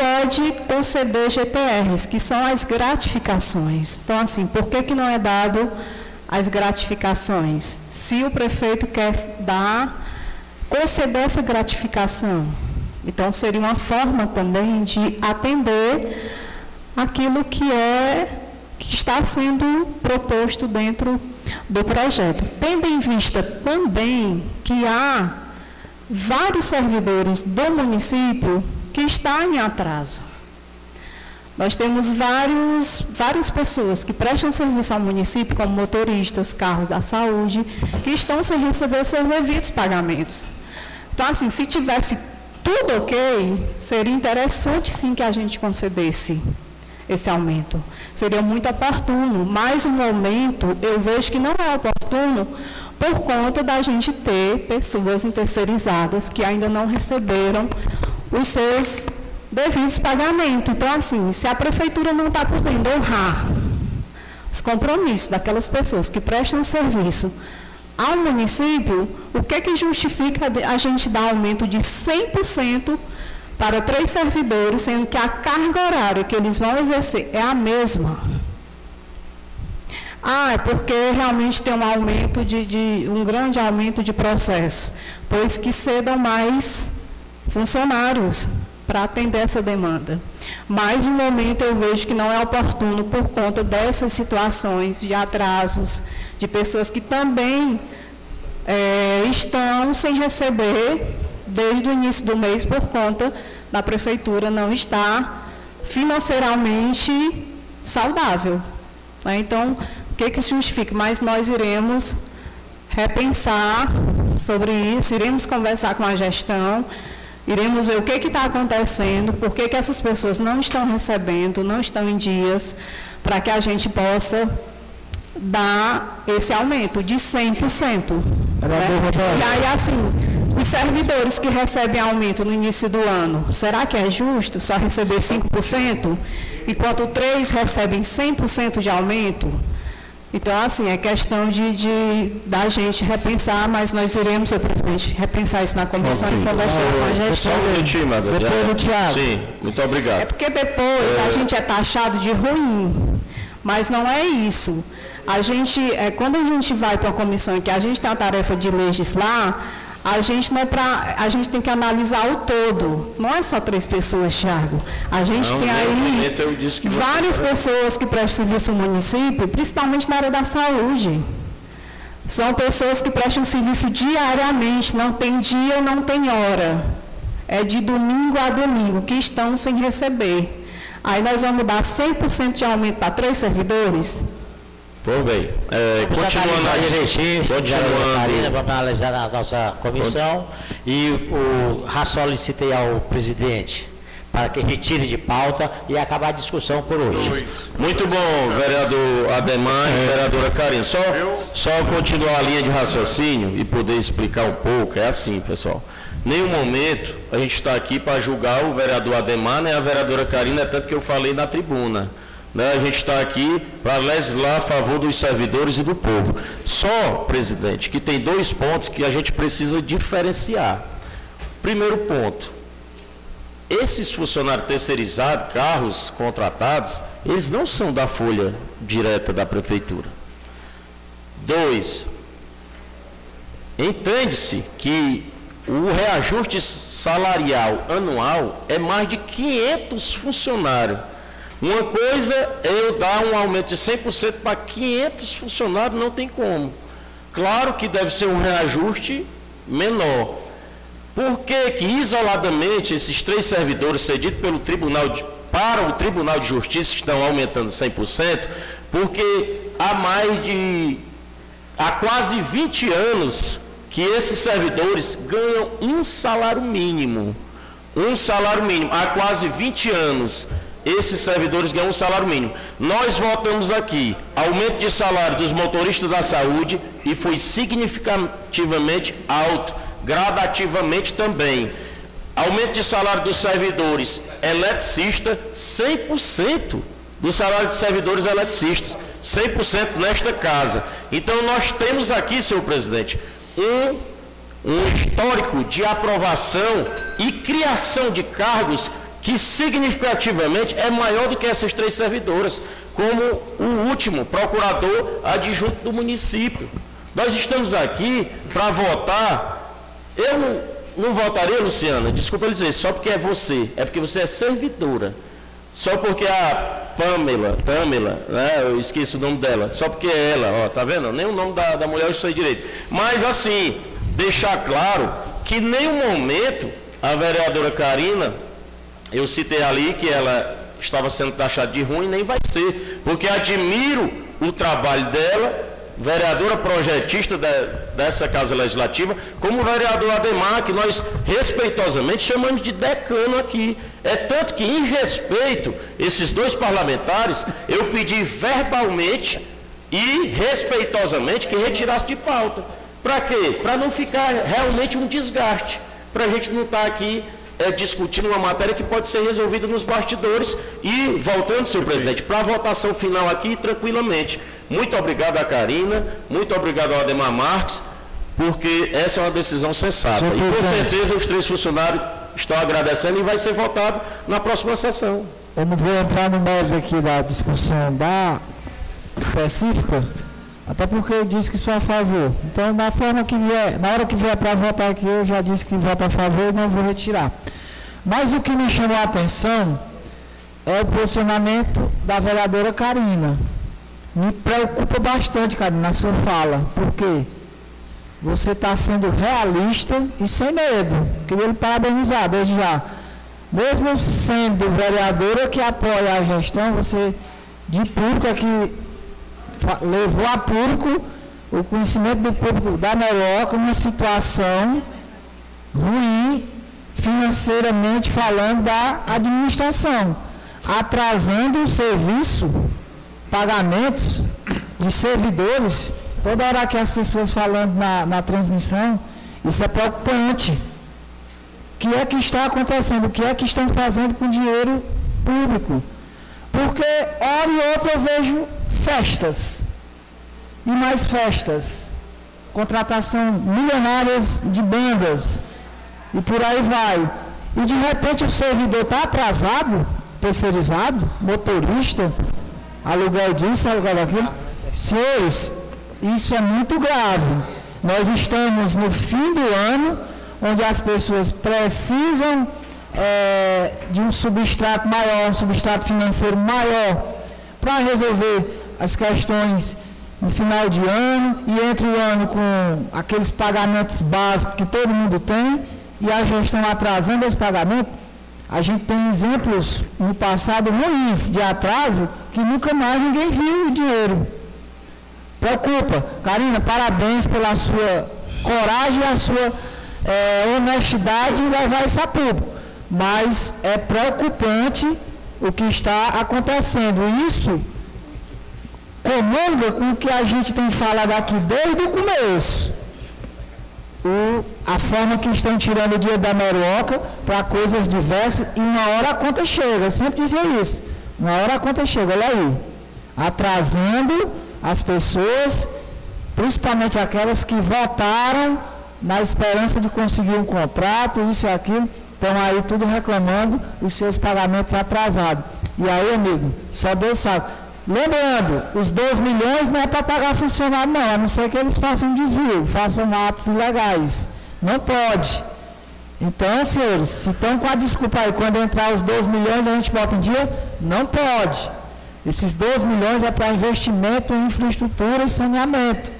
[SPEAKER 10] pode conceder GTRs, que são as gratificações. Então, assim, por que, que não é dado as gratificações? Se o prefeito quer dar, conceder essa gratificação. Então, seria uma forma também de atender aquilo que é que está sendo proposto dentro do projeto. Tendo em vista também que há vários servidores do município que estão em atraso. Nós temos vários, várias pessoas que prestam serviço ao município, como motoristas, carros da saúde, que estão sem receber os seus devidos pagamentos. Então, assim, se tivesse tudo ok, seria interessante sim que a gente concedesse esse aumento. Seria muito oportuno, mas no momento eu vejo que não é oportuno por conta da gente ter pessoas terceirizadas que ainda não receberam os seus devidos pagamentos. Então, assim, se a prefeitura não está podendo honrar os compromissos daquelas pessoas que prestam serviço ao município, o que, que justifica a gente dar aumento de 100% para três servidores, sendo que a carga horária que eles vão exercer é a mesma? Ah, é porque realmente tem um aumento de, de um grande aumento de processos, pois que cedam mais funcionários para atender essa demanda. Mas no momento eu vejo que não é oportuno por conta dessas situações de atrasos, de pessoas que também é, estão sem receber desde o início do mês por conta da prefeitura não estar financeiramente saudável. né? Então, o que, que se justifica? Mas nós iremos repensar sobre isso, iremos conversar com a gestão, iremos ver o que está acontecendo, por que, que essas pessoas não estão recebendo, não estão em dias, para que a gente possa dar esse aumento de 100%. Né? E aí, assim, os servidores que recebem aumento no início do ano, será que é justo só receber 5%? Enquanto três recebem 100% de aumento? Então, assim, é questão de, de da gente repensar, mas nós iremos, senhor presidente, repensar isso na comissão
[SPEAKER 7] Ok.
[SPEAKER 10] e conversar com a gestão.
[SPEAKER 7] Só um minutinho, Madalena.
[SPEAKER 10] Depois do Thiago.
[SPEAKER 7] Sim, muito obrigado.
[SPEAKER 10] É porque depois a gente é taxado de ruim, mas não é isso. A gente, é, quando a gente vai para uma comissão em que a gente tem a tarefa de legislar, a gente não é para, a gente tem que analisar o todo. Não é só três pessoas, Thiago. A gente
[SPEAKER 7] Não,
[SPEAKER 10] tem aí
[SPEAKER 7] você-
[SPEAKER 10] várias pessoas que prestam serviço no município, principalmente na área da saúde. São pessoas que prestam serviço diariamente, não tem dia, não tem hora. É de domingo a domingo, que estão sem receber. Aí nós vamos dar 100% de aumento para três servidores?
[SPEAKER 7] Por bem. É, continuando aí,
[SPEAKER 11] direitinho,
[SPEAKER 7] continuando.
[SPEAKER 11] Marina, vamos analisar na nossa comissão e o, já solicitei ao presidente para que retire de pauta e acabar a discussão por hoje.
[SPEAKER 7] Muito bom, vereador Ademar e vereadora Karina. Só, só continuar a linha de raciocínio e poder explicar um pouco. É assim, pessoal. Nenhum momento a gente está aqui para julgar o vereador Ademar nem a vereadora Karina, é tanto que eu falei na tribuna. Né? A gente está aqui para legislar a favor dos servidores e do povo. Só, presidente, que tem dois pontos que a gente precisa diferenciar. Primeiro ponto, esses funcionários terceirizados, carros contratados, eles não são da folha direta da prefeitura. Dois, entende-se que o reajuste salarial anual é mais de 500 funcionários. Uma coisa é eu dar um aumento de 100% para 500 funcionários, não tem como. Claro que deve ser um reajuste menor. Por que, que isoladamente esses três servidores cedidos pelo Tribunal de, para o Tribunal de Justiça estão aumentando 100%? Porque há mais de há quase 20 anos que esses servidores ganham um salário mínimo. Um salário mínimo. Há quase 20 anos esses servidores ganham um salário mínimo. Nós votamos aqui aumento de salário dos motoristas da saúde e foi significativamente alto, gradativamente também. Aumento de salário dos servidores eletricistas, 100% do salário dos servidores eletricistas, 100% nesta casa. Então nós temos aqui, senhor presidente, um, um histórico de aprovação e criação de cargos que significativamente é maior do que essas três servidoras, como o último procurador adjunto do município. Nós estamos aqui para votar. Eu não, não votaria, Luciana, desculpa lhe dizer, só porque é você, é porque você é servidora. Só porque a Pamela, Pamela, né, eu esqueci o nome dela, só porque é ela, ó, tá vendo? Nem o nome da, da mulher eu sei direito. Mas assim, deixar claro que nenhum momento a vereadora Karina eu citei ali que ela estava sendo taxada de ruim, nem vai ser, porque admiro o trabalho dela, vereadora projetista de- dessa Casa Legislativa, como vereador Ademar, que nós respeitosamente chamamos de decano aqui. É tanto que, em respeito esses dois parlamentares, eu pedi verbalmente e respeitosamente que retirasse de pauta. Para quê? Para não ficar realmente um desgaste, para a gente não estar aqui é, discutindo uma matéria que pode ser resolvida nos bastidores e, voltando, senhor presidente, para a votação final aqui, tranquilamente. Muito obrigado a Karina, muito obrigado ao Ademar Marques, porque essa é uma decisão sensata. E com certeza os três funcionários estão agradecendo e vai ser votado na próxima sessão.
[SPEAKER 4] Eu não vou entrar no mérito aqui da discussão da específica, até porque eu disse que sou a favor. Então, na forma que vier, na hora que vier para votar aqui, eu já disse que voto a favor e não vou retirar. Mas o que me chamou a atenção é o posicionamento da vereadora Karina. Me preocupa bastante, Karina, na sua fala. Por quê? Você está sendo realista e sem medo. Queria lhe parabenizar desde já. Mesmo sendo vereadora que apoia a gestão, você de público aqui levou a público o conhecimento do público da Meloca, uma situação ruim financeiramente falando da administração, atrasando o serviço, pagamentos de servidores, toda hora que as pessoas falando na, na transmissão, isso é preocupante. O que é que está acontecendo? O que é que estão fazendo com dinheiro público? Porque, hora e outra, eu vejo festas. e mais festas, contratação milionárias de bandas e por aí vai. E de repente o servidor está atrasado, terceirizado, motorista, aluguel disso, aluguel daquilo. Senhores, isso é muito grave. Nós estamos no fim do ano, onde as pessoas precisam é, de um substrato maior, um substrato financeiro maior, para resolver as questões no final de ano e entre o ano com aqueles pagamentos básicos que todo mundo tem e a gestão atrasando esse pagamento, a gente tem exemplos no passado ruins de atraso que nunca mais ninguém viu o dinheiro. Preocupa. Karina, parabéns pela sua coragem e a sua é, honestidade em levar isso a público. Mas é preocupante o que está acontecendo. Isso comanda com o que a gente tem falado aqui desde o começo. O, a forma que estão tirando o dia da Meruoca para coisas diversas e uma hora a conta chega. Eu sempre dizia isso. Uma hora a conta chega, olha aí. Atrasando as pessoas, principalmente aquelas que votaram na esperança de conseguir um contrato, isso e aquilo, estão aí tudo reclamando os seus pagamentos atrasados. E aí, amigo, só Deus sabe. Lembrando, os 2 milhões não é para pagar funcionário, não, a não ser que eles façam desvio, façam atos ilegais. Não pode. Então, senhores, se estão com a desculpa aí, quando entrar os 2 milhões a gente bota em dia, não pode. Esses 2 milhões é para investimento em infraestrutura e saneamento.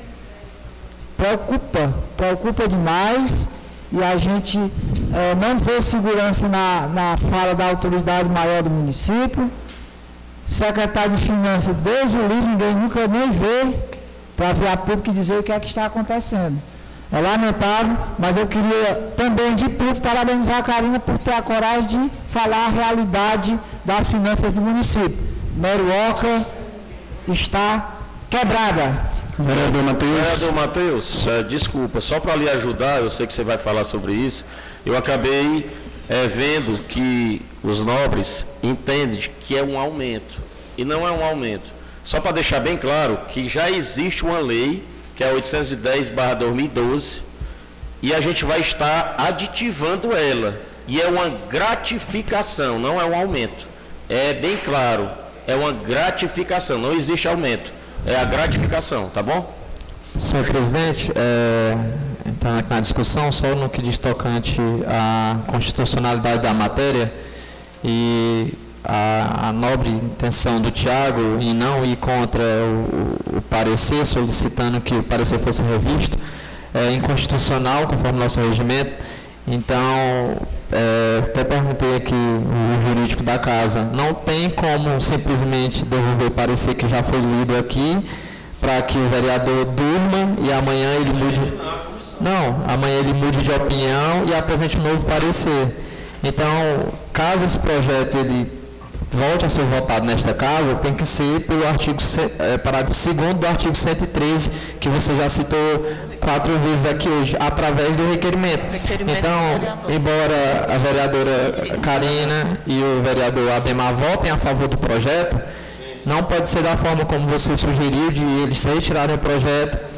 [SPEAKER 4] Preocupa, preocupa demais e a gente é, não vê segurança na, na fala da autoridade maior do município secretário de Finanças, Deus o livre, ninguém nunca nem vê para ver a público e dizer o que é que está acontecendo. É lamentável, mas eu queria também de público parabenizar a Karina por ter a coragem de falar a realidade das finanças do município. Meruoca está quebrada.
[SPEAKER 7] Vereador Matheus. Vereador Matheus, é, desculpa, só para lhe ajudar, eu sei que você vai falar sobre isso, eu acabei é, vendo que os nobres entendem que é um aumento. E não é um aumento. Só para deixar bem claro que já existe uma lei, que é 810-2012, e a gente vai estar aditivando ela. E é uma gratificação, não é um aumento. É bem claro, é uma gratificação, não existe aumento. É a gratificação, tá bom?
[SPEAKER 8] Senhor presidente, é, então aqui na discussão, só no que diz tocante à constitucionalidade da matéria, e a, a, nobre intenção do Tiago em não ir contra o, o, parecer, solicitando que o parecer fosse revisto, é inconstitucional, conforme nosso regimento. Então, é, até perguntei aqui o jurídico da casa, não tem como simplesmente devolver o parecer que já foi lido aqui, para que o vereador durma e amanhã ele mude. Não, amanhã ele mude de opinião e apresente um novo parecer. Então, caso esse projeto ele volte a ser votado nesta casa, tem que ser pelo artigo, é, parágrafo 2 do artigo 113, que você já citou quatro vezes aqui hoje, através do requerimento. requerimento então, embora a vereadora Karina e o vereador Ademar votem a favor do projeto, não pode ser da forma como você sugeriu, de eles retirarem o projeto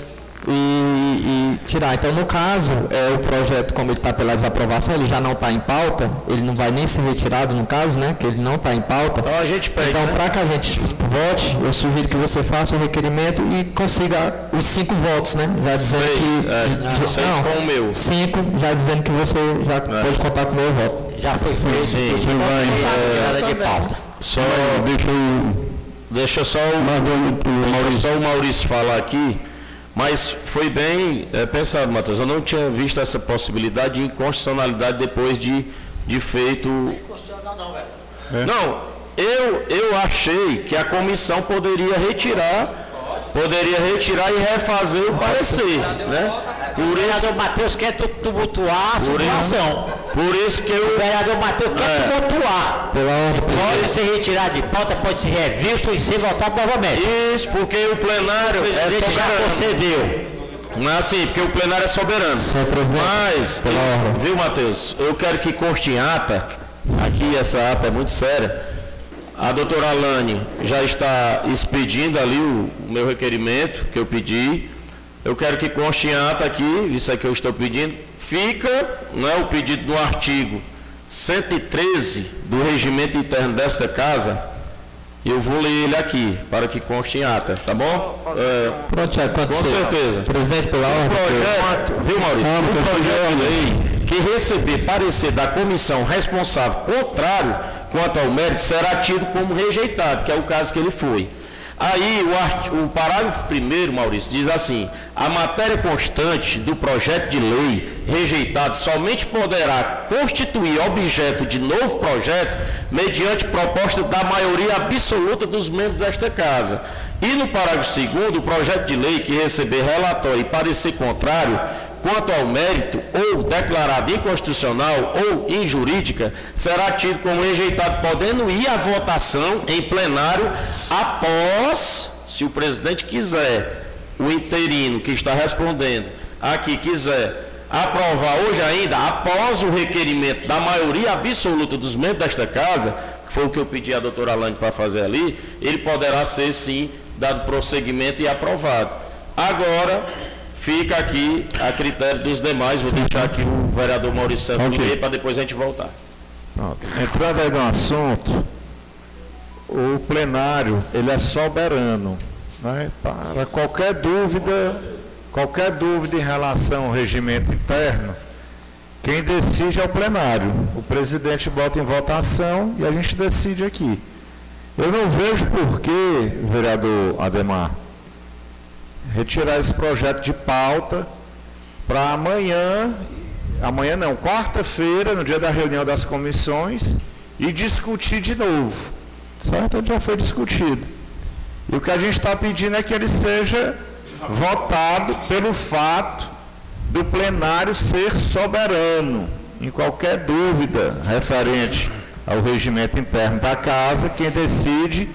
[SPEAKER 8] e, e, tirar. Então, no caso, é, o projeto, como ele está pelas aprovações, ele já não está em pauta, ele não vai nem ser retirado, no caso, né? Que ele não está em pauta.
[SPEAKER 7] Então, a gente pede,
[SPEAKER 8] Então,
[SPEAKER 7] né?
[SPEAKER 8] para que a gente vote, eu sugiro que você faça o requerimento e consiga os cinco votos, né? Já dizendo
[SPEAKER 7] seis,
[SPEAKER 8] que.
[SPEAKER 7] É, seis
[SPEAKER 8] não,
[SPEAKER 7] com o meu.
[SPEAKER 8] Cinco, já dizendo que você já é. pode contar com o meu voto.
[SPEAKER 11] Já foi feito.
[SPEAKER 7] Sim, sim.
[SPEAKER 11] Vai, é, de pauta.
[SPEAKER 7] Só, deixa eu. Deixa só o, o, Maurício, só o Maurício falar aqui. Mas foi bem é, pensado, Matheus. Eu não tinha visto essa possibilidade de inconstitucionalidade depois de, de feito. Não, é. não, eu, eu achei que a comissão poderia retirar, poderia retirar e refazer o parecer. Né?
[SPEAKER 11] Por o vereador Matheus quer tumultuar a situação.
[SPEAKER 7] Por isso que eu.
[SPEAKER 11] O vereador Matheus quer é. tumultuar. Pode ser retirado de pauta, pode ser revisto e ser votado novamente.
[SPEAKER 7] Isso, porque o plenário. O
[SPEAKER 11] é soberano. já concedeu.
[SPEAKER 7] Não é assim, porque o plenário é soberano. Mas, viu, Matheus? Eu quero que conste em ata, aqui essa ata é muito séria, a doutora Alane já está expedindo ali o, o meu requerimento que eu pedi. Eu quero que conste em ata aqui, isso é que eu estou pedindo, fica né, o pedido do artigo 113 do regimento interno desta casa, eu vou ler ele aqui, para que conste em ata, tá bom? É,
[SPEAKER 8] Pronto, já
[SPEAKER 7] com certeza.
[SPEAKER 8] Presidente, pela ordem.
[SPEAKER 7] projeto, viu Maurício?
[SPEAKER 8] Ah,
[SPEAKER 7] Um projeto de lei que receber parecer da comissão responsável contrário quanto ao mérito será tido como rejeitado, que é o caso que ele foi. Aí o, art- o parágrafo primeiro, Maurício, diz assim: a matéria constante do projeto de lei rejeitado somente poderá constituir objeto de novo projeto mediante proposta da maioria absoluta dos membros desta casa. E no parágrafo segundo, o projeto de lei que receber relatório e parecer contrário quanto ao mérito ou declarado inconstitucional ou injurídica, será tido como rejeitado, podendo ir à votação em plenário após, se o presidente quiser, o interino que está respondendo aqui quiser aprovar hoje ainda, após o requerimento da maioria absoluta dos membros desta casa, que foi o que eu pedi à doutora Alane para fazer ali, ele poderá ser sim dado prosseguimento e aprovado. Agora, fica aqui a critério dos demais, vou deixar aqui o vereador Maurício Santos
[SPEAKER 3] Ok.
[SPEAKER 7] okay. para depois a gente voltar.
[SPEAKER 5] Pronto. Entrando aí no assunto, o plenário ele é soberano. Né? Para qualquer dúvida, qualquer dúvida em relação ao regimento interno, quem decide é o plenário. O presidente bota em votação e a gente decide aqui. Eu não vejo por que, vereador Ademar, retirar esse projeto de pauta para amanhã, amanhã não, quarta-feira, no dia da reunião das comissões, e discutir de novo. Certo? Ele já foi discutido. E o que a gente está pedindo é que ele seja votado pelo fato do plenário ser soberano. Em qualquer dúvida referente ao regimento interno da casa, quem decide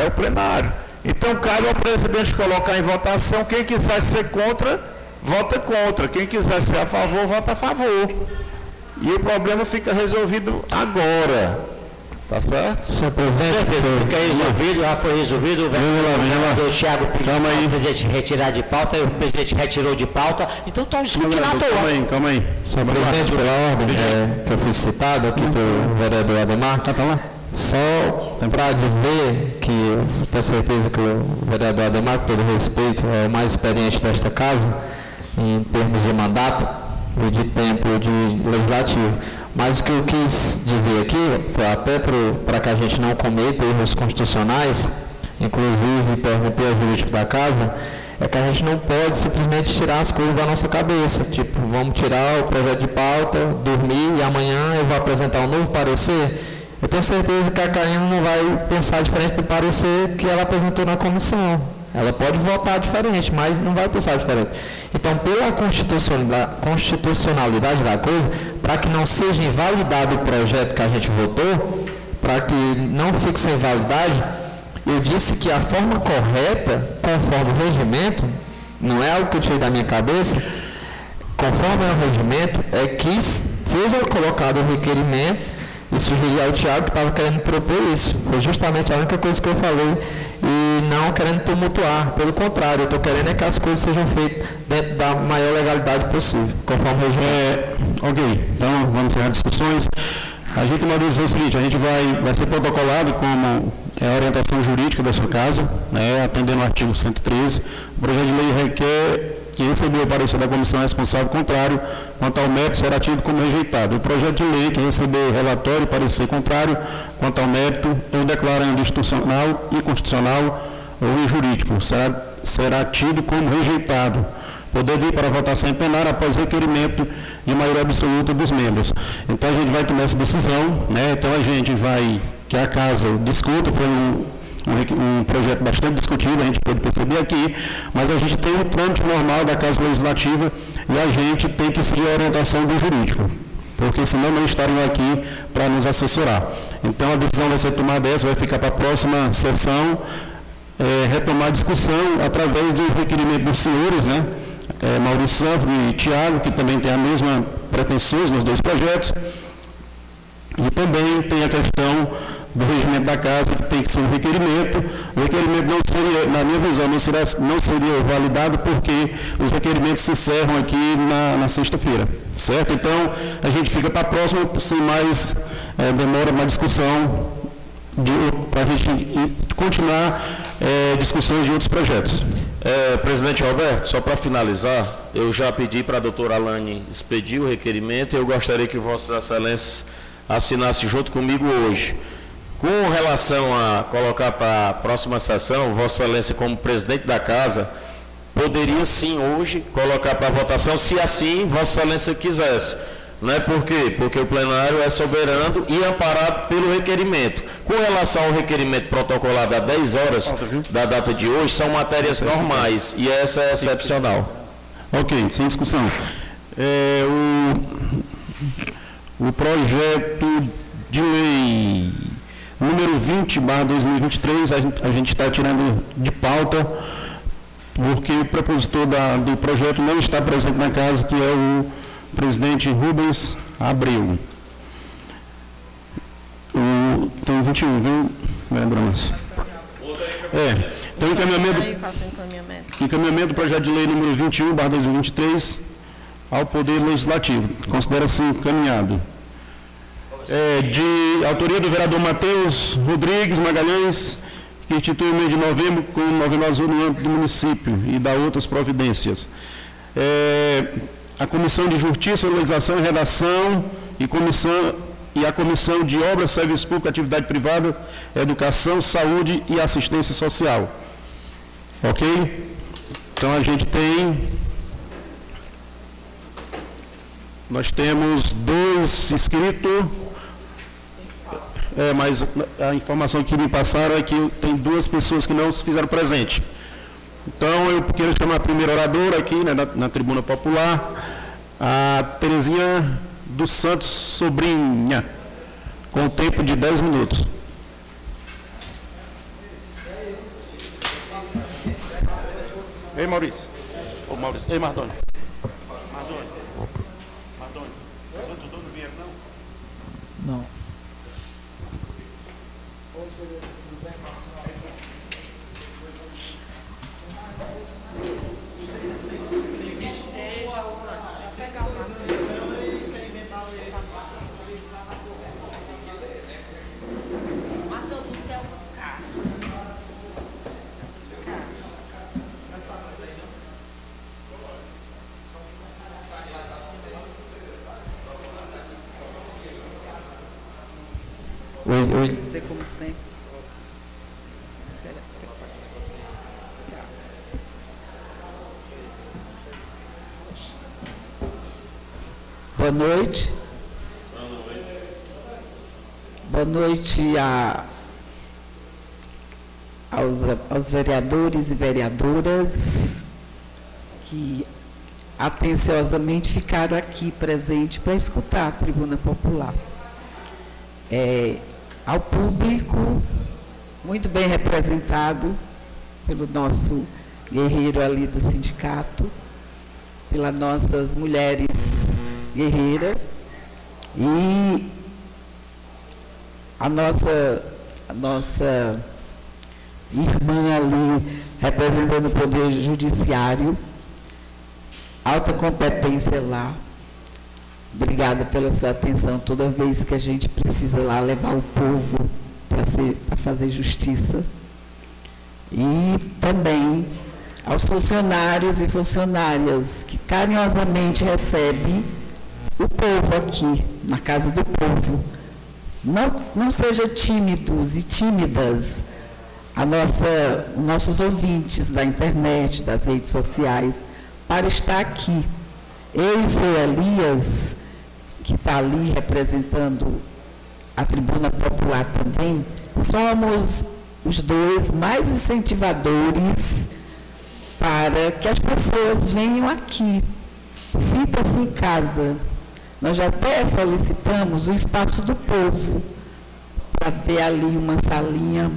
[SPEAKER 5] é o plenário. Então cabe ao presidente colocar em votação, quem quiser ser contra, vota contra. Quem quiser ser a favor, vota a favor. E o problema fica resolvido agora. Tá certo?
[SPEAKER 8] Senhor presidente,
[SPEAKER 11] Fica resolvido, já foi resolvido. O vereador Thiago pediu
[SPEAKER 3] Calma
[SPEAKER 11] o presidente retirar de pauta, e o presidente retirou de pauta, então estão discutindo à
[SPEAKER 3] Calma
[SPEAKER 11] toa.
[SPEAKER 3] aí, calma aí.
[SPEAKER 8] senhor presidente, pela ordem é, que eu fui citado aqui pelo vereador Ademar, só para dizer que eu tenho certeza que o vereador Ademar, com todo respeito, é o mais experiente desta casa em termos de mandato e de tempo de legislativo. Mas o que eu quis dizer aqui, foi até para que a gente não cometa erros constitucionais, inclusive perguntei ao jurídico da casa, é que a gente não pode simplesmente tirar as coisas da nossa cabeça. Tipo, vamos tirar o projeto de pauta, dormir e amanhã eu vou apresentar um novo parecer. Eu tenho certeza que a Karina não vai pensar diferente do parecer que ela apresentou na comissão. Ela pode votar diferente, mas não vai pensar diferente. Então, pela constitucionalidade, constitucionalidade da coisa, para que não seja invalidado o projeto que a gente votou, para que não fique sem validade, eu disse que a forma correta, conforme o regimento, não é algo que eu tirei da minha cabeça, conforme o regimento, é que seja colocado o requerimento e sugeri ao Tiago que estava querendo propor isso. Foi justamente a única coisa que eu falei e não querendo tumultuar. Pelo contrário, eu estou querendo é que as coisas sejam feitas dentro da maior legalidade possível, conforme o regimento.
[SPEAKER 3] É, ok, então vamos encerrar discussões. A gente vai dizer o seguinte, a gente vai, vai ser protocolado como é, a orientação jurídica da sua casa, né, atendendo o artigo 113. O projeto de lei requer que recebeu o parecer da comissão responsável contrário quanto ao mérito será tido como rejeitado. O projeto de lei que receber relatório parecer contrário quanto ao mérito ou declarando institucional, inconstitucional ou injurídico será, será tido como rejeitado poder vir para votação em plenário após requerimento de maioria absoluta dos membros. Então a gente vai tomar essa decisão, né? então a gente vai, que a casa discuta, foi um, um, um projeto bastante discutido, a gente pode perceber aqui, mas a gente tem o trâmite normal da Casa Legislativa e a gente tem que seguir a orientação do jurídico, porque senão não estariam aqui para nos assessorar. Então a decisão vai ser tomada essa, vai ficar para a próxima sessão, é, retomar a discussão através do requerimento dos senhores, né? É, Maurício Santos e Tiago, que também tem a mesma pretensões nos dois projetos. E também tem a questão do regimento da casa, que tem que ser um requerimento. O requerimento não seria, na minha visão, não seria, não seria validado porque os requerimentos se encerram aqui na, na sexta-feira, certo? Então, a gente fica para a próxima, sem mais é, demora, mais discussão, para a gente continuar é, discussões de outros projetos.
[SPEAKER 7] É, presidente Roberto, só para finalizar, eu já pedi para a doutora Alane expedir o requerimento e eu gostaria que Vossas Excelências assinasse junto comigo hoje. Com relação a colocar para a próxima sessão, Vossa Excelência, como presidente da casa, poderia sim hoje colocar para votação, se assim Vossa Excelência quisesse. Não é por quê? Porque o plenário é soberano e amparado pelo requerimento. Com relação ao requerimento protocolado a 10 horas da data de hoje, são matérias normais e essa é excepcional.
[SPEAKER 3] Ok, sem discussão. É, o, o projeto de lei número 20, barra 2023, a gente está tirando de pauta, porque o propositor da, do projeto não está presente na casa, que é o presidente Rubens Abreu. O, tem 21, viu, vereadora Márcia? É, então encaminhamento, encaminhamento do projeto de lei número 21, barra 2023, ao Poder Legislativo. Considera-se encaminhado. É, de autoria do vereador Matheus Rodrigues Magalhães, que institui o mês de novembro com o novembro no do município e dá outras providências. É, a Comissão de Justiça, Legislação e Redação e, comissão, e a Comissão de Obras, Serviço Público, Atividade Privada, Educação, Saúde e Assistência Social. Ok? Então a gente tem. Nós temos dois inscritos. É, mas a informação que me passaram é que tem duas pessoas que não se fizeram presente. Então, eu quero chamar a primeira oradora aqui, né, na, na tribuna popular, a Terezinha dos Santos Sobrinha, com o tempo de 10 minutos. Ei, Maurício. Ô, Maurício. Ei, Mardoni. Mardoni. Mardoni. Santo Dono vieram, não?
[SPEAKER 8] Não.
[SPEAKER 4] Oi, oi. Dizer como sempre. Boa noite. Boa noite a, aos, aos vereadores e vereadoras que atenciosamente ficaram aqui presentes para escutar a tribuna popular. É, ao público, muito bem representado pelo nosso guerreiro ali do sindicato, pelas nossas mulheres guerreiras e a nossa, a nossa irmã ali representando o Poder Judiciário, alta competência lá, Obrigada pela sua atenção toda vez que a gente precisa lá levar o povo para fazer justiça. E também aos funcionários e funcionárias que carinhosamente recebem o povo aqui, na casa do povo. Não, não sejam tímidos e tímidas a nossa, nossos ouvintes da internet, das redes sociais, para estar aqui. Eu e seu Elias que está ali representando a tribuna popular também, somos os dois mais incentivadores para que as pessoas venham aqui. Sinta-se em casa. Nós já até solicitamos o espaço do povo para ter ali uma salinha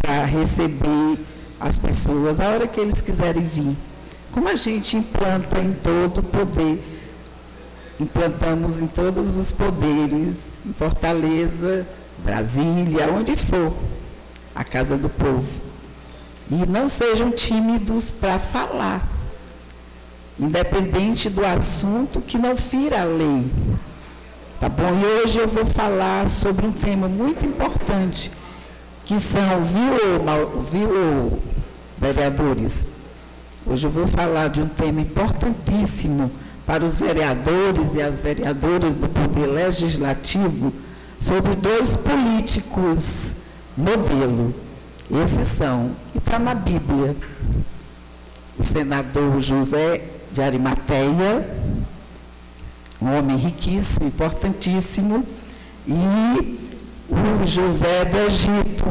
[SPEAKER 4] para receber as pessoas a hora que eles quiserem vir. Como a gente implanta em todo o poder implantamos em todos os poderes, em Fortaleza, Brasília, onde for, a casa do povo. E não sejam tímidos para falar, independente do assunto que não fira a lei. Tá bom? E hoje eu vou falar sobre um tema muito importante, que são, viu, viu vereadores? Hoje eu vou falar de um tema importantíssimo para os vereadores e as vereadoras do Poder Legislativo sobre dois políticos modelo. Esses são, e está na Bíblia, o senador José de Arimateia, um homem riquíssimo, importantíssimo, e o José do Egito,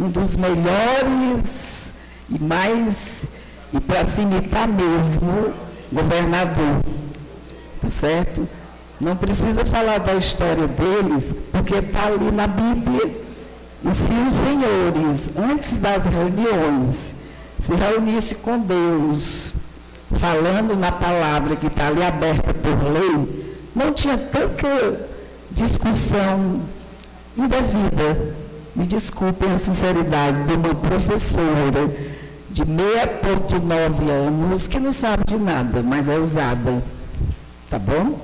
[SPEAKER 4] um dos melhores e mais, e para se imitar mesmo, governador. Tá certo? Não precisa falar da história deles, porque está ali na Bíblia. E se os senhores, antes das reuniões, se reunisse com Deus, falando na palavra que está ali aberta por lei, não tinha tanta discussão indevida. Me desculpem a sinceridade de uma professora de 6,9 anos que não sabe de nada, mas é usada. Tá bom?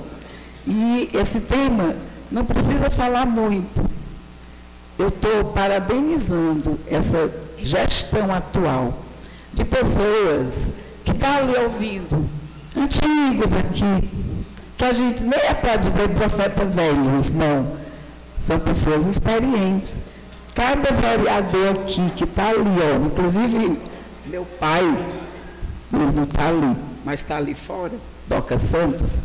[SPEAKER 4] E esse tema não precisa falar muito. Eu estou parabenizando essa gestão atual de pessoas que estão tá ali ouvindo, antigos aqui, que a gente nem é para dizer profeta velhos, não. São pessoas experientes. Cada vereador aqui que está ali, ó, inclusive meu pai, ele não está ali, mas está ali fora, Doca Santos,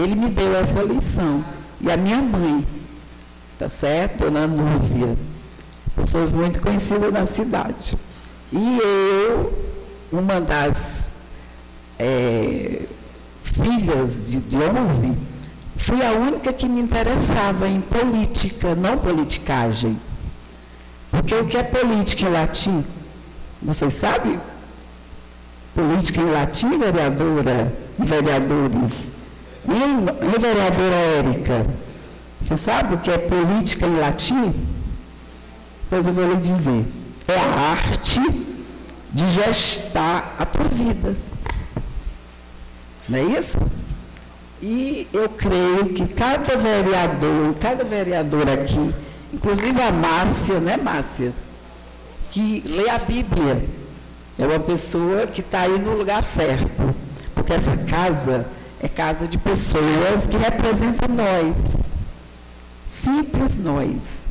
[SPEAKER 4] ele me deu essa lição. E a minha mãe, tá certo? Dona Núzia, pessoas muito conhecidas na cidade. E eu, uma das é, filhas de, de 11, fui a única que me interessava em política, não politicagem. Porque o que é política em latim? Vocês sabem? Política em latim, vereadora vereadores. E, vereadora Érica? Você sabe o que é política em latim? Pois eu vou lhe dizer. É a arte de gestar a tua vida. Não é isso? E eu creio que cada vereador, cada vereador aqui, inclusive a Márcia, né, Márcia? Que lê a Bíblia. É uma pessoa que está aí no lugar certo. Porque essa casa é casa de pessoas que representam nós. Simples nós.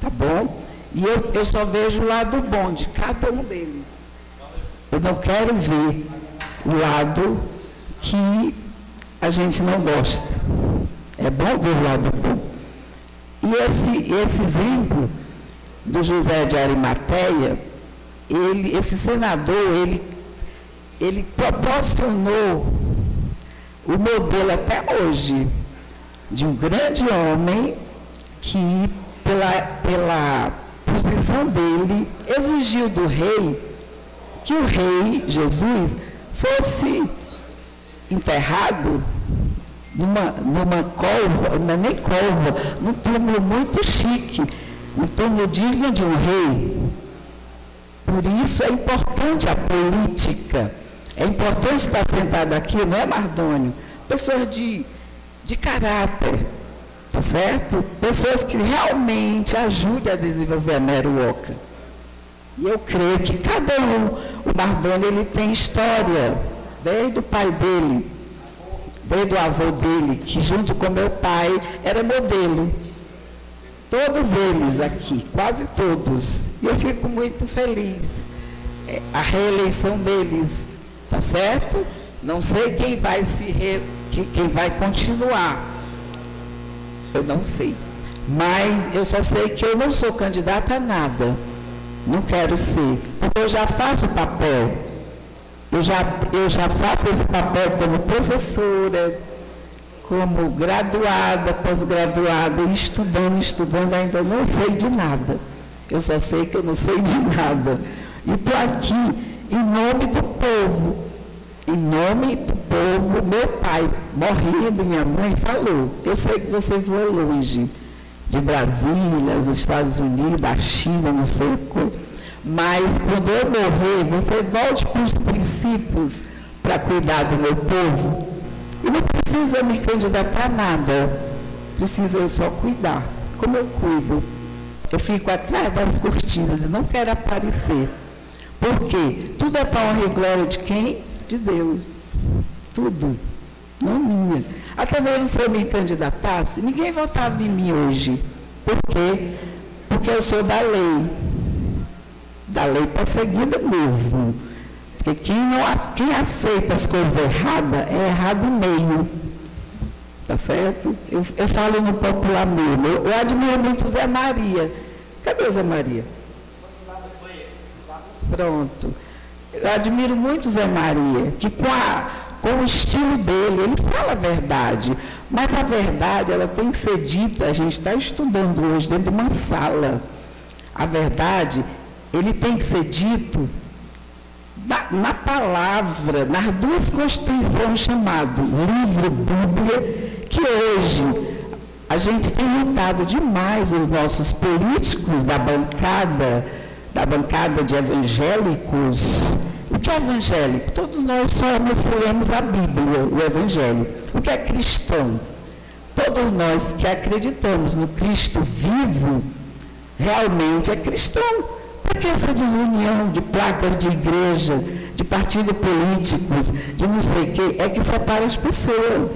[SPEAKER 4] Tá bom? E eu, eu só vejo o lado bom de cada um deles. Eu não quero ver o lado que a gente não gosta. É bom ver o lado bom. E esse, esse exemplo do José de Arimateia, ele, esse senador, ele, ele proporcionou o modelo até hoje de um grande homem que, pela, pela posição dele, exigiu do rei que o rei Jesus fosse enterrado numa, numa cova, não é nem cova, num túmulo muito chique, um túmulo digno de um rei. Por isso é importante a política é importante estar sentado aqui, não é, Mardônio? Pessoas de, de caráter, tá certo? Pessoas que realmente ajudem a desenvolver a Meruoca. E eu creio que cada um, o Mardônio, ele tem história, desde o pai dele, desde o avô dele, que junto com meu pai era modelo. Todos eles aqui, quase todos. E eu fico muito feliz. É, a reeleição deles Tá certo? Não sei quem vai se re, quem vai continuar. Eu não sei. Mas eu só sei que eu não sou candidata a nada. Não quero ser. Porque eu já faço o papel. Eu já, eu já faço esse papel como professora, como graduada, pós-graduada, estudando, estudando, ainda não sei de nada. Eu só sei que eu não sei de nada. E estou aqui em nome do povo, em nome do povo, meu pai, morrendo, minha mãe, falou, eu sei que você voa longe, de Brasília, os Estados Unidos, a China, não sei o que. Mas quando eu morrer, você volte para os princípios para cuidar do meu povo. E não precisa me candidatar a nada. Precisa eu só cuidar. Como eu cuido? Eu fico atrás das cortinas e não quero aparecer. Por quê? Tudo é para honra e glória de quem? De Deus. Tudo. Não minha. Até mesmo se eu me candidatasse, ninguém votava em mim hoje. Por quê? Porque eu sou da lei. Da lei perseguida mesmo. Porque quem, não, quem aceita as coisas erradas, é errado meio. Tá certo? Eu, eu falo no popular mesmo. Eu, eu admiro muito Zé Maria. Cadê o Zé Maria? Pronto. Eu admiro muito Zé Maria, que com, a, com o estilo dele, ele fala a verdade. Mas a verdade, ela tem que ser dita, a gente está estudando hoje dentro de uma sala. A verdade, ele tem que ser dito na, na palavra, nas duas constituições chamadas livro Bíblia, que hoje a gente tem lutado demais os nossos políticos da bancada, da bancada de evangélicos. O que é evangélico? Todos nós somos, lemos a Bíblia, o Evangelho. O que é cristão? Todos nós que acreditamos no Cristo vivo, realmente é cristão. Para que essa desunião de placas de igreja, de partidos políticos, de não sei o quê, é que separa as pessoas.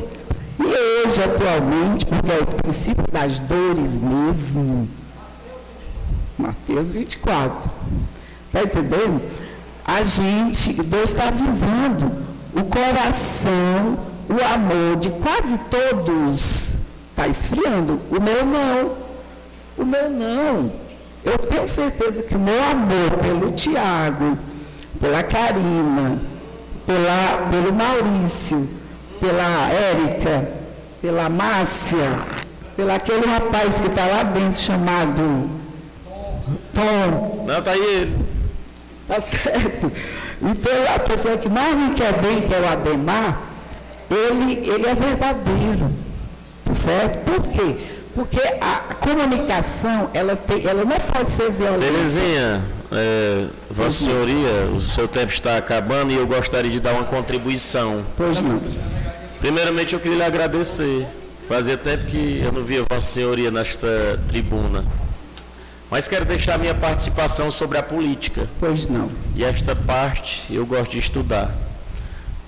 [SPEAKER 4] E hoje, atualmente, porque é o princípio das dores mesmo, Mateus 24. Está entendendo? A gente, Deus está avisando o coração, o amor de quase todos está esfriando. O meu não. O meu não. Eu tenho certeza que o meu amor pelo Tiago, pela Karina, pela, pelo Maurício, pela Érica, pela Márcia, pelo aquele rapaz que está lá dentro chamado Tom.
[SPEAKER 7] Não, está aí ele.
[SPEAKER 4] Tá certo. E pela pessoa que mais me quer bem, que é o Ademar, ele, ele é verdadeiro. Tá certo? Por quê? Porque a comunicação, ela, tem, ela não pode ser violenta.
[SPEAKER 7] Terezinha, é, Vossa Senhoria, o seu tempo está acabando e eu gostaria de dar uma contribuição.
[SPEAKER 4] Pois não.
[SPEAKER 7] Primeiramente eu queria lhe agradecer. Fazia tempo que eu não via Vossa Senhoria nesta tribuna. Mas quero deixar minha participação sobre a política.
[SPEAKER 4] Pois não.
[SPEAKER 7] E esta parte eu gosto de estudar.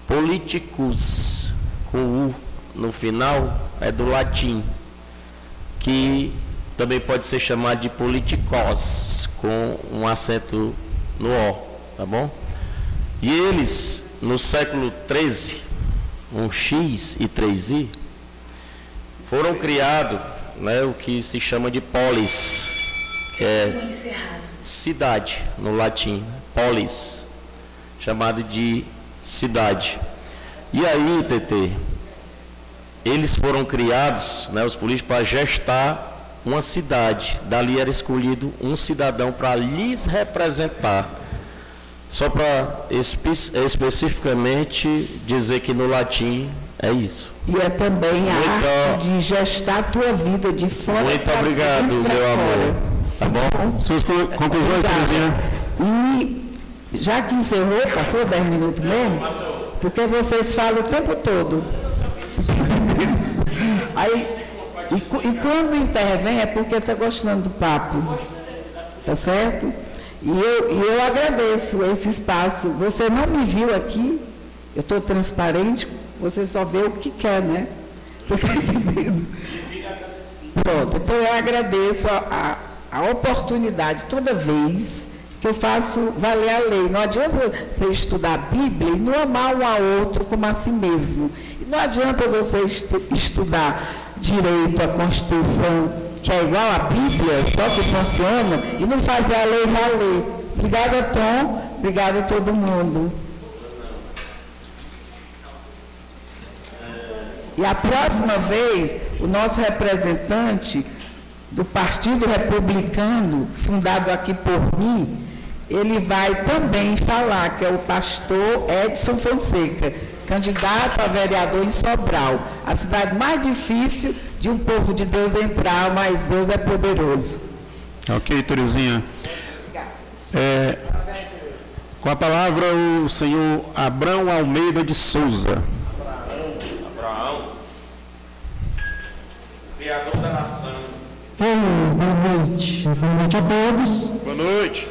[SPEAKER 7] Politicus, com U no final, é do latim, que também pode ser chamado de politikos, com um acento no O, tá bom? E eles, no século 13, um X e 3I, foram criados né, o que se chama de polis, é cidade no latim, polis, chamado de cidade. E aí, TT, eles foram criados, né, os políticos, para gestar uma cidade. Dali era escolhido um cidadão para lhes representar. Só para espe especificamente dizer que no latim é isso.
[SPEAKER 4] E é também a
[SPEAKER 7] Muito,
[SPEAKER 4] arte de gestar a tua vida de fora
[SPEAKER 7] Muito obrigado, meu
[SPEAKER 4] fora.
[SPEAKER 7] amor. Tá bom?
[SPEAKER 3] Suas co- conclusões. Terezinha?
[SPEAKER 4] E já que encerrou, passou 10 minutos mesmo? Porque vocês falam o tempo todo. Aí, e, e quando intervém é porque está gostando do papo. Tá certo? E eu, e eu agradeço esse espaço. Você não me viu aqui, eu estou transparente, você só vê o que quer, né? Você está entendendo? Pronto, então eu agradeço a, a, a oportunidade toda vez que eu faço valer a lei. Não adianta você estudar a Bíblia e não amar um ao outro como a si mesmo. E não adianta você estu- estudar direito, a Constituição, que é igual à Bíblia, só que funciona, e não fazer a lei valer. Obrigada, Tom. Obrigada a todo mundo. E a próxima vez, o nosso representante do Partido Republicano, fundado aqui por mim, ele vai também falar, que é o pastor Edson Fonseca, candidato a vereador em Sobral, a cidade mais difícil
[SPEAKER 12] de um povo de Deus entrar, mas Deus é poderoso.
[SPEAKER 3] Ok, Terezinha. É, com a palavra o senhor Abrão Almeida de Souza.
[SPEAKER 7] Abraão, Criador da nação.
[SPEAKER 13] Oi, boa noite. Boa noite a todos.
[SPEAKER 3] Boa noite.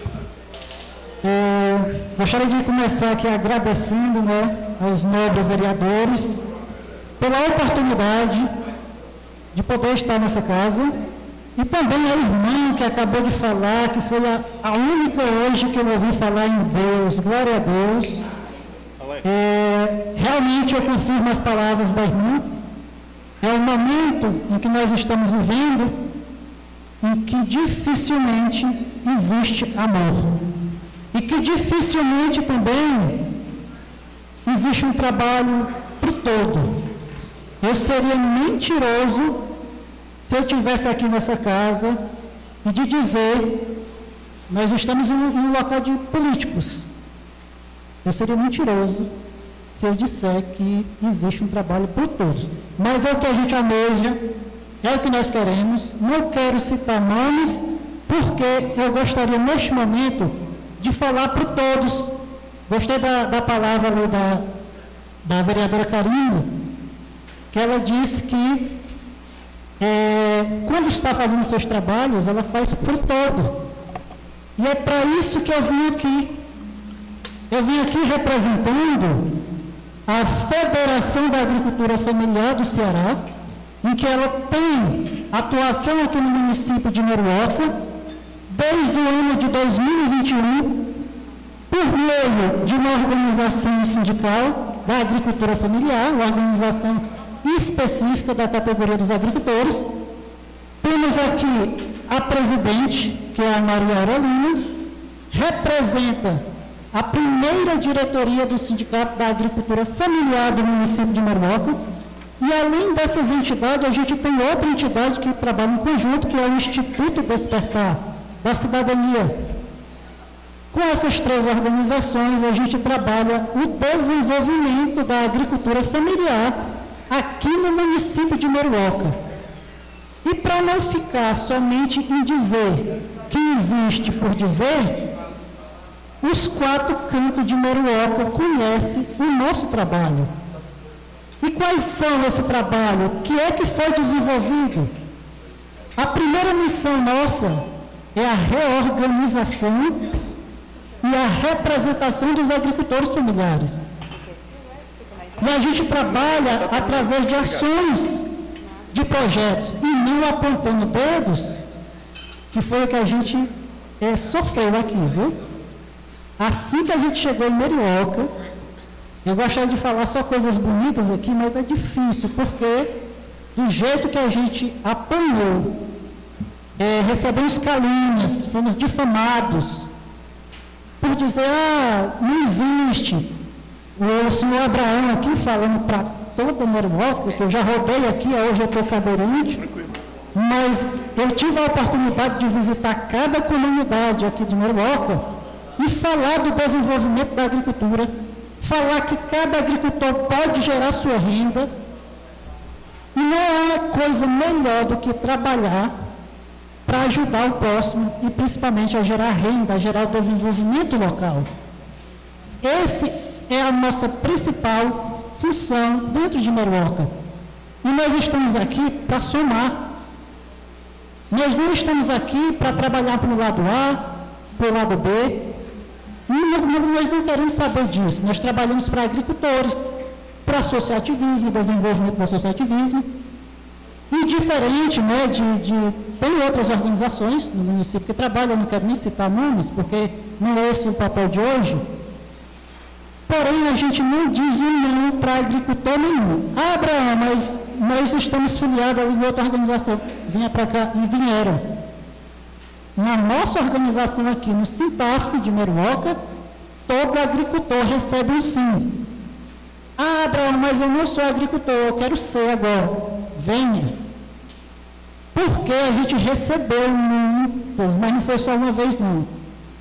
[SPEAKER 13] É, gostaria de começar aqui agradecendo né, aos nobres vereadores pela oportunidade de poder estar nessa casa e também a irmã que acabou de falar, que foi a, a única hoje que eu ouvi falar em Deus, glória a Deus. É, realmente eu confirmo as palavras da irmã. É um momento em que nós estamos vivendo em que dificilmente existe amor. E que dificilmente também existe um trabalho para o todo. Eu seria mentiroso se eu tivesse aqui nessa casa e de dizer nós estamos em um local de políticos. Eu seria mentiroso se eu disser que existe um trabalho para todos. Mas é o que a gente almeja, é o que nós queremos. Não quero citar nomes, porque eu gostaria neste momento de falar para todos. Gostei da, da palavra ali da, da vereadora Karina, que ela disse que é, quando está fazendo seus trabalhos, ela faz o todo. E é para isso que eu vim aqui. Eu vim aqui representando a Federação da Agricultura Familiar do Ceará, em que ela tem atuação aqui no município de Meruoca, desde o ano de 2021, por meio de uma organização sindical da agricultura familiar, uma organização específica da categoria dos agricultores. Temos aqui a presidente, que é a Maria Aurelina, representa a primeira diretoria do Sindicato da Agricultura Familiar do município de Marmoca. E além dessas entidades, a gente tem outra entidade que trabalha em conjunto, que é o Instituto Despertar da Cidadania. Com essas três organizações, a gente trabalha o desenvolvimento da agricultura familiar aqui no município de Meruoca. E para não ficar somente em dizer que existe por dizer, os quatro cantos de Meruoca conhecem o nosso trabalho. E quais são esse trabalho? O que é que foi desenvolvido? A primeira missão nossa é a reorganização e a representação dos agricultores familiares. E a gente trabalha através de ações, de projetos, e não apontando dedos, que foi o que a gente é, sofreu aqui, viu? Assim que a gente chegou em Merioca, eu gostaria de falar só coisas bonitas aqui, mas é difícil, porque do jeito que a gente apanhou, é, recebemos calúnias, fomos difamados, por dizer, ah, não existe, o senhor Abraão aqui falando para toda a Meruoca, que eu já rodei aqui, hoje eu estou cadeirante, mas eu tive a oportunidade de visitar cada comunidade aqui de Meruoca e falar do desenvolvimento da agricultura, falar que cada agricultor pode gerar sua renda, e não há coisa melhor do que trabalhar para ajudar o próximo e principalmente a gerar renda, a gerar o desenvolvimento local. Esse é a nossa principal função dentro de Meruoca. E nós estamos aqui para somar. Nós não estamos aqui para trabalhar para o lado A, para o lado B. Não, nós não queremos saber disso. Nós trabalhamos para agricultores, para associativismo, desenvolvimento do associativismo. E diferente né, de, de. Tem outras organizações no município que trabalham, eu não quero nem citar nomes, porque não é esse o papel de hoje Porém, a gente não diz um não para agricultor nenhum. Ah, Abraão, mas nós estamos filiados em outra organização. Vinha para cá e vieram. Na nossa organização aqui, no Sintaf de Meruoca, todo agricultor recebe um sim. Ah, Abraão, mas eu não sou agricultor, eu quero ser agora. Venha. Porque a gente recebeu muitas, mas não foi só uma vez não.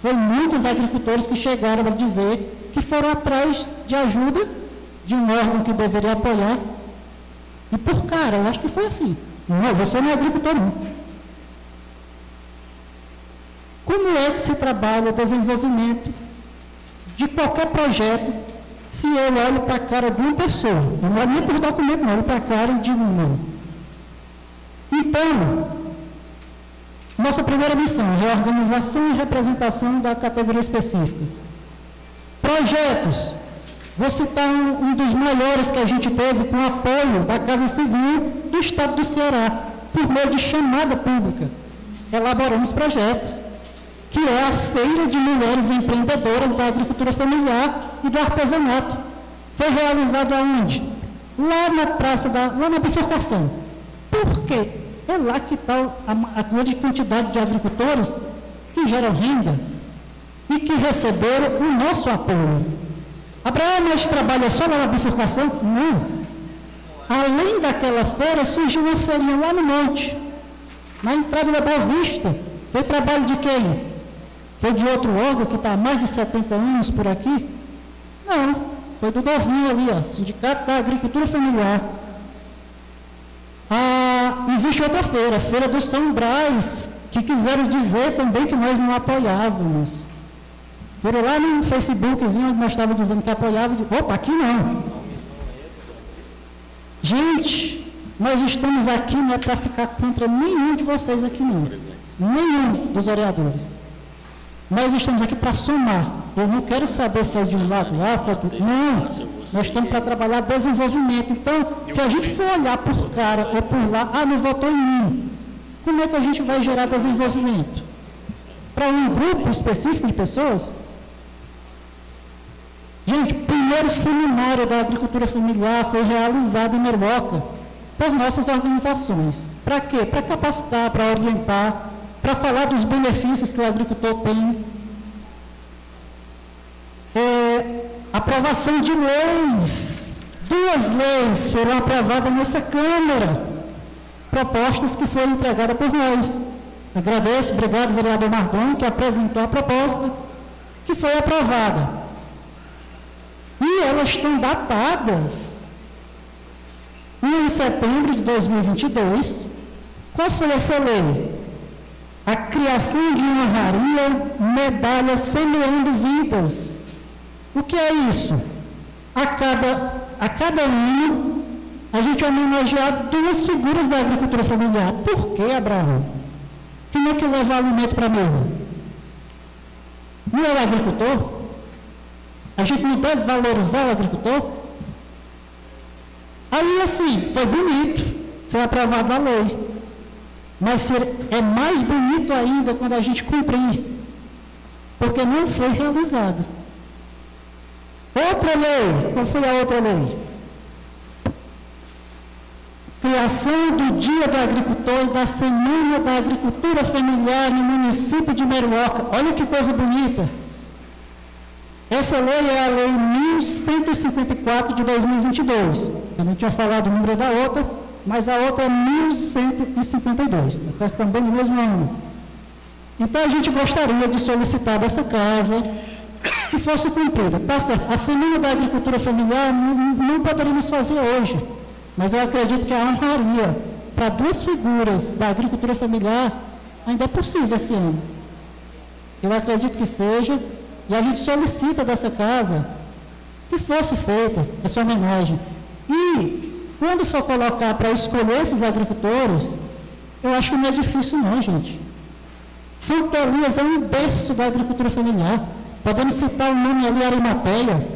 [SPEAKER 13] Foi muitos agricultores que chegaram para dizer que foram atrás de ajuda de um órgão que deveria apoiar. E por cara, eu acho que foi assim. Não, você não é agricultor, não. Como é que se trabalha o desenvolvimento de qualquer projeto se eu olho para a cara de uma pessoa? Não olho nem para os documentos, não, olho para a cara e digo não. Então, nossa primeira missão, reorganização e representação da categoria específicas. Projetos. Vou citar um, um, dos maiores que a gente teve com apoio da Casa Civil do Estado do Ceará, por meio de chamada pública. Elaboramos projetos, que é a Feira de Mulheres Empreendedoras da Agricultura Familiar e do Artesanato. Foi realizado aonde? Lá na praça da, lá na bifurcação. Por quê? É lá que está a, a grande quantidade de agricultores que geram renda e que receberam o nosso apoio. Abraão, mas trabalha só lá na bifurcação? Não. Além daquela feira, surgiu uma feirinha lá no monte, na entrada da Boa Vista. Foi trabalho de quem? Foi de outro órgão que está há mais de 70 anos por aqui? Não, foi do Dovinho ali, ó, Sindicato da Agricultura Familiar. Ah, existe outra feira, a Feira do São Brás, que quiseram dizer também que nós não apoiávamos. Foram lá no Facebookzinho onde nós estávamos dizendo que apoiávamos. Opa, aqui não. Gente, nós estamos aqui não é para ficar contra nenhum de vocês aqui não. Nenhum dos vereadores. Nós estamos aqui para somar. Eu não quero saber se é de um lado lá, se é do... Não. Nós estamos para trabalhar desenvolvimento. Então, se a gente for olhar por cara ou por lá, ah, não votou em mim, como é que a gente vai gerar desenvolvimento? Para um grupo específico de pessoas? Gente, o primeiro seminário da agricultura familiar foi realizado em Meroca por nossas organizações. Para quê? Para capacitar, para orientar, para falar dos benefícios que o agricultor tem. É, aprovação de leis. Duas leis foram aprovadas nessa Câmara, propostas que foram entregadas por nós. Agradeço, obrigado, vereador Marcon, que apresentou a proposta, que foi aprovada. E elas estão datadas. Uma em setembro de 2022. Qual foi essa lei? A criação de uma raria, medalha semeando vidas. O que é isso? A cada, a cada ano, a gente homenagear duas figuras da agricultura familiar. Por que, Abraão? Quem é que leva alimento para a mesa? Não é o agricultor? A gente não deve valorizar o agricultor? Aí, assim, foi bonito ser aprovada a lei. Mas é mais bonito ainda quando a gente cumprir. Porque não foi realizado. Outra lei. Qual foi a outra lei? Criação do Dia do Agricultor e da Semana da Agricultura Familiar no município de Meruoca. Olha que coisa bonita. Essa lei é a Lei 1154 de 2022. Eu não tinha falado o número da outra, mas a outra é 1152. Está também no mesmo ano. Então a gente gostaria de solicitar dessa casa que fosse cumprida. Tá certo. A Semana da Agricultura Familiar não, não poderíamos fazer hoje, mas eu acredito que a honraria para duas figuras da agricultura familiar ainda é possível esse ano. Eu acredito que seja, e a gente solicita dessa casa que fosse feita essa homenagem. E, quando for colocar para escolher esses agricultores, eu acho que não é difícil não, gente. Santo Elias é um berço da agricultura familiar. Podemos citar o nome ali, Arimateia.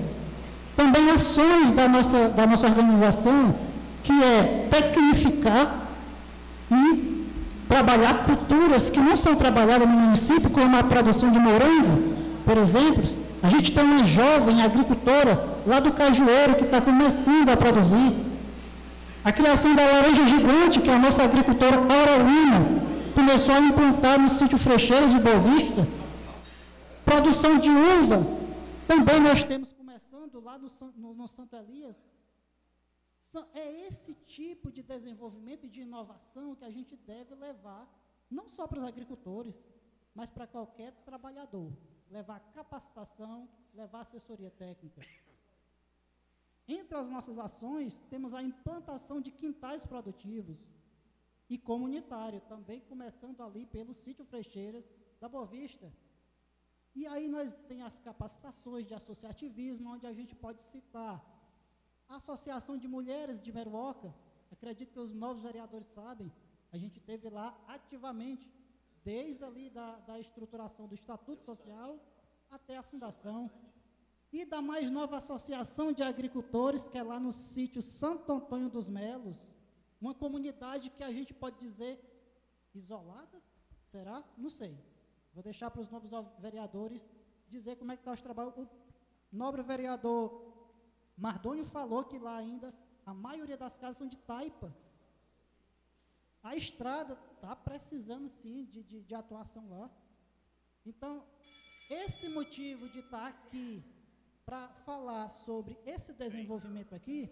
[SPEAKER 13] Também ações da nossa, da nossa organização, que é tecnificar e trabalhar culturas que não são trabalhadas no município, como a produção de morango, por exemplo, a gente tem uma jovem agricultora lá do Cajueiro que está começando a produzir. A criação da laranja gigante, que a nossa agricultora Aurelina começou a implantar no sítio Frecheiras de Boa Vista. Produção de uva, também nós temos começando lá no, no, no Santo Elias. É esse tipo de desenvolvimento e de inovação que a gente deve levar, não só para os agricultores, mas para qualquer trabalhador levar capacitação, levar assessoria técnica. Entre as nossas ações, temos a implantação de quintais produtivos.
[SPEAKER 14] e comunitário, também começando ali pelo sítio Frecheiras da Boa Vista. E aí nós tem as capacitações de associativismo, onde a gente pode citar a Associação de Mulheres de Meruoca, acredito que os novos vereadores sabem, a gente teve lá ativamente, desde ali da, da estruturação do Estatuto Social até a fundação. E da mais nova Associação de Agricultores, que é lá no sítio Santo Antônio dos Melos, uma comunidade que a gente pode dizer isolada, será? Não sei. Vou deixar para os novos vereadores dizer como é que está os trabalhos. O nobre vereador Mardônio falou que lá ainda a maioria das casas são de taipa. A estrada está precisando sim de, de, de, atuação lá. Então, esse motivo de estar tá aqui para falar sobre esse desenvolvimento aqui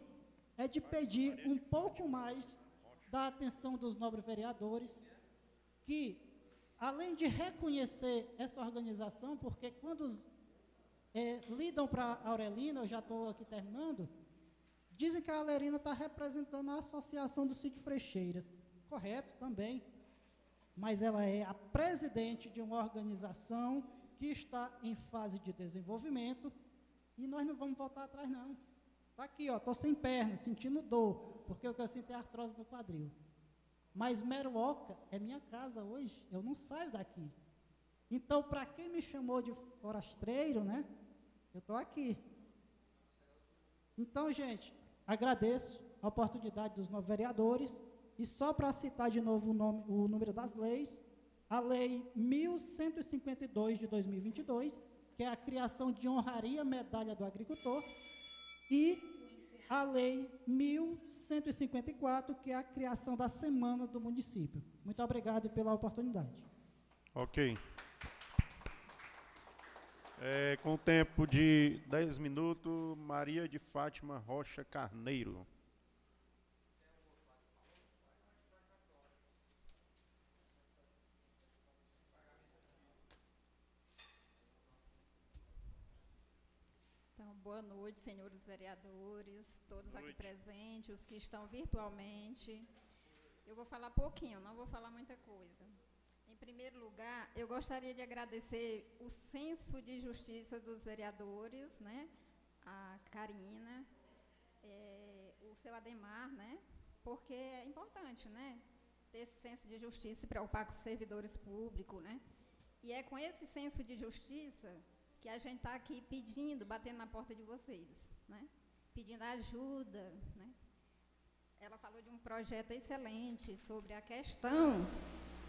[SPEAKER 14] é de pedir um pouco mais da atenção dos nobres vereadores, que além de reconhecer essa organização, porque quando os, é, lidam para a Aurelina, eu já estou aqui terminando, dizem que a Aurelina está representando a Associação do Sítio Frecheiras. Correto, também. Mas ela é a presidente de uma organização que está em fase de desenvolvimento e nós não vamos voltar atrás, não. Está aqui, ó, estou sem perna, sentindo dor, porque o que eu sinto é artrose no quadril. Mas Meruoca é minha casa hoje, eu não saio daqui. Então, para quem me chamou de forasteiro, né? Eu estou aqui. Então, gente, agradeço a oportunidade dos novos vereadores. E só para citar de novo o, nome, o número das leis, a Lei 1152 de 2022, que é a criação de honraria medalha do agricultor, e a Lei 1154, que é a criação da Semana do Município. Muito obrigado pela oportunidade.
[SPEAKER 3] Ok. É, com o tempo de 10 minutos, Maria de Fátima Rocha Carneiro.
[SPEAKER 15] Boa noite, senhores vereadores, todos aqui presentes, os que estão virtualmente. Eu vou falar pouquinho, não vou falar muita coisa. Em primeiro lugar, eu gostaria de agradecer o senso de justiça dos vereadores, né? A Karina, é, o seu Ademar, né? Porque é importante, né? Ter esse senso de justiça e preocupar com os servidores públicos, né? E é com esse senso de justiça que a gente está aqui pedindo, batendo na porta de vocês, né? pedindo ajuda. Né? Ela falou de um projeto excelente sobre a questão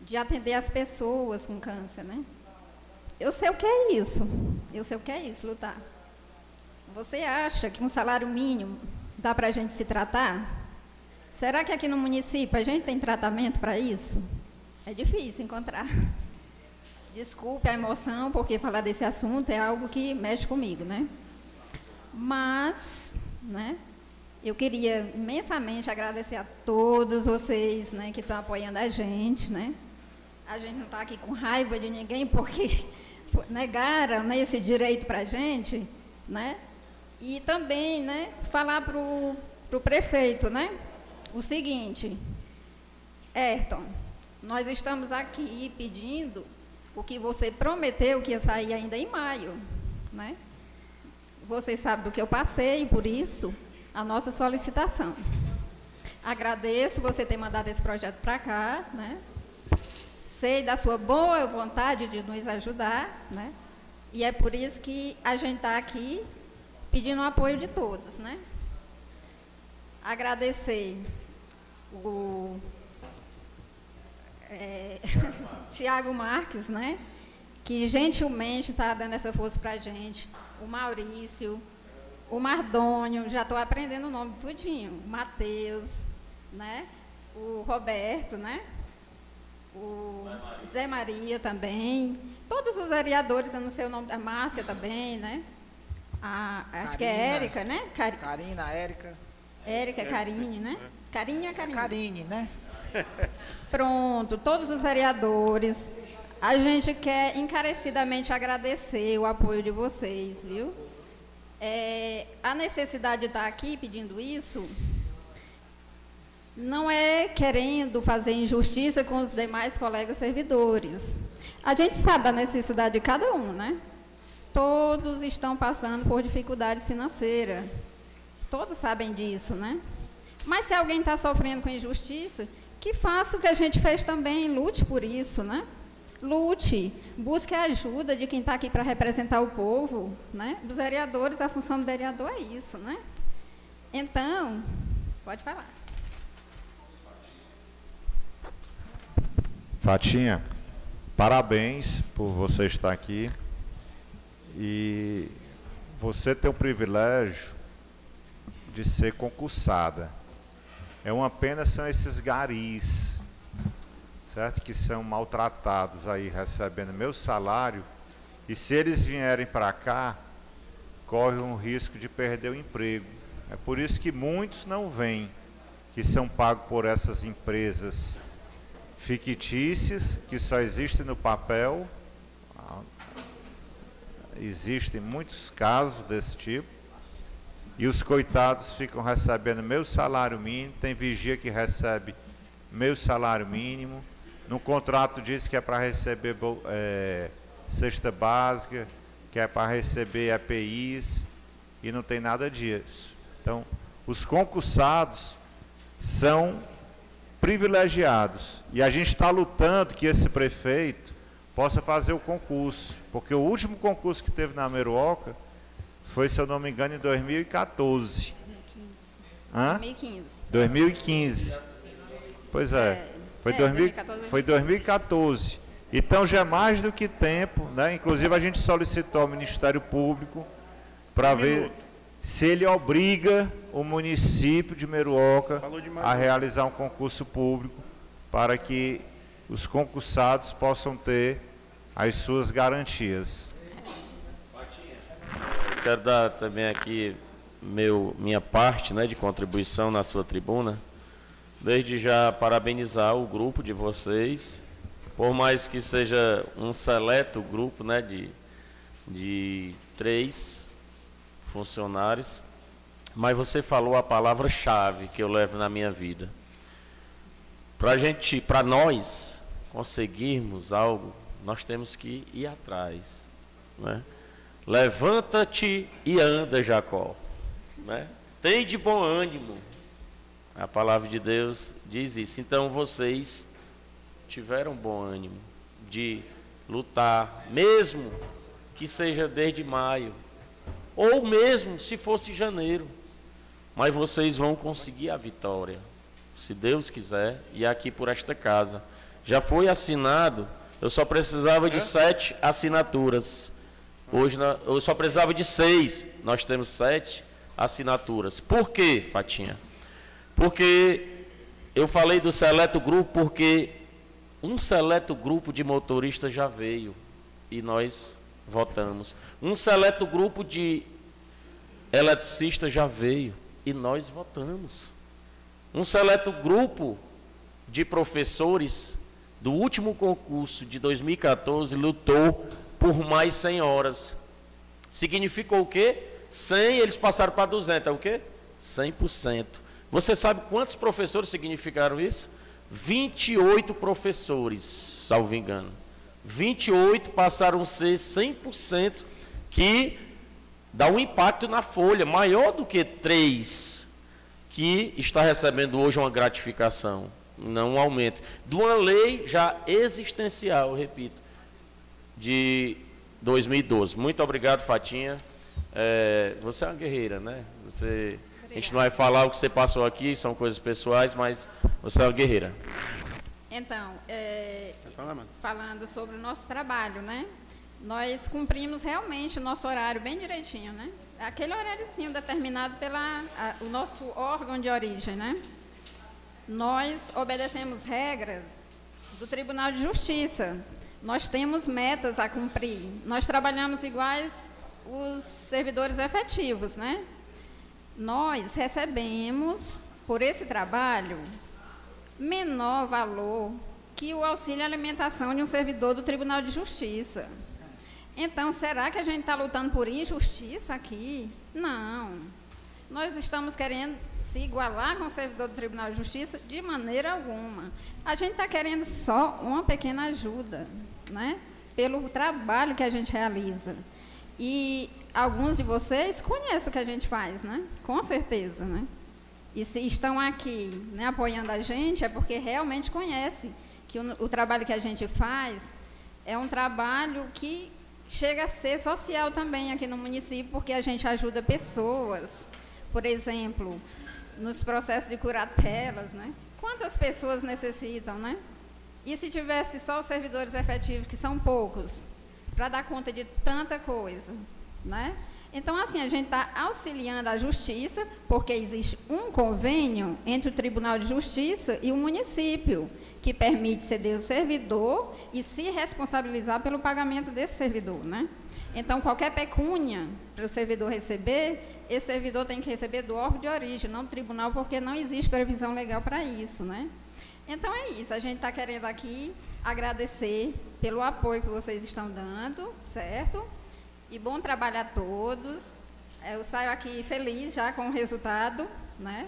[SPEAKER 15] de atender as pessoas com câncer. Né? Eu sei o que é isso, eu sei o que é isso, lutar. Você acha que um salário mínimo dá para a gente se tratar? Será que aqui no município a gente tem tratamento para isso? É difícil encontrar. Desculpe a emoção, porque falar desse assunto é algo que mexe comigo, né? Mas, né? Eu queria imensamente agradecer a todos vocês, né, que estão apoiando a gente, né? A gente não está aqui com raiva de ninguém porque negaram né, esse direito para a gente, né? E também, né, falar para o prefeito, né? O seguinte, Ayrton, nós estamos aqui pedindo o que você prometeu que ia sair ainda em maio, né? Você sabe do que eu passei, por isso a nossa solicitação. Agradeço você ter mandado esse projeto para cá, né? Sei da sua boa vontade de nos ajudar, né? E é por isso que a gente está aqui pedindo o apoio de todos, né? Agradecer o é, Tiago Marques, né? Que gentilmente está dando essa força para a gente. O Maurício, o Mardônio, já estou aprendendo o nome tudinho. O Matheus, né? O Roberto, né? O Zé Maria também. Todos os vereadores, eu não sei o nome da Márcia também, né? A, acho que é Érica, né?
[SPEAKER 4] Car... Karina, Érica.
[SPEAKER 15] Érica, Karine, né? Karine é Karine.
[SPEAKER 4] Karine, né?
[SPEAKER 15] Pronto, todos os vereadores. A gente quer encarecidamente agradecer o apoio de vocês, viu? É, a necessidade de estar aqui pedindo isso não é querendo fazer injustiça com os demais colegas servidores. A gente sabe da necessidade de cada um, né? Todos estão passando por dificuldades financeiras. Todos sabem disso, né? Mas se alguém está sofrendo com injustiça, que faça o que a gente fez também, lute por isso, né? Lute, busque a ajuda de quem está aqui para representar o povo, né? Dos vereadores, a função do vereador é isso, né? Então, pode falar.
[SPEAKER 5] Fatinha, parabéns por você estar aqui. E você tem o privilégio de ser concursada. É uma pena são esses garis, certo? Que são maltratados aí recebendo meu salário. E se eles vierem para cá, corre um risco de perder o emprego. É por isso que muitos não vêm, que são pagos por essas empresas fictícias que só existem no papel. Existem muitos casos desse tipo. E os coitados ficam recebendo meu salário mínimo. Tem vigia que recebe meu salário mínimo. No contrato diz que é para receber é, cesta básica, que é para receber EPIs, e não tem nada disso. Então, os concursados são privilegiados. E a gente está lutando que esse prefeito possa fazer o concurso. Porque o último concurso que teve na Meruoca foi, se eu não me engano, em 2014. 2015. Hã? 2015. 2015. Pois é. é foi, é, 2000, foi 2014. Então já é mais do que tempo, né? Inclusive a gente solicitou ao Ministério Público para ver se ele obriga o município de Meruoca a realizar um concurso público para que os concursados possam ter as suas garantias.
[SPEAKER 7] Quero dar também aqui meu, minha parte né, de contribuição na sua tribuna. Desde já parabenizar o grupo de vocês, por mais que seja um seleto grupo né, de, de três funcionários, mas você falou a palavra-chave que eu levo na minha vida. Para gente, para nós conseguirmos algo, nós temos que ir atrás. Né? Levanta-te e anda, Jacó. Né? Tem de bom ânimo. A palavra de Deus diz isso. Então vocês tiveram bom ânimo de lutar, mesmo que seja desde maio, ou mesmo se fosse janeiro. Mas vocês vão conseguir a vitória, se Deus quiser, e aqui por esta casa. Já foi assinado, eu só precisava de é? sete assinaturas. Hoje eu só precisava de seis, nós temos sete assinaturas. Por quê, Fatinha? Porque eu falei do seleto grupo porque um seleto grupo de motoristas já veio e nós votamos. Um seleto grupo de eletricistas já veio e nós votamos. Um seleto grupo de professores do último concurso de 2014 lutou por mais 100 horas. Significou o quê? 100, eles passaram para 200, é o quê? 100%. Você sabe quantos professores significaram isso? 28 professores, salvo engano. 28 passaram a ser 100%, que dá um impacto na folha maior do que 3, que está recebendo hoje uma gratificação, não um aumento. De uma lei já existencial, repito, de 2012. Muito obrigado, Fatinha. É, você é uma guerreira, né? Você, a gente não vai falar o que você passou aqui, são coisas pessoais, mas você é uma guerreira.
[SPEAKER 15] Então, é, falando sobre o nosso trabalho, né? Nós cumprimos realmente o nosso horário bem direitinho, né? Aquele horáriozinho determinado pelo nosso órgão de origem, né? Nós obedecemos regras do Tribunal de Justiça. Nós temos metas a cumprir. Nós trabalhamos iguais os servidores efetivos, né? Nós recebemos por esse trabalho menor valor que o auxílio alimentação de um servidor do Tribunal de Justiça. Então, será que a gente está lutando por injustiça aqui? Não. Nós estamos querendo se igualar com o servidor do Tribunal de Justiça de maneira alguma. A gente está querendo só uma pequena ajuda, né? Pelo trabalho que a gente realiza. E alguns de vocês conhecem o que a gente faz, né? Com certeza, né? E se estão aqui né, apoiando a gente, é porque realmente conhecem que o, o trabalho que a gente faz é um trabalho que chega a ser social também aqui no município, porque a gente ajuda pessoas. Por exemplo, nos processos de curatelas, né? Quantas pessoas necessitam, né? E se tivesse só os servidores efetivos, que são poucos, para dar conta de tanta coisa, né? Então, assim, a gente está auxiliando a justiça, porque existe um convênio entre o Tribunal de Justiça e o município, que permite ceder o servidor e se responsabilizar pelo pagamento desse servidor, né? Então, qualquer pecúnia para o servidor receber, esse servidor tem que receber do órgão de origem, não do tribunal, porque não existe previsão legal para isso, né? Então é isso, a gente está querendo aqui agradecer pelo apoio que vocês estão dando, certo? E bom trabalho a todos. Eu saio aqui feliz já com o resultado, né?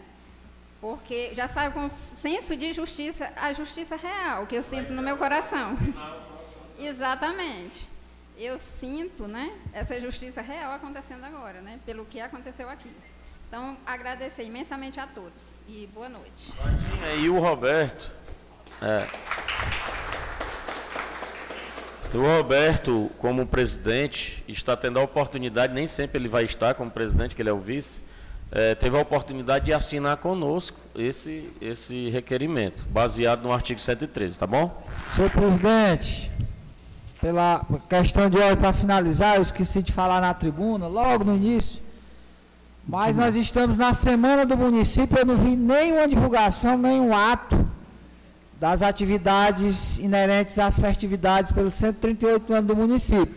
[SPEAKER 15] Porque já saio com senso de justiça, a justiça real, que eu sinto no meu coração. Exatamente eu sinto né, essa justiça real acontecendo agora, né, pelo que aconteceu aqui. Então, agradecer imensamente a todos e boa noite.
[SPEAKER 7] E o Roberto. É, o Roberto, como presidente, está tendo a oportunidade, nem sempre ele vai estar como presidente, que ele é o vice, é, teve a oportunidade de assinar conosco esse, esse requerimento, baseado no artigo 113, tá bom?
[SPEAKER 4] Senhor presidente, pela questão de hoje para finalizar, eu esqueci de falar na tribuna, logo no início. Mas nós estamos na semana do município, eu não vi nenhuma divulgação, nenhum ato das atividades inerentes às festividades pelos 138 anos do município.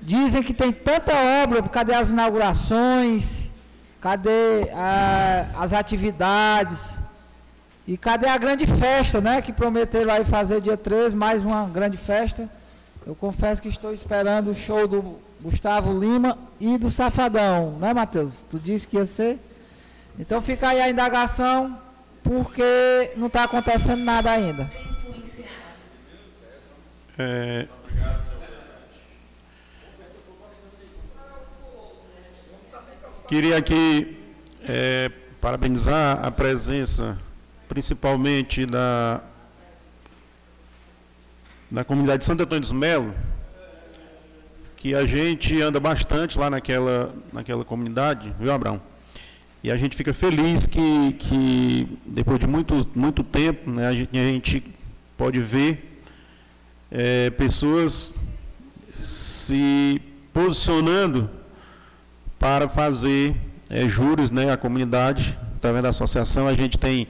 [SPEAKER 4] Dizem que tem tanta obra, cadê as inaugurações, cadê ah, as atividades, e cadê a grande festa, né? Que prometeram aí fazer dia 13, mais uma grande festa. Eu confesso que estou esperando o show do Gustavo Lima e do Safadão, né, Matheus? Tu disse que ia ser. Então fica aí a indagação, porque não está acontecendo nada ainda.
[SPEAKER 3] É... Queria aqui é, parabenizar a presença principalmente da, da comunidade de Santo Antônio dos Melo, que a gente anda bastante lá naquela, naquela comunidade, viu, Abraão? E a gente fica feliz que, que depois de muito, muito tempo, né, a, gente, a gente pode ver é, pessoas se posicionando para fazer é, juros né, à comunidade, através da associação. A gente tem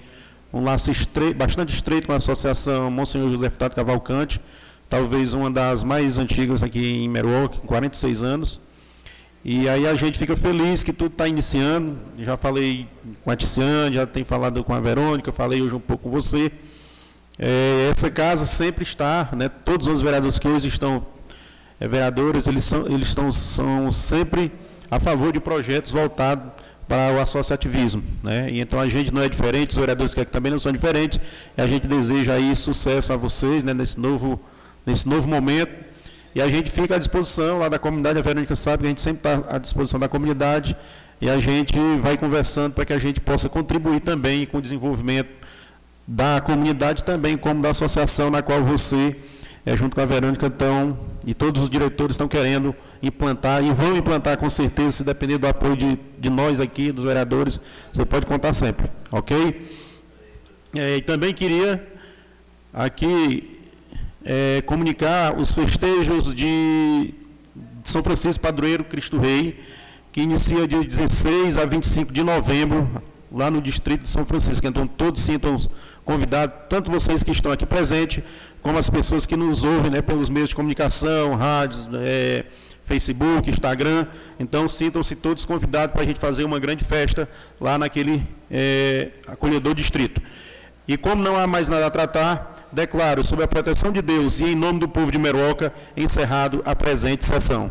[SPEAKER 3] um laço bastante estreito com a Associação Monsenhor José Furtado Cavalcante, talvez uma das mais antigas aqui em Meruoc, com 46 anos. E aí a gente fica feliz que tudo está iniciando. Já falei com a Ticiane, já tenho falado com a Verônica, falei hoje um pouco com você. É, essa casa sempre está, né, todos os vereadores que hoje estão é, vereadores, eles, são, eles estão, são sempre a favor de projetos voltados para o associativismo. Né? E então a gente não é diferente, os vereadores que aqui também não são diferentes, e a gente deseja aí sucesso a vocês né, nesse, novo, nesse novo momento. E a gente fica à disposição lá da comunidade, a Verônica sabe que a gente sempre está à disposição da comunidade, e a gente vai conversando para que a gente possa contribuir também com o desenvolvimento da comunidade também, como da associação na qual você, é, junto com a Verônica, estão, e todos os diretores estão querendo implantar e vão implantar com certeza, se depender do apoio de, de nós aqui, dos vereadores, você pode contar sempre, ok? É, e também queria aqui é, comunicar os festejos de, São Francisco Padroeiro Cristo Rei, que inicia de 16 a 25 de novembro, lá no distrito de São Francisco. Então, todos sintam convidados, tanto vocês que estão aqui presentes, como as pessoas que nos ouvem né, pelos meios de comunicação, rádios, é, Facebook, Instagram. Então, sintam-se todos convidados para a gente fazer uma grande festa lá naquele é, acolhedor distrito. E como não há mais nada a tratar, declaro, sob a proteção de Deus e em nome do povo de Meroca, encerrado a presente sessão.